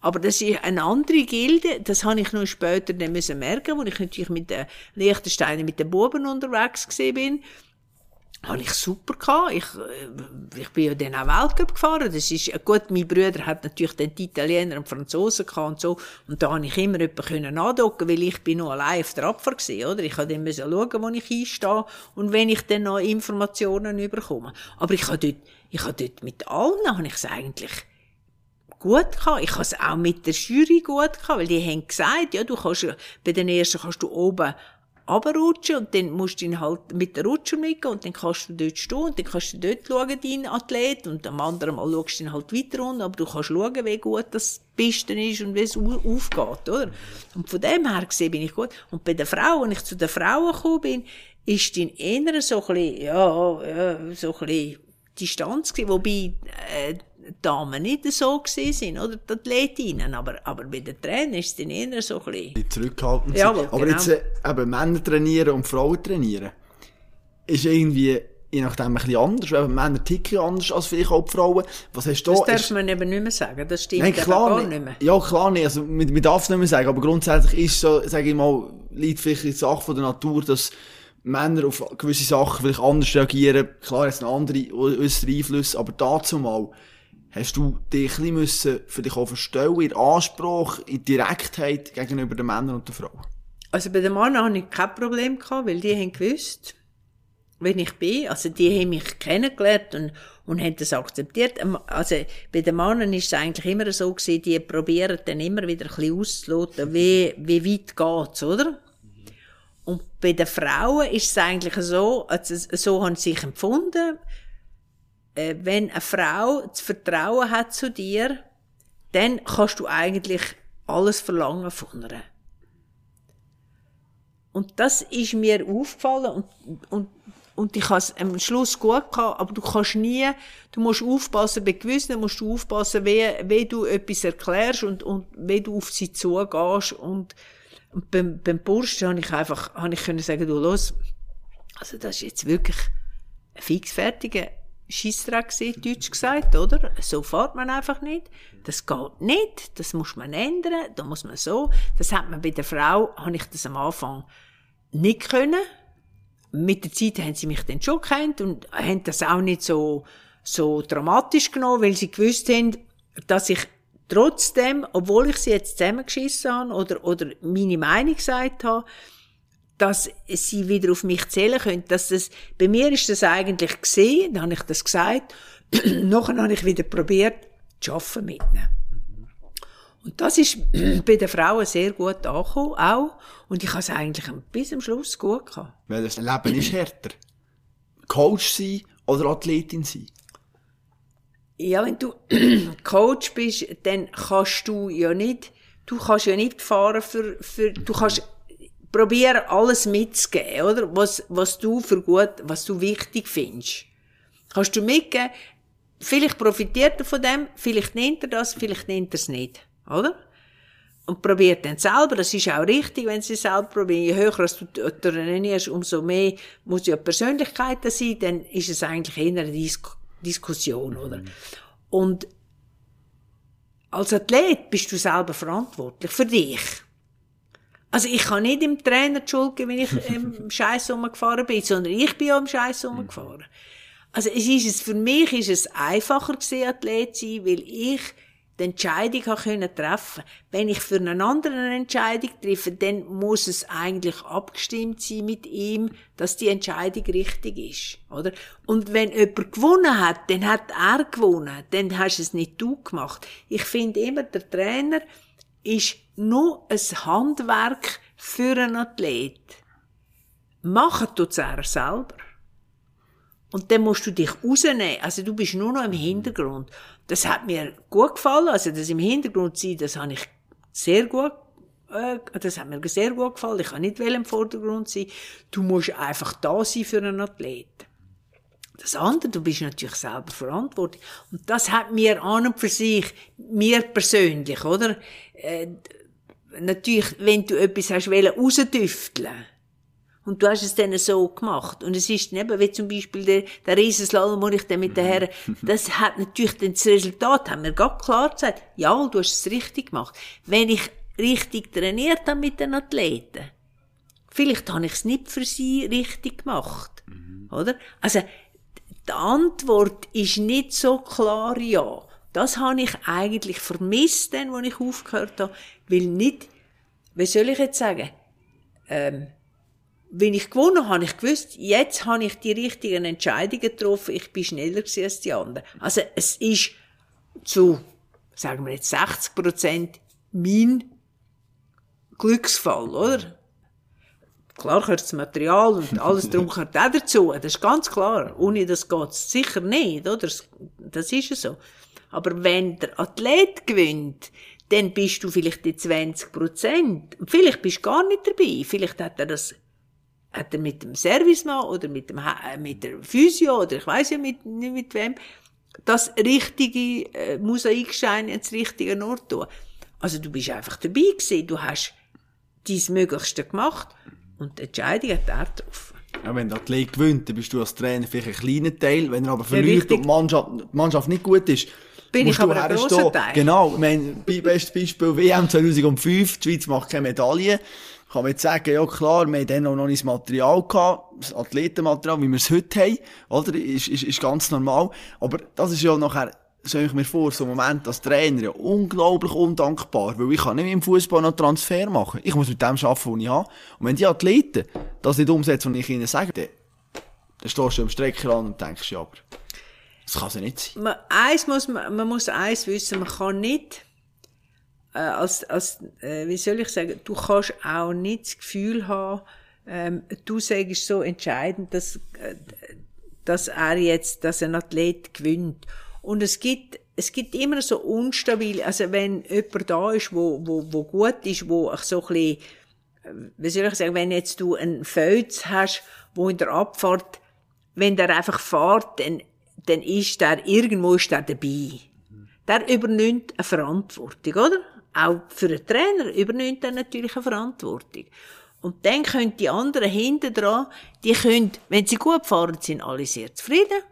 Aber das ist eine andere Gilde, das habe ich noch später dann müssen merken, wo ich natürlich mit den Liechtensteinen, mit den Buben unterwegs gewesen bin. Habe ich super gehabt. Ich, äh, ich bin ja dann auch Weltcup gefahren. Das ist, äh, gut, mein Bruder hat natürlich dann die Italiener und Franzosen gehabt und so. Und da habe ich immer jemanden können andocken, weil ich bin noch allein auf der Abfahrt gewesen, oder? Ich habe dann müssen schauen, wo ich einstehe und wenn ich dann noch Informationen überkomme. Aber ich habe dort, ich habe dort mit allen, habe ich es eigentlich, gut gehabt. Ich habe es auch mit der Jury gut gehabt, weil die haben gesagt, ja, du kannst, bei den ersten kannst du oben runterrutschen und dann musst du ihn halt mit der Rutscher mitgehen und dann kannst du dort stehen und dann kannst du dort schauen, dein Athlet, und am anderen Mal schaust du ihn halt weiter runter, aber du kannst schauen, wie gut das Pisten ist und wie es au- aufgeht, oder? Und von dem her gesehen bin ich gut. Und bei den Frauen, als ich zu den Frauen gekommen bin, ist dein Innere so ein bisschen, ja, ja so ein bisschen Distanz gewesen, wobei äh, Damen nicht so gewesen sind, oder die Athletinnen, aber, aber bei den Trainern ist es dann eher so ein bisschen... Zurückhaltend sein. Jawohl, Aber genau. jetzt äh, eben Männer trainieren und Frauen trainieren, ist irgendwie je nachdem ein bisschen anders. Weil Männer ticken anders als vielleicht auch die Frauen. Was hast du Das da? darf Ist- man eben nicht mehr sagen, das stimmt Nein, klar gar nicht. mehr. Ja, klar nicht. Also, man, man darf es nicht mehr sagen. Aber grundsätzlich ist so, sage ich mal, liegt vielleicht in Sache von der Natur, dass Männer auf gewisse Sachen vielleicht anders reagieren. Klar, jetzt noch andere äußere Einflüsse, aber dazu mal, hast du dich ein bisschen für dich auch verstellen, in Anspruch, in Direktheit gegenüber den Männern und den Frauen? Also bei den Männern hatte ich kein Problem, gehabt, weil die haben gewusst, wenn ich bin. Also die haben mich kennengelernt und, und haben das akzeptiert. Ähm, Also bei den Männern ist es eigentlich immer so gewesen, die probieren dann immer wieder ein bisschen auszuloten, wie, wie weit geht's, oder? Und bei den Frauen ist es eigentlich so, also so haben sie sich empfunden, wenn eine Frau das Vertrauen hat zu dir, dann kannst du eigentlich alles verlangen von ihr. Und das ist mir aufgefallen und, und, und ich habe am Schluss gut gehabt, aber du kannst nie, du musst aufpassen, bei gewissen musst du aufpassen, wie, wie du etwas erklärst und, und wie du auf sie zugehst und, und beim, beim Burschen habe ich einfach, habe ich können sagen, du, los, also das ist jetzt wirklich ein fixfertiger Scheissdreck gewesen, deutsch gesagt, oder? So fährt man einfach nicht. Das geht nicht. Das muss man ändern. Da muss man so. Das hat man bei der Frau, habe ich das am Anfang nicht können. Mit der Zeit haben sie mich dann schon gekannt und haben das auch nicht so, so dramatisch genommen, weil sie gewusst haben, dass ich trotzdem, obwohl ich sie jetzt zusammengeschissen habe oder, oder meine Meinung gesagt habe, dass sie wieder auf mich zählen können, dass das, bei mir ist das eigentlich gesehen, dann habe ich das gesagt, nachher habe ich wieder probiert, zu arbeiten mit ihnen. Und das ist bei den Frauen sehr gut angekommen, auch. Und ich habe es eigentlich bis zum Schluss gut gehabt. Weil das Leben ist härter. Coach sein oder Athletin sein? Ja, wenn du Coach bist, dann kannst du ja nicht, du kannst ja nicht fahren für, für, du kannst probieren, alles mitzugeben, oder? Was, was du für gut, was du wichtig findest. Kannst du mitgeben, vielleicht profitiert er von dem, vielleicht nimmt er das, vielleicht nimmt er es nicht, oder? Und probiert dann selber, das ist auch richtig, wenn sie selber probieren. Je höher du trainierst, umso mehr muss ja Persönlichkeit sein, dann ist es eigentlich eher eine Dis Diskussion, oder? Und als Athlet bist du selber verantwortlich für dich. Also ich kann nicht dem Trainer die Schuld geben, wenn ich im Scheiß rumgefahren bin, sondern ich bin auch im Scheiß rumgefahren. Also es ist es, für mich ist es einfacher gewesen, Athlet zu sein, weil ich die Entscheidung können treffen. Wenn ich für einen anderen eine Entscheidung treffe, dann muss es eigentlich abgestimmt sein mit ihm, dass die Entscheidung richtig ist, oder? Und wenn jemand gewonnen hat, dann hat er gewonnen, dann hast du es nicht du gemacht. Ich finde immer, der Trainer ist nur ein Handwerk für einen Athlet. Machen tut's er selber. Und dann musst du dich rausnehmen. Also du bist nur noch im Hintergrund. Das hat mir gut gefallen. Also das im Hintergrund sein, das habe ich sehr gut äh, das hat mir sehr gut gefallen. Ich kann nicht im Vordergrund sein. Du musst einfach da sein für einen Athlet. Das andere, du bist natürlich selber verantwortlich. Und das hat mir an und für sich, mir persönlich, oder? Äh, natürlich, wenn du etwas hast rausdüfteln und du hast es dann so gemacht. Und es ist eben, wie zum Beispiel der, der Riesenslalom, wo ich dann mit den mhm. Herren, das hat natürlich dann das Resultat, haben wir ganz klar gesagt, ja, du hast es richtig gemacht. Wenn ich richtig trainiert habe mit den Athleten, vielleicht habe ich es nicht für sie richtig gemacht. Mhm. Oder? Also, die Antwort ist nicht so klar ja. Das habe ich eigentlich vermisst, dann, als ich aufgehört habe, weil nicht, wie soll ich jetzt sagen, ähm, wenn ich gewonnen habe, habe ich gewusst, jetzt habe ich die richtigen Entscheidungen getroffen, ich bin schneller als die anderen. Also es ist zu, sagen wir jetzt 60 Prozent mein Glücksfall, oder? Klar gehört das Material und alles drum gehört auch dazu. Das ist ganz klar. Ohne das geht's sicher nicht, oder? Das ist so. Aber wenn der Athlet gewinnt, dann bist du vielleicht die 20 Prozent. Vielleicht bist du gar nicht dabei. Vielleicht hat er das, hat er mit dem Servicemann oder mit dem, äh, mit der Physio oder ich weiß ja mit, nicht mit wem, das richtige äh, Mosaikstein ins richtige Ort tun. Also du bist einfach dabei gewesen. Du hast dein Möglichste gemacht und die Entscheidung hat er getroffen. Ja, wenn der Athlet gewinnt, dann bist du als Trainer vielleicht ein kleiner Teil. Wenn er aber verliert ja, und die Mannschaft, die Mannschaft nicht gut ist, bin ich aber ein grosser Teil. Genau. Mein bestes Beispiel WM 2005. Die Schweiz macht keine Medaille. Kann man jetzt sagen, ja klar, wir haben dann auch noch nicht das Material gehabt, das Athletenmaterial, wie wir es heute haben, oder? Ist, ist, ist ganz normal. Aber das ist ja nachher stelle ich mir vor, so ein Moment als Trainer ja unglaublich undankbar, weil ich kann nicht im Fußball noch Transfer machen. Ich muss mit dem arbeiten, was ich habe. Und wenn die Athleten das nicht umsetzen, was ich ihnen sage, dann, dann stehst du am Streckenrand und denkst, ja, aber das kann ja nicht sein. Man, eins muss, man, man muss eins wissen, man kann nicht, äh, als, als, äh, wie soll ich sagen, du kannst auch nicht das Gefühl haben, ähm, du sagst so entscheidend, dass, äh, dass er jetzt, dass ein Athlet gewinnt. Und es gibt, es gibt immer so unstabil, also wenn jemand da ist, wo, wo, wo gut ist, wo so ein bisschen, äh, wie soll ich sagen, wenn jetzt du einen Fels hast, wo in der Abfahrt, wenn der einfach fährt, dann, dann ist der, irgendwo ist der dabei. Der übernimmt eine Verantwortung, oder? Auch für einen Trainer übernimmt er natürlich eine Verantwortung. Und dann können die anderen hinten dran, die können, wenn sie gut fahren, sind alle sehr zufrieden.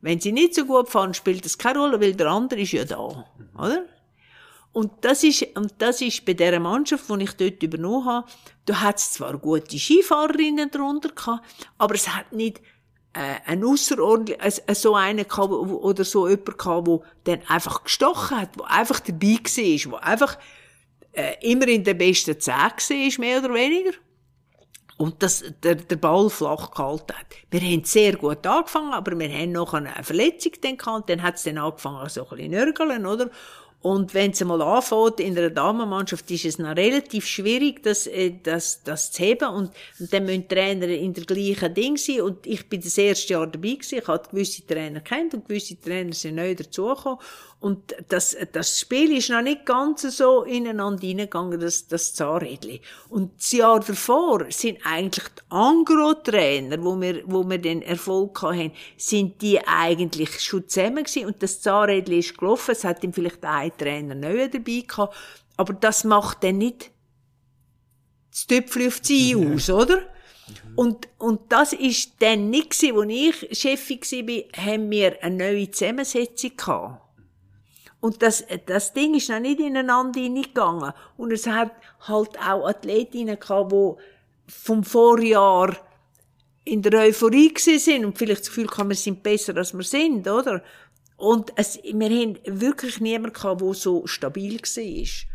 Wenn sie nicht so gut fahren, spielt das keine Rolle, weil der andere ist ja da, oder? Und das ist, und das ist bei der Mannschaft, die ich dort übernommen habe, da hat zwar gute Skifahrerinnen drunter gehabt, aber es hat nicht äh, ein außerordentlich, äh, so einen gehabt, oder so jemand gehabt, der dann einfach gestochen hat, der einfach dabei war, der einfach äh, immer in der besten Zehn war, mehr oder weniger und das, der, der Ball flach gehalten hat. Wir haben sehr gut angefangen, aber wir haben noch eine Verletzung dann gehabt, dann hat es dann angefangen so ein bisschen nörgeln, oder? Und wenn es mal anfängt in einer Damenmannschaft, ist es noch relativ schwierig, das, äh, das, das zu heben. Und, und dann müssen Trainer in der gleichen Ding sein. Und ich bin das erste Jahr dabei gewesen. Ich habe gewisse Trainer kennt und gewisse Trainer sind neu dazugekommen. Und das, das Spiel ist noch nicht ganz so ineinander hineingegangen, das, das Zahnrädchen. Und das Jahr davor sind eigentlich die Angro-Trainer, wo wir, wo wir den Erfolg hatten, sind die eigentlich schon zusammen gewesen. Und das Zahnrädchen ist gelaufen. Es hat ihm vielleicht ein Trainer neu dabei gehabt. Aber das macht dann nicht das Töpfchen auf die Ei aus, oder? Und, und das ist dann nicht gewesen, als ich Chefin war, haben wir eine neue Zusammensetzung gehabt. Und das, das Ding ist noch nicht ineinander hineingegangen. Und es hat halt auch Athletinnen gehabt, die vom Vorjahr in der Euphorie sind und vielleicht das Gefühl haben, wir sind besser, als wir sind, oder? Und es, wir haben wirklich niemanden gehabt, der so stabil war.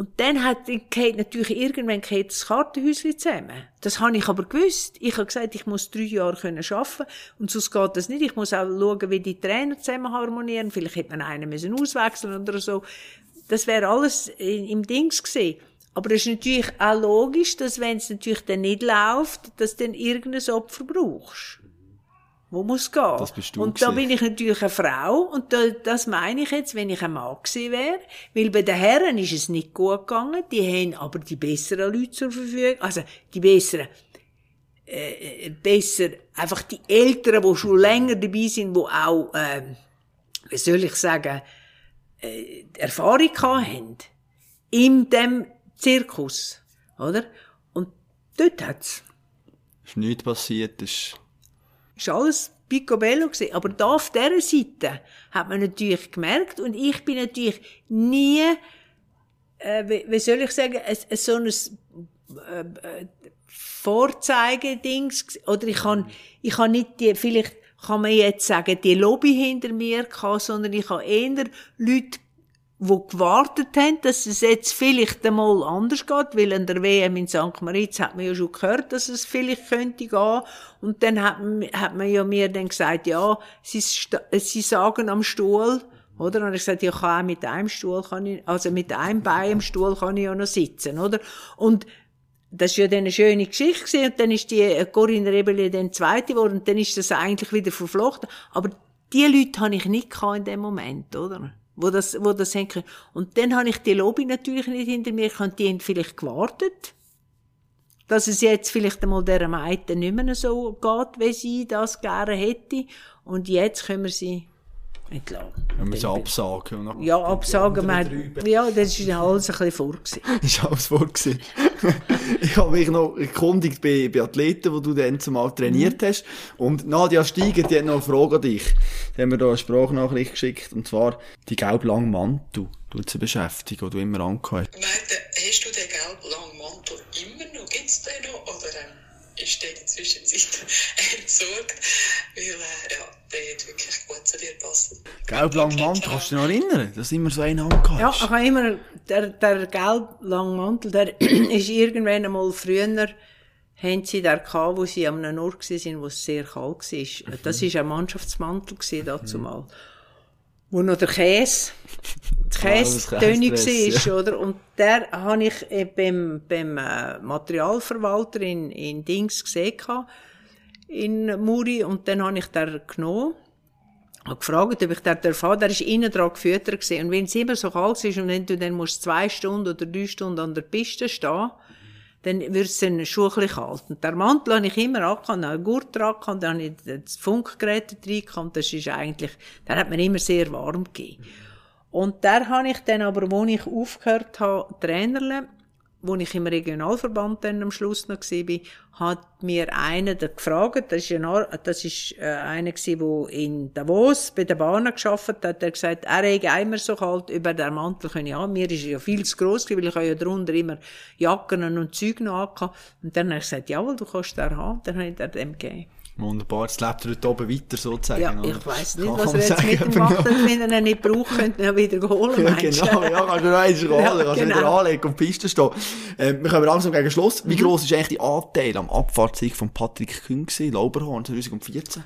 Und dann hat, geht natürlich irgendwann geht das Kartenhäuschen zusammen. Das habe ich aber gewusst. Ich habe gesagt, ich muss drei Jahre können arbeiten und sonst geht das nicht. Ich muss auch schauen, wie die Trainer zusammen harmonieren. Vielleicht hätte man einen müssen auswechseln oder so. Das wäre alles im Dings gesehen. Aber es ist natürlich auch logisch, dass wenn es natürlich dann nicht läuft, dass du dann irgendein Opfer brauchst wo muss gehen. Das bist du und da bin ich natürlich eine Frau und da, das meine ich jetzt, wenn ich ein Mann gewesen wäre, weil bei den Herren ist es nicht gut gegangen, die haben aber die besseren Leute zur Verfügung, also die besseren, äh, äh besser, einfach die Älteren, die schon länger dabei sind, die auch, äh, wie soll ich sagen, äh, Erfahrung haben in dem Zirkus, oder? Und dort hat's. Ist nichts passiert, ist ist alles picobello gewesen. Aber da auf dieser Seite hat man natürlich gemerkt, und ich bin natürlich nie, äh, wie, wie soll ich sagen, ein, so ein äh, Vorzeigedings, oder ich kann, ich kann nicht die, vielleicht kann man jetzt sagen, die Lobby hinter mir gehabt, sondern ich habe eher Leute die gewartet haben, dass es jetzt vielleicht einmal anders geht, weil an der WM in St. Moritz hat man ja schon gehört, dass es vielleicht könnte gehen. Und dann hat, hat man ja mir dann gesagt, ja, sie, sie sagen am Stuhl, oder? Und ich gesagt, ja, kann auch mit einem Stuhl kann ich, also mit einem Bein am Stuhl kann ich ja noch sitzen, oder? Und das ist ja dann eine schöne Geschichte gewesen. Und dann ist die Corinne Rebellion dann zweite geworden und dann ist das eigentlich wieder verflochten. Aber die Leute habe ich nicht in dem Moment, oder? Wo das, wo das haben Und dann habe ich die Lobby natürlich nicht hinter mir gehabt. Die haben vielleicht gewartet, dass es jetzt vielleicht einmal dieser Meite nicht mehr so geht, wie sie das gerne hätte. Und jetzt können wir sie entlassen. Wenn wir sie absagen. Ja, absagen. Wir, ja, das war alles ein bisschen vor. das war alles vor. ich habe mich noch erkundigt bei, bei Athleten, die du dann zumal trainiert mhm. hast. Und Nadia Steiger, die hat noch eine Frage an dich. Die haben mir da eine Sprachnachricht geschickt. Und zwar, die gelb-langen Mantel, du sie beschäftigen, die du immer angehört hast. Hast du den gelb-langen Mantel immer noch? Gibt es den noch? Oder ähm, ist der in der Zwischenzeit entsorgt? Weil, äh, ja, der hat wirklich gut zu dir gepasst. Gelb-langen Mantel, kannst du dich noch erinnern? Dass immer so einen angehört Ja, ich habe immer, der, der gelb-lange Mantel, der ist irgendwann einmal früher, haben sie da gehabt, wo sie an einem Ort waren, wo es sehr kalt war. Das war ein Mannschaftsmantel dazu mhm. Wo noch der Käse, die Käse-Töne war, ja. oder? Und der habe ich äh, beim, beim äh, Materialverwalter in, in Dings gesehen, in Muri, und dann habe ich den genommen. habe gefragt, ob ich da darf haben. Der ist innen dran gefüttert. Und wenn es immer so kalt ist und wenn du dann musst zwei Stunden oder drei Stunden an der Piste stehen, dann wird es dann schon ein bisschen der Mantel habe ich immer angehabt, einen Gurt dran gehabt, dann habe ich das Funkgerät drin gehabt, das ist eigentlich, der hat mir immer sehr warm gegeben. Und der habe ich dann aber, wo ich aufgehört habe, Trainerle, wo ich im Regionalverband dann am Schluss noch war, hat mir einer gefragt, das ist, ein, das ist äh, einer gewesen, der in Davos bei der Bahn geschafft hat, der hat gesagt, er hätte immer so kalt über den Mantel können haben. Mir ist ja viel zu gross weil ich ja drunter immer Jacken und Zeug noch angehabt. Und dann habe ich gesagt, jawohl, du kannst den haben. Dann ich den dem gegeben. Wunderbar, jetzt lebt dort oben weiter sozusagen. Ja, ich weiss nicht, was er jetzt mit ihm macht, wenn er ihn nicht braucht, könnte er wieder holen, Ja, genau, ja, kannst du noch eins holen, Ja, kannst du wieder genau. anlegen und Piste stehen. Ähm, wir kommen langsam gegen Schluss. Mhm. Wie gross ist eigentlich der Anteil am Abfahrtssieg von Patrick Kühn gewesen, Lauberhorn 2014?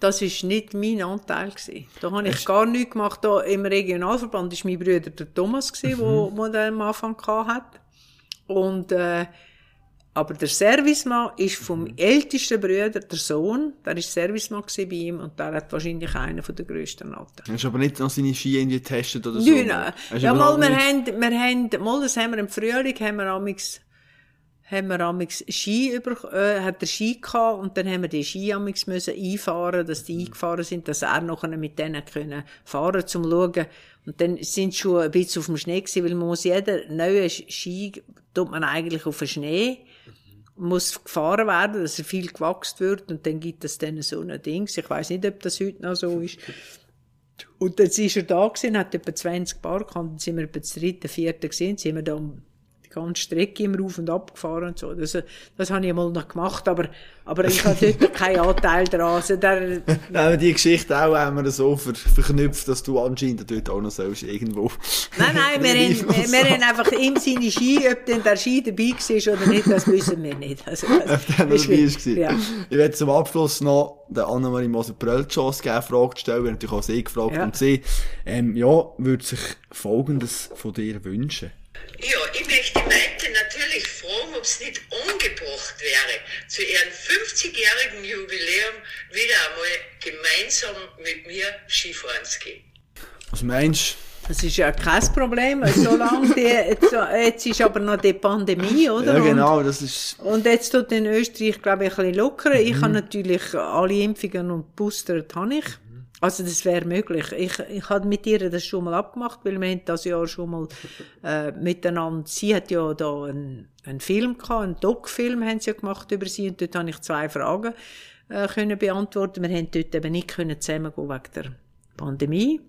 Das war nicht mein Anteil. Gewesen. Da habe ich gar nichts gemacht. Da im Regionalverband war mein Bruder der Thomas, gewesen, wo, wo der am Anfang hatte. Und, äh, aber der Servicemann ist vom ältesten Bruder, der Sohn, der war Servicemann bei ihm und der hat wahrscheinlich einen der grössten Alten. Hast du aber nicht noch seine Ski irgendwie getestet oder so? Nein, nein. Ja, mal, wir haben, wir haben, mal, das haben wir im Frühling, haben wir amix, haben wir amix Ski über, äh, hat der Ski gehabt und dann haben wir die Ski amix müssen einfahren, dass die eingefahren sind, dass er noch mit denen können fahren zum schauen. Und dann sind schon ein bisschen auf dem Schnee gewesen, weil man muss jeder neue Ski, tut man eigentlich auf den Schnee, muss gefahren werden, dass er viel gewachsen wird und dann gibt es dann so ein Dings. Ich weiß nicht, ob das heute noch so ist. Und dann ist er da gewesen, hat etwa 20 Bar gehabt, dann sind wir etwa das dritte, vierte gesehen, sind wir da um ganze Strecke immer auf und ab gefahren und so. Das, das habe ich mal noch gemacht, aber, aber ich habe dort keinen Anteil daran. Also der, Nein, die Geschichte auch haben wir so ver verknüpft, dass du anscheinend dort auch noch sollst, irgendwo. nein, nein, wir, haben, wir, haben einfach ihm seine Ski, ob denn der Ski dabei war oder nicht, das wissen wir nicht. Also, das Dann ist dabei war. ja. Ich werde zum Abschluss noch der Annemarie Moser-Bröll die Chance geben, Fragen zu stellen. Wir haben natürlich auch sie gefragt Ja. und sie, ähm, ja, würde sich Folgendes von dir wünschen. Ja, ich möchte Maite natürlich fragen, ob es nicht angebracht wäre, zu ihrem 50-jährigen Jubiläum wieder einmal gemeinsam mit mir Skifahren zu gehen. Was meinst Das ist ja kein Problem, solange die, jetzt, jetzt ist aber noch die Pandemie, du? oder? Ja, genau, das ist, Und jetzt tut in Österreich, glaube ich, ein bisschen lockern. Ich habe natürlich alle Impfungen und Booster, habe ich. Also das wäre möglich. Ich, ich habe mit ihr das schon mal abgemacht, weil wir haben das Jahr schon mal äh, miteinander, sie hat ja da einen, einen Film gehabt, einen Doc-Film haben sie ja gemacht über sie und dort habe ich zwei Fragen äh, können beantworten. Wir haben dort eben nicht können zusammengehen wegen der Pandemie.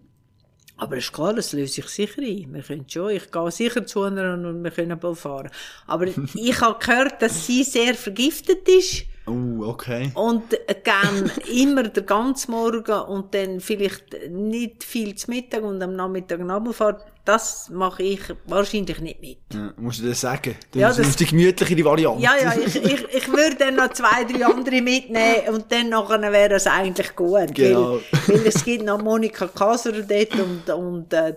Aber ist klar, das löse ich sicher ein. Wir können schon, ich gehe sicher zu einer und wir können bald fahren. Aber ich habe gehört, dass sie sehr vergiftet ist oh, okay. und gern immer den ganzen Morgen und dann vielleicht nicht viel zu Mittag und am Nachmittag nochmal fahrt. Das mache ich wahrscheinlich nicht mit. Ja, musst du das sagen? Du Ja, das- das die gemütlichere Variante. Ja, ja, ich, ich, ich würde dann noch zwei, drei andere mitnehmen und dann nachher wäre das eigentlich gut. Genau. Weil, weil es gibt noch Monika Kaser dort und, und äh, äh,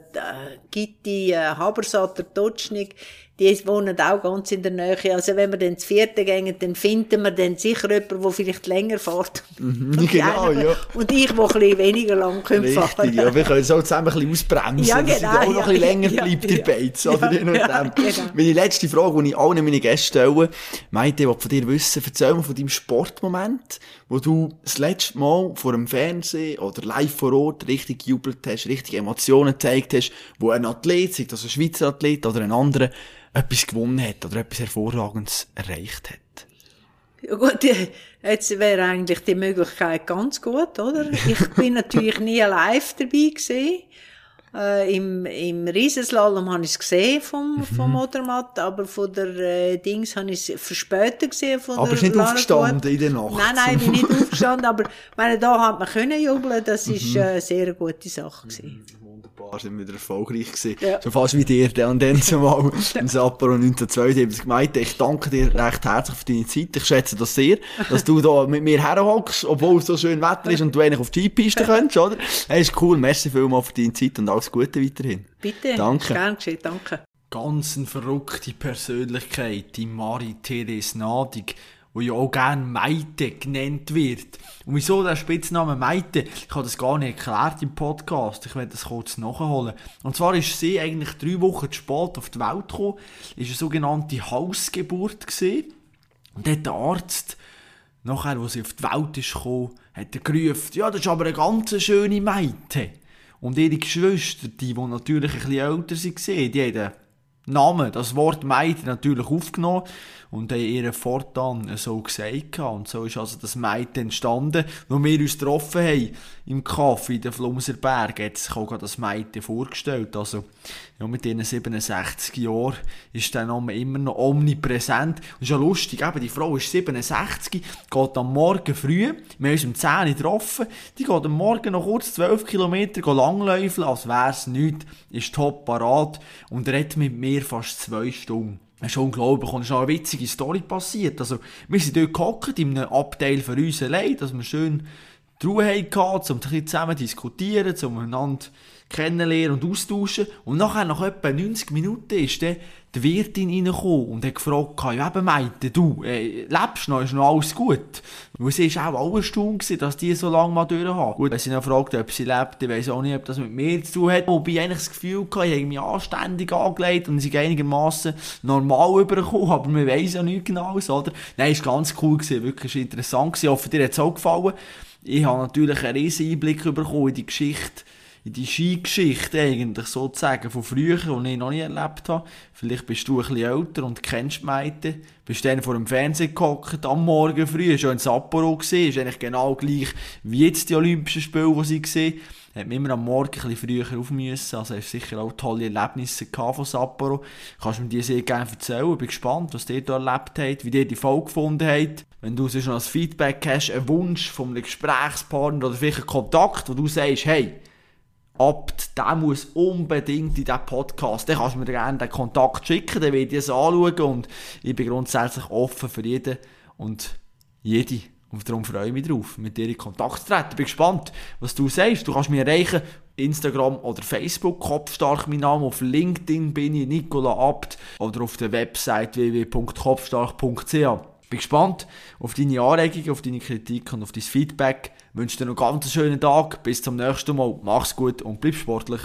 Gitti äh, Habersatter Totschnig, die wohnen auch ganz in der Nähe. Also wenn wir dann zu vierten gehen, dann finden wir dann sicher jemanden, der vielleicht länger fährt. Die genau, anderen- ja. Und ich, der ein bisschen weniger lang können fahren Richtig, ja, wir können so zusammen ein bisschen ausbremsen, Ja, dass genau, sie auch noch ein bisschen ja, länger ja, bleibt, ja. Beiz? Ja, ja, genau. Meine letzte Frage, die ich allen meinen Gästen stelle, Maite, ich von dir wissen, erzähl mir von deinem Sportmoment, wo du das letzte Mal vor dem Fernsehen oder live vor Ort richtig gejubelt hast, richtig Emotionen gezeigt hast, wo ein Athlet, sei das ein Schweizer Athlet oder ein anderer, etwas gewonnen hat oder etwas Hervorragendes erreicht hat. Ja gut, jetzt wäre eigentlich die Möglichkeit ganz gut, oder? Ich bin natürlich nie live dabei gewesen. Äh, Im, im Riesenslalom habe ich es gesehen vom, vom Odermatt, aber von der äh, Dings habe ich es verspätet gesehen. Von Aber der bist nicht Lara aufgestanden Gut. in der Nacht? Nein, nein, ich bin nicht aufgestanden, aber meine, da hat man können jubeln, das ist äh, eine sehr gute Sache gewesen. Wunderbar, sind wir wieder erfolgreich gewesen. Ja. So fast wie dir, der und dann zumal im Sapporo 1972 gemeint. Ich danke dir recht herzlich für deine Zeit. Ich schätze das sehr, dass du da mit mir herhockst, obwohl es so schön Wetter ist und du eigentlich auf die Skipiste könntest, oder? Hey, ist cool. Merci vielmals für deine Zeit und alles Gute weiterhin. Bitte, Danke. gern geschehen, danke. Ganz eine verrückte Persönlichkeit, die Marie-Therese Nadig. Wo ja auch gerne Meite genannt wird. Und wieso der Spitzname Meite? Ich habe das gar nicht erklärt im Podcast. Ich werde das kurz nachholen. Und zwar ist sie eigentlich drei Wochen zu spät auf die Welt gekommen. Ist eine sogenannte Hausgeburt gewesen. Und dort der Arzt, nachher, wo sie auf die Welt ist gekommen, hat er gerufen, ja, das ist aber eine ganz schöne Meite. Und ihre Geschwister, die, die natürlich ein bisschen älter waren, die haben Namen, das Wort Meid natürlich aufgenommen und haben ihr fortan so gesagt. Und so ist also das Meid entstanden. Wo wir uns getroffen haben, im Kaffee in den Flumserbergen, hat sich auch das Meid vorgestellt. Also, ja, mit ihren 67 Jahren ist der Name immer noch omnipräsent. Und ist ja lustig, eben, die Frau ist 67, geht am Morgen früh, wir haben uns um 10 Uhr getroffen, die geht am Morgen noch kurz 12 Kilometer langläufeln, als wär's nichts, ist top parat und redet mit mir fast zwei Stunden. Das ist unglaublich. Und es ist noch eine witzige Story passiert. Also, wir sind dort gehockt, in einem Abteil für uns allein, dass wir schön die Ruhe hatten, um zusammen diskutieren, um einander kennenlernen und austauschen. Und nachher, nach etwa 90 Minuten, ist dann die Wirtin reingekommen und hat gefragt, ja eben meinte, du, äh, lebst noch, ist noch alles gut? Weil sie ist auch alle erstaunt dass die so lange mal durchhaben. Gut, wenn sie noch fragt, ob sie lebt, ich weiss auch nicht, ob das mit mir zu tun hat. Wobei ich eigentlich das Gefühl hatte, ich habe mich anständig angelegt und sie einigermaßen normal übergekommen, aber man weiss ja nicht genau, oder? Nein, ist ganz cool gewesen, wirklich interessant gewesen. Ich hoffe, dir hat es auch gefallen. Ich habe natürlich einen riesen Einblick bekommen in die Geschichte in die Skigeschichte eigentlich sozusagen von früher, die ich noch nie erlebt habe. Vielleicht bist du ein bisschen älter und kennst die Meite. Bist dann vor dem Fernsehen gehockt, am Morgen früh, schon in Sapporo gesehen, ist eigentlich genau gleich wie jetzt die Olympischen Spiele, die sie gesehen hat man immer am Morgen ein bisschen früher auf müssen. Also hast sicher auch tolle Erlebnisse von Sapporo. Kannst du mir die sehr gerne erzählen. Bin gespannt, was ihr da erlebt habt, wie ihr die Folge gefunden habt. Wenn du sonst noch ein Feedback hast, einen Wunsch von einem Gesprächspartner oder vielleicht einen Kontakt, wo du sagst, hey, Abt, der muss unbedingt in diesen Podcast. Dann kannst du mir gerne den Kontakt schicken, dann werde ich es anschauen und ich bin grundsätzlich offen für jeden und jede. Und darum freue ich mich drauf, mit dir in Kontakt zu treten. Bin gespannt, was du sagst. Du kannst mich erreichen, Instagram oder Facebook, Kopfstark mein Name, auf LinkedIn bin ich Nicola Abt oder auf der Website www.kopfstark.ch. Bin gespannt auf deine Anregungen, auf deine Kritik und auf dein Feedback. Wünsche dir noch einen ganz schönen Tag. Bis zum nächsten Mal. Mach's gut und bleib sportlich.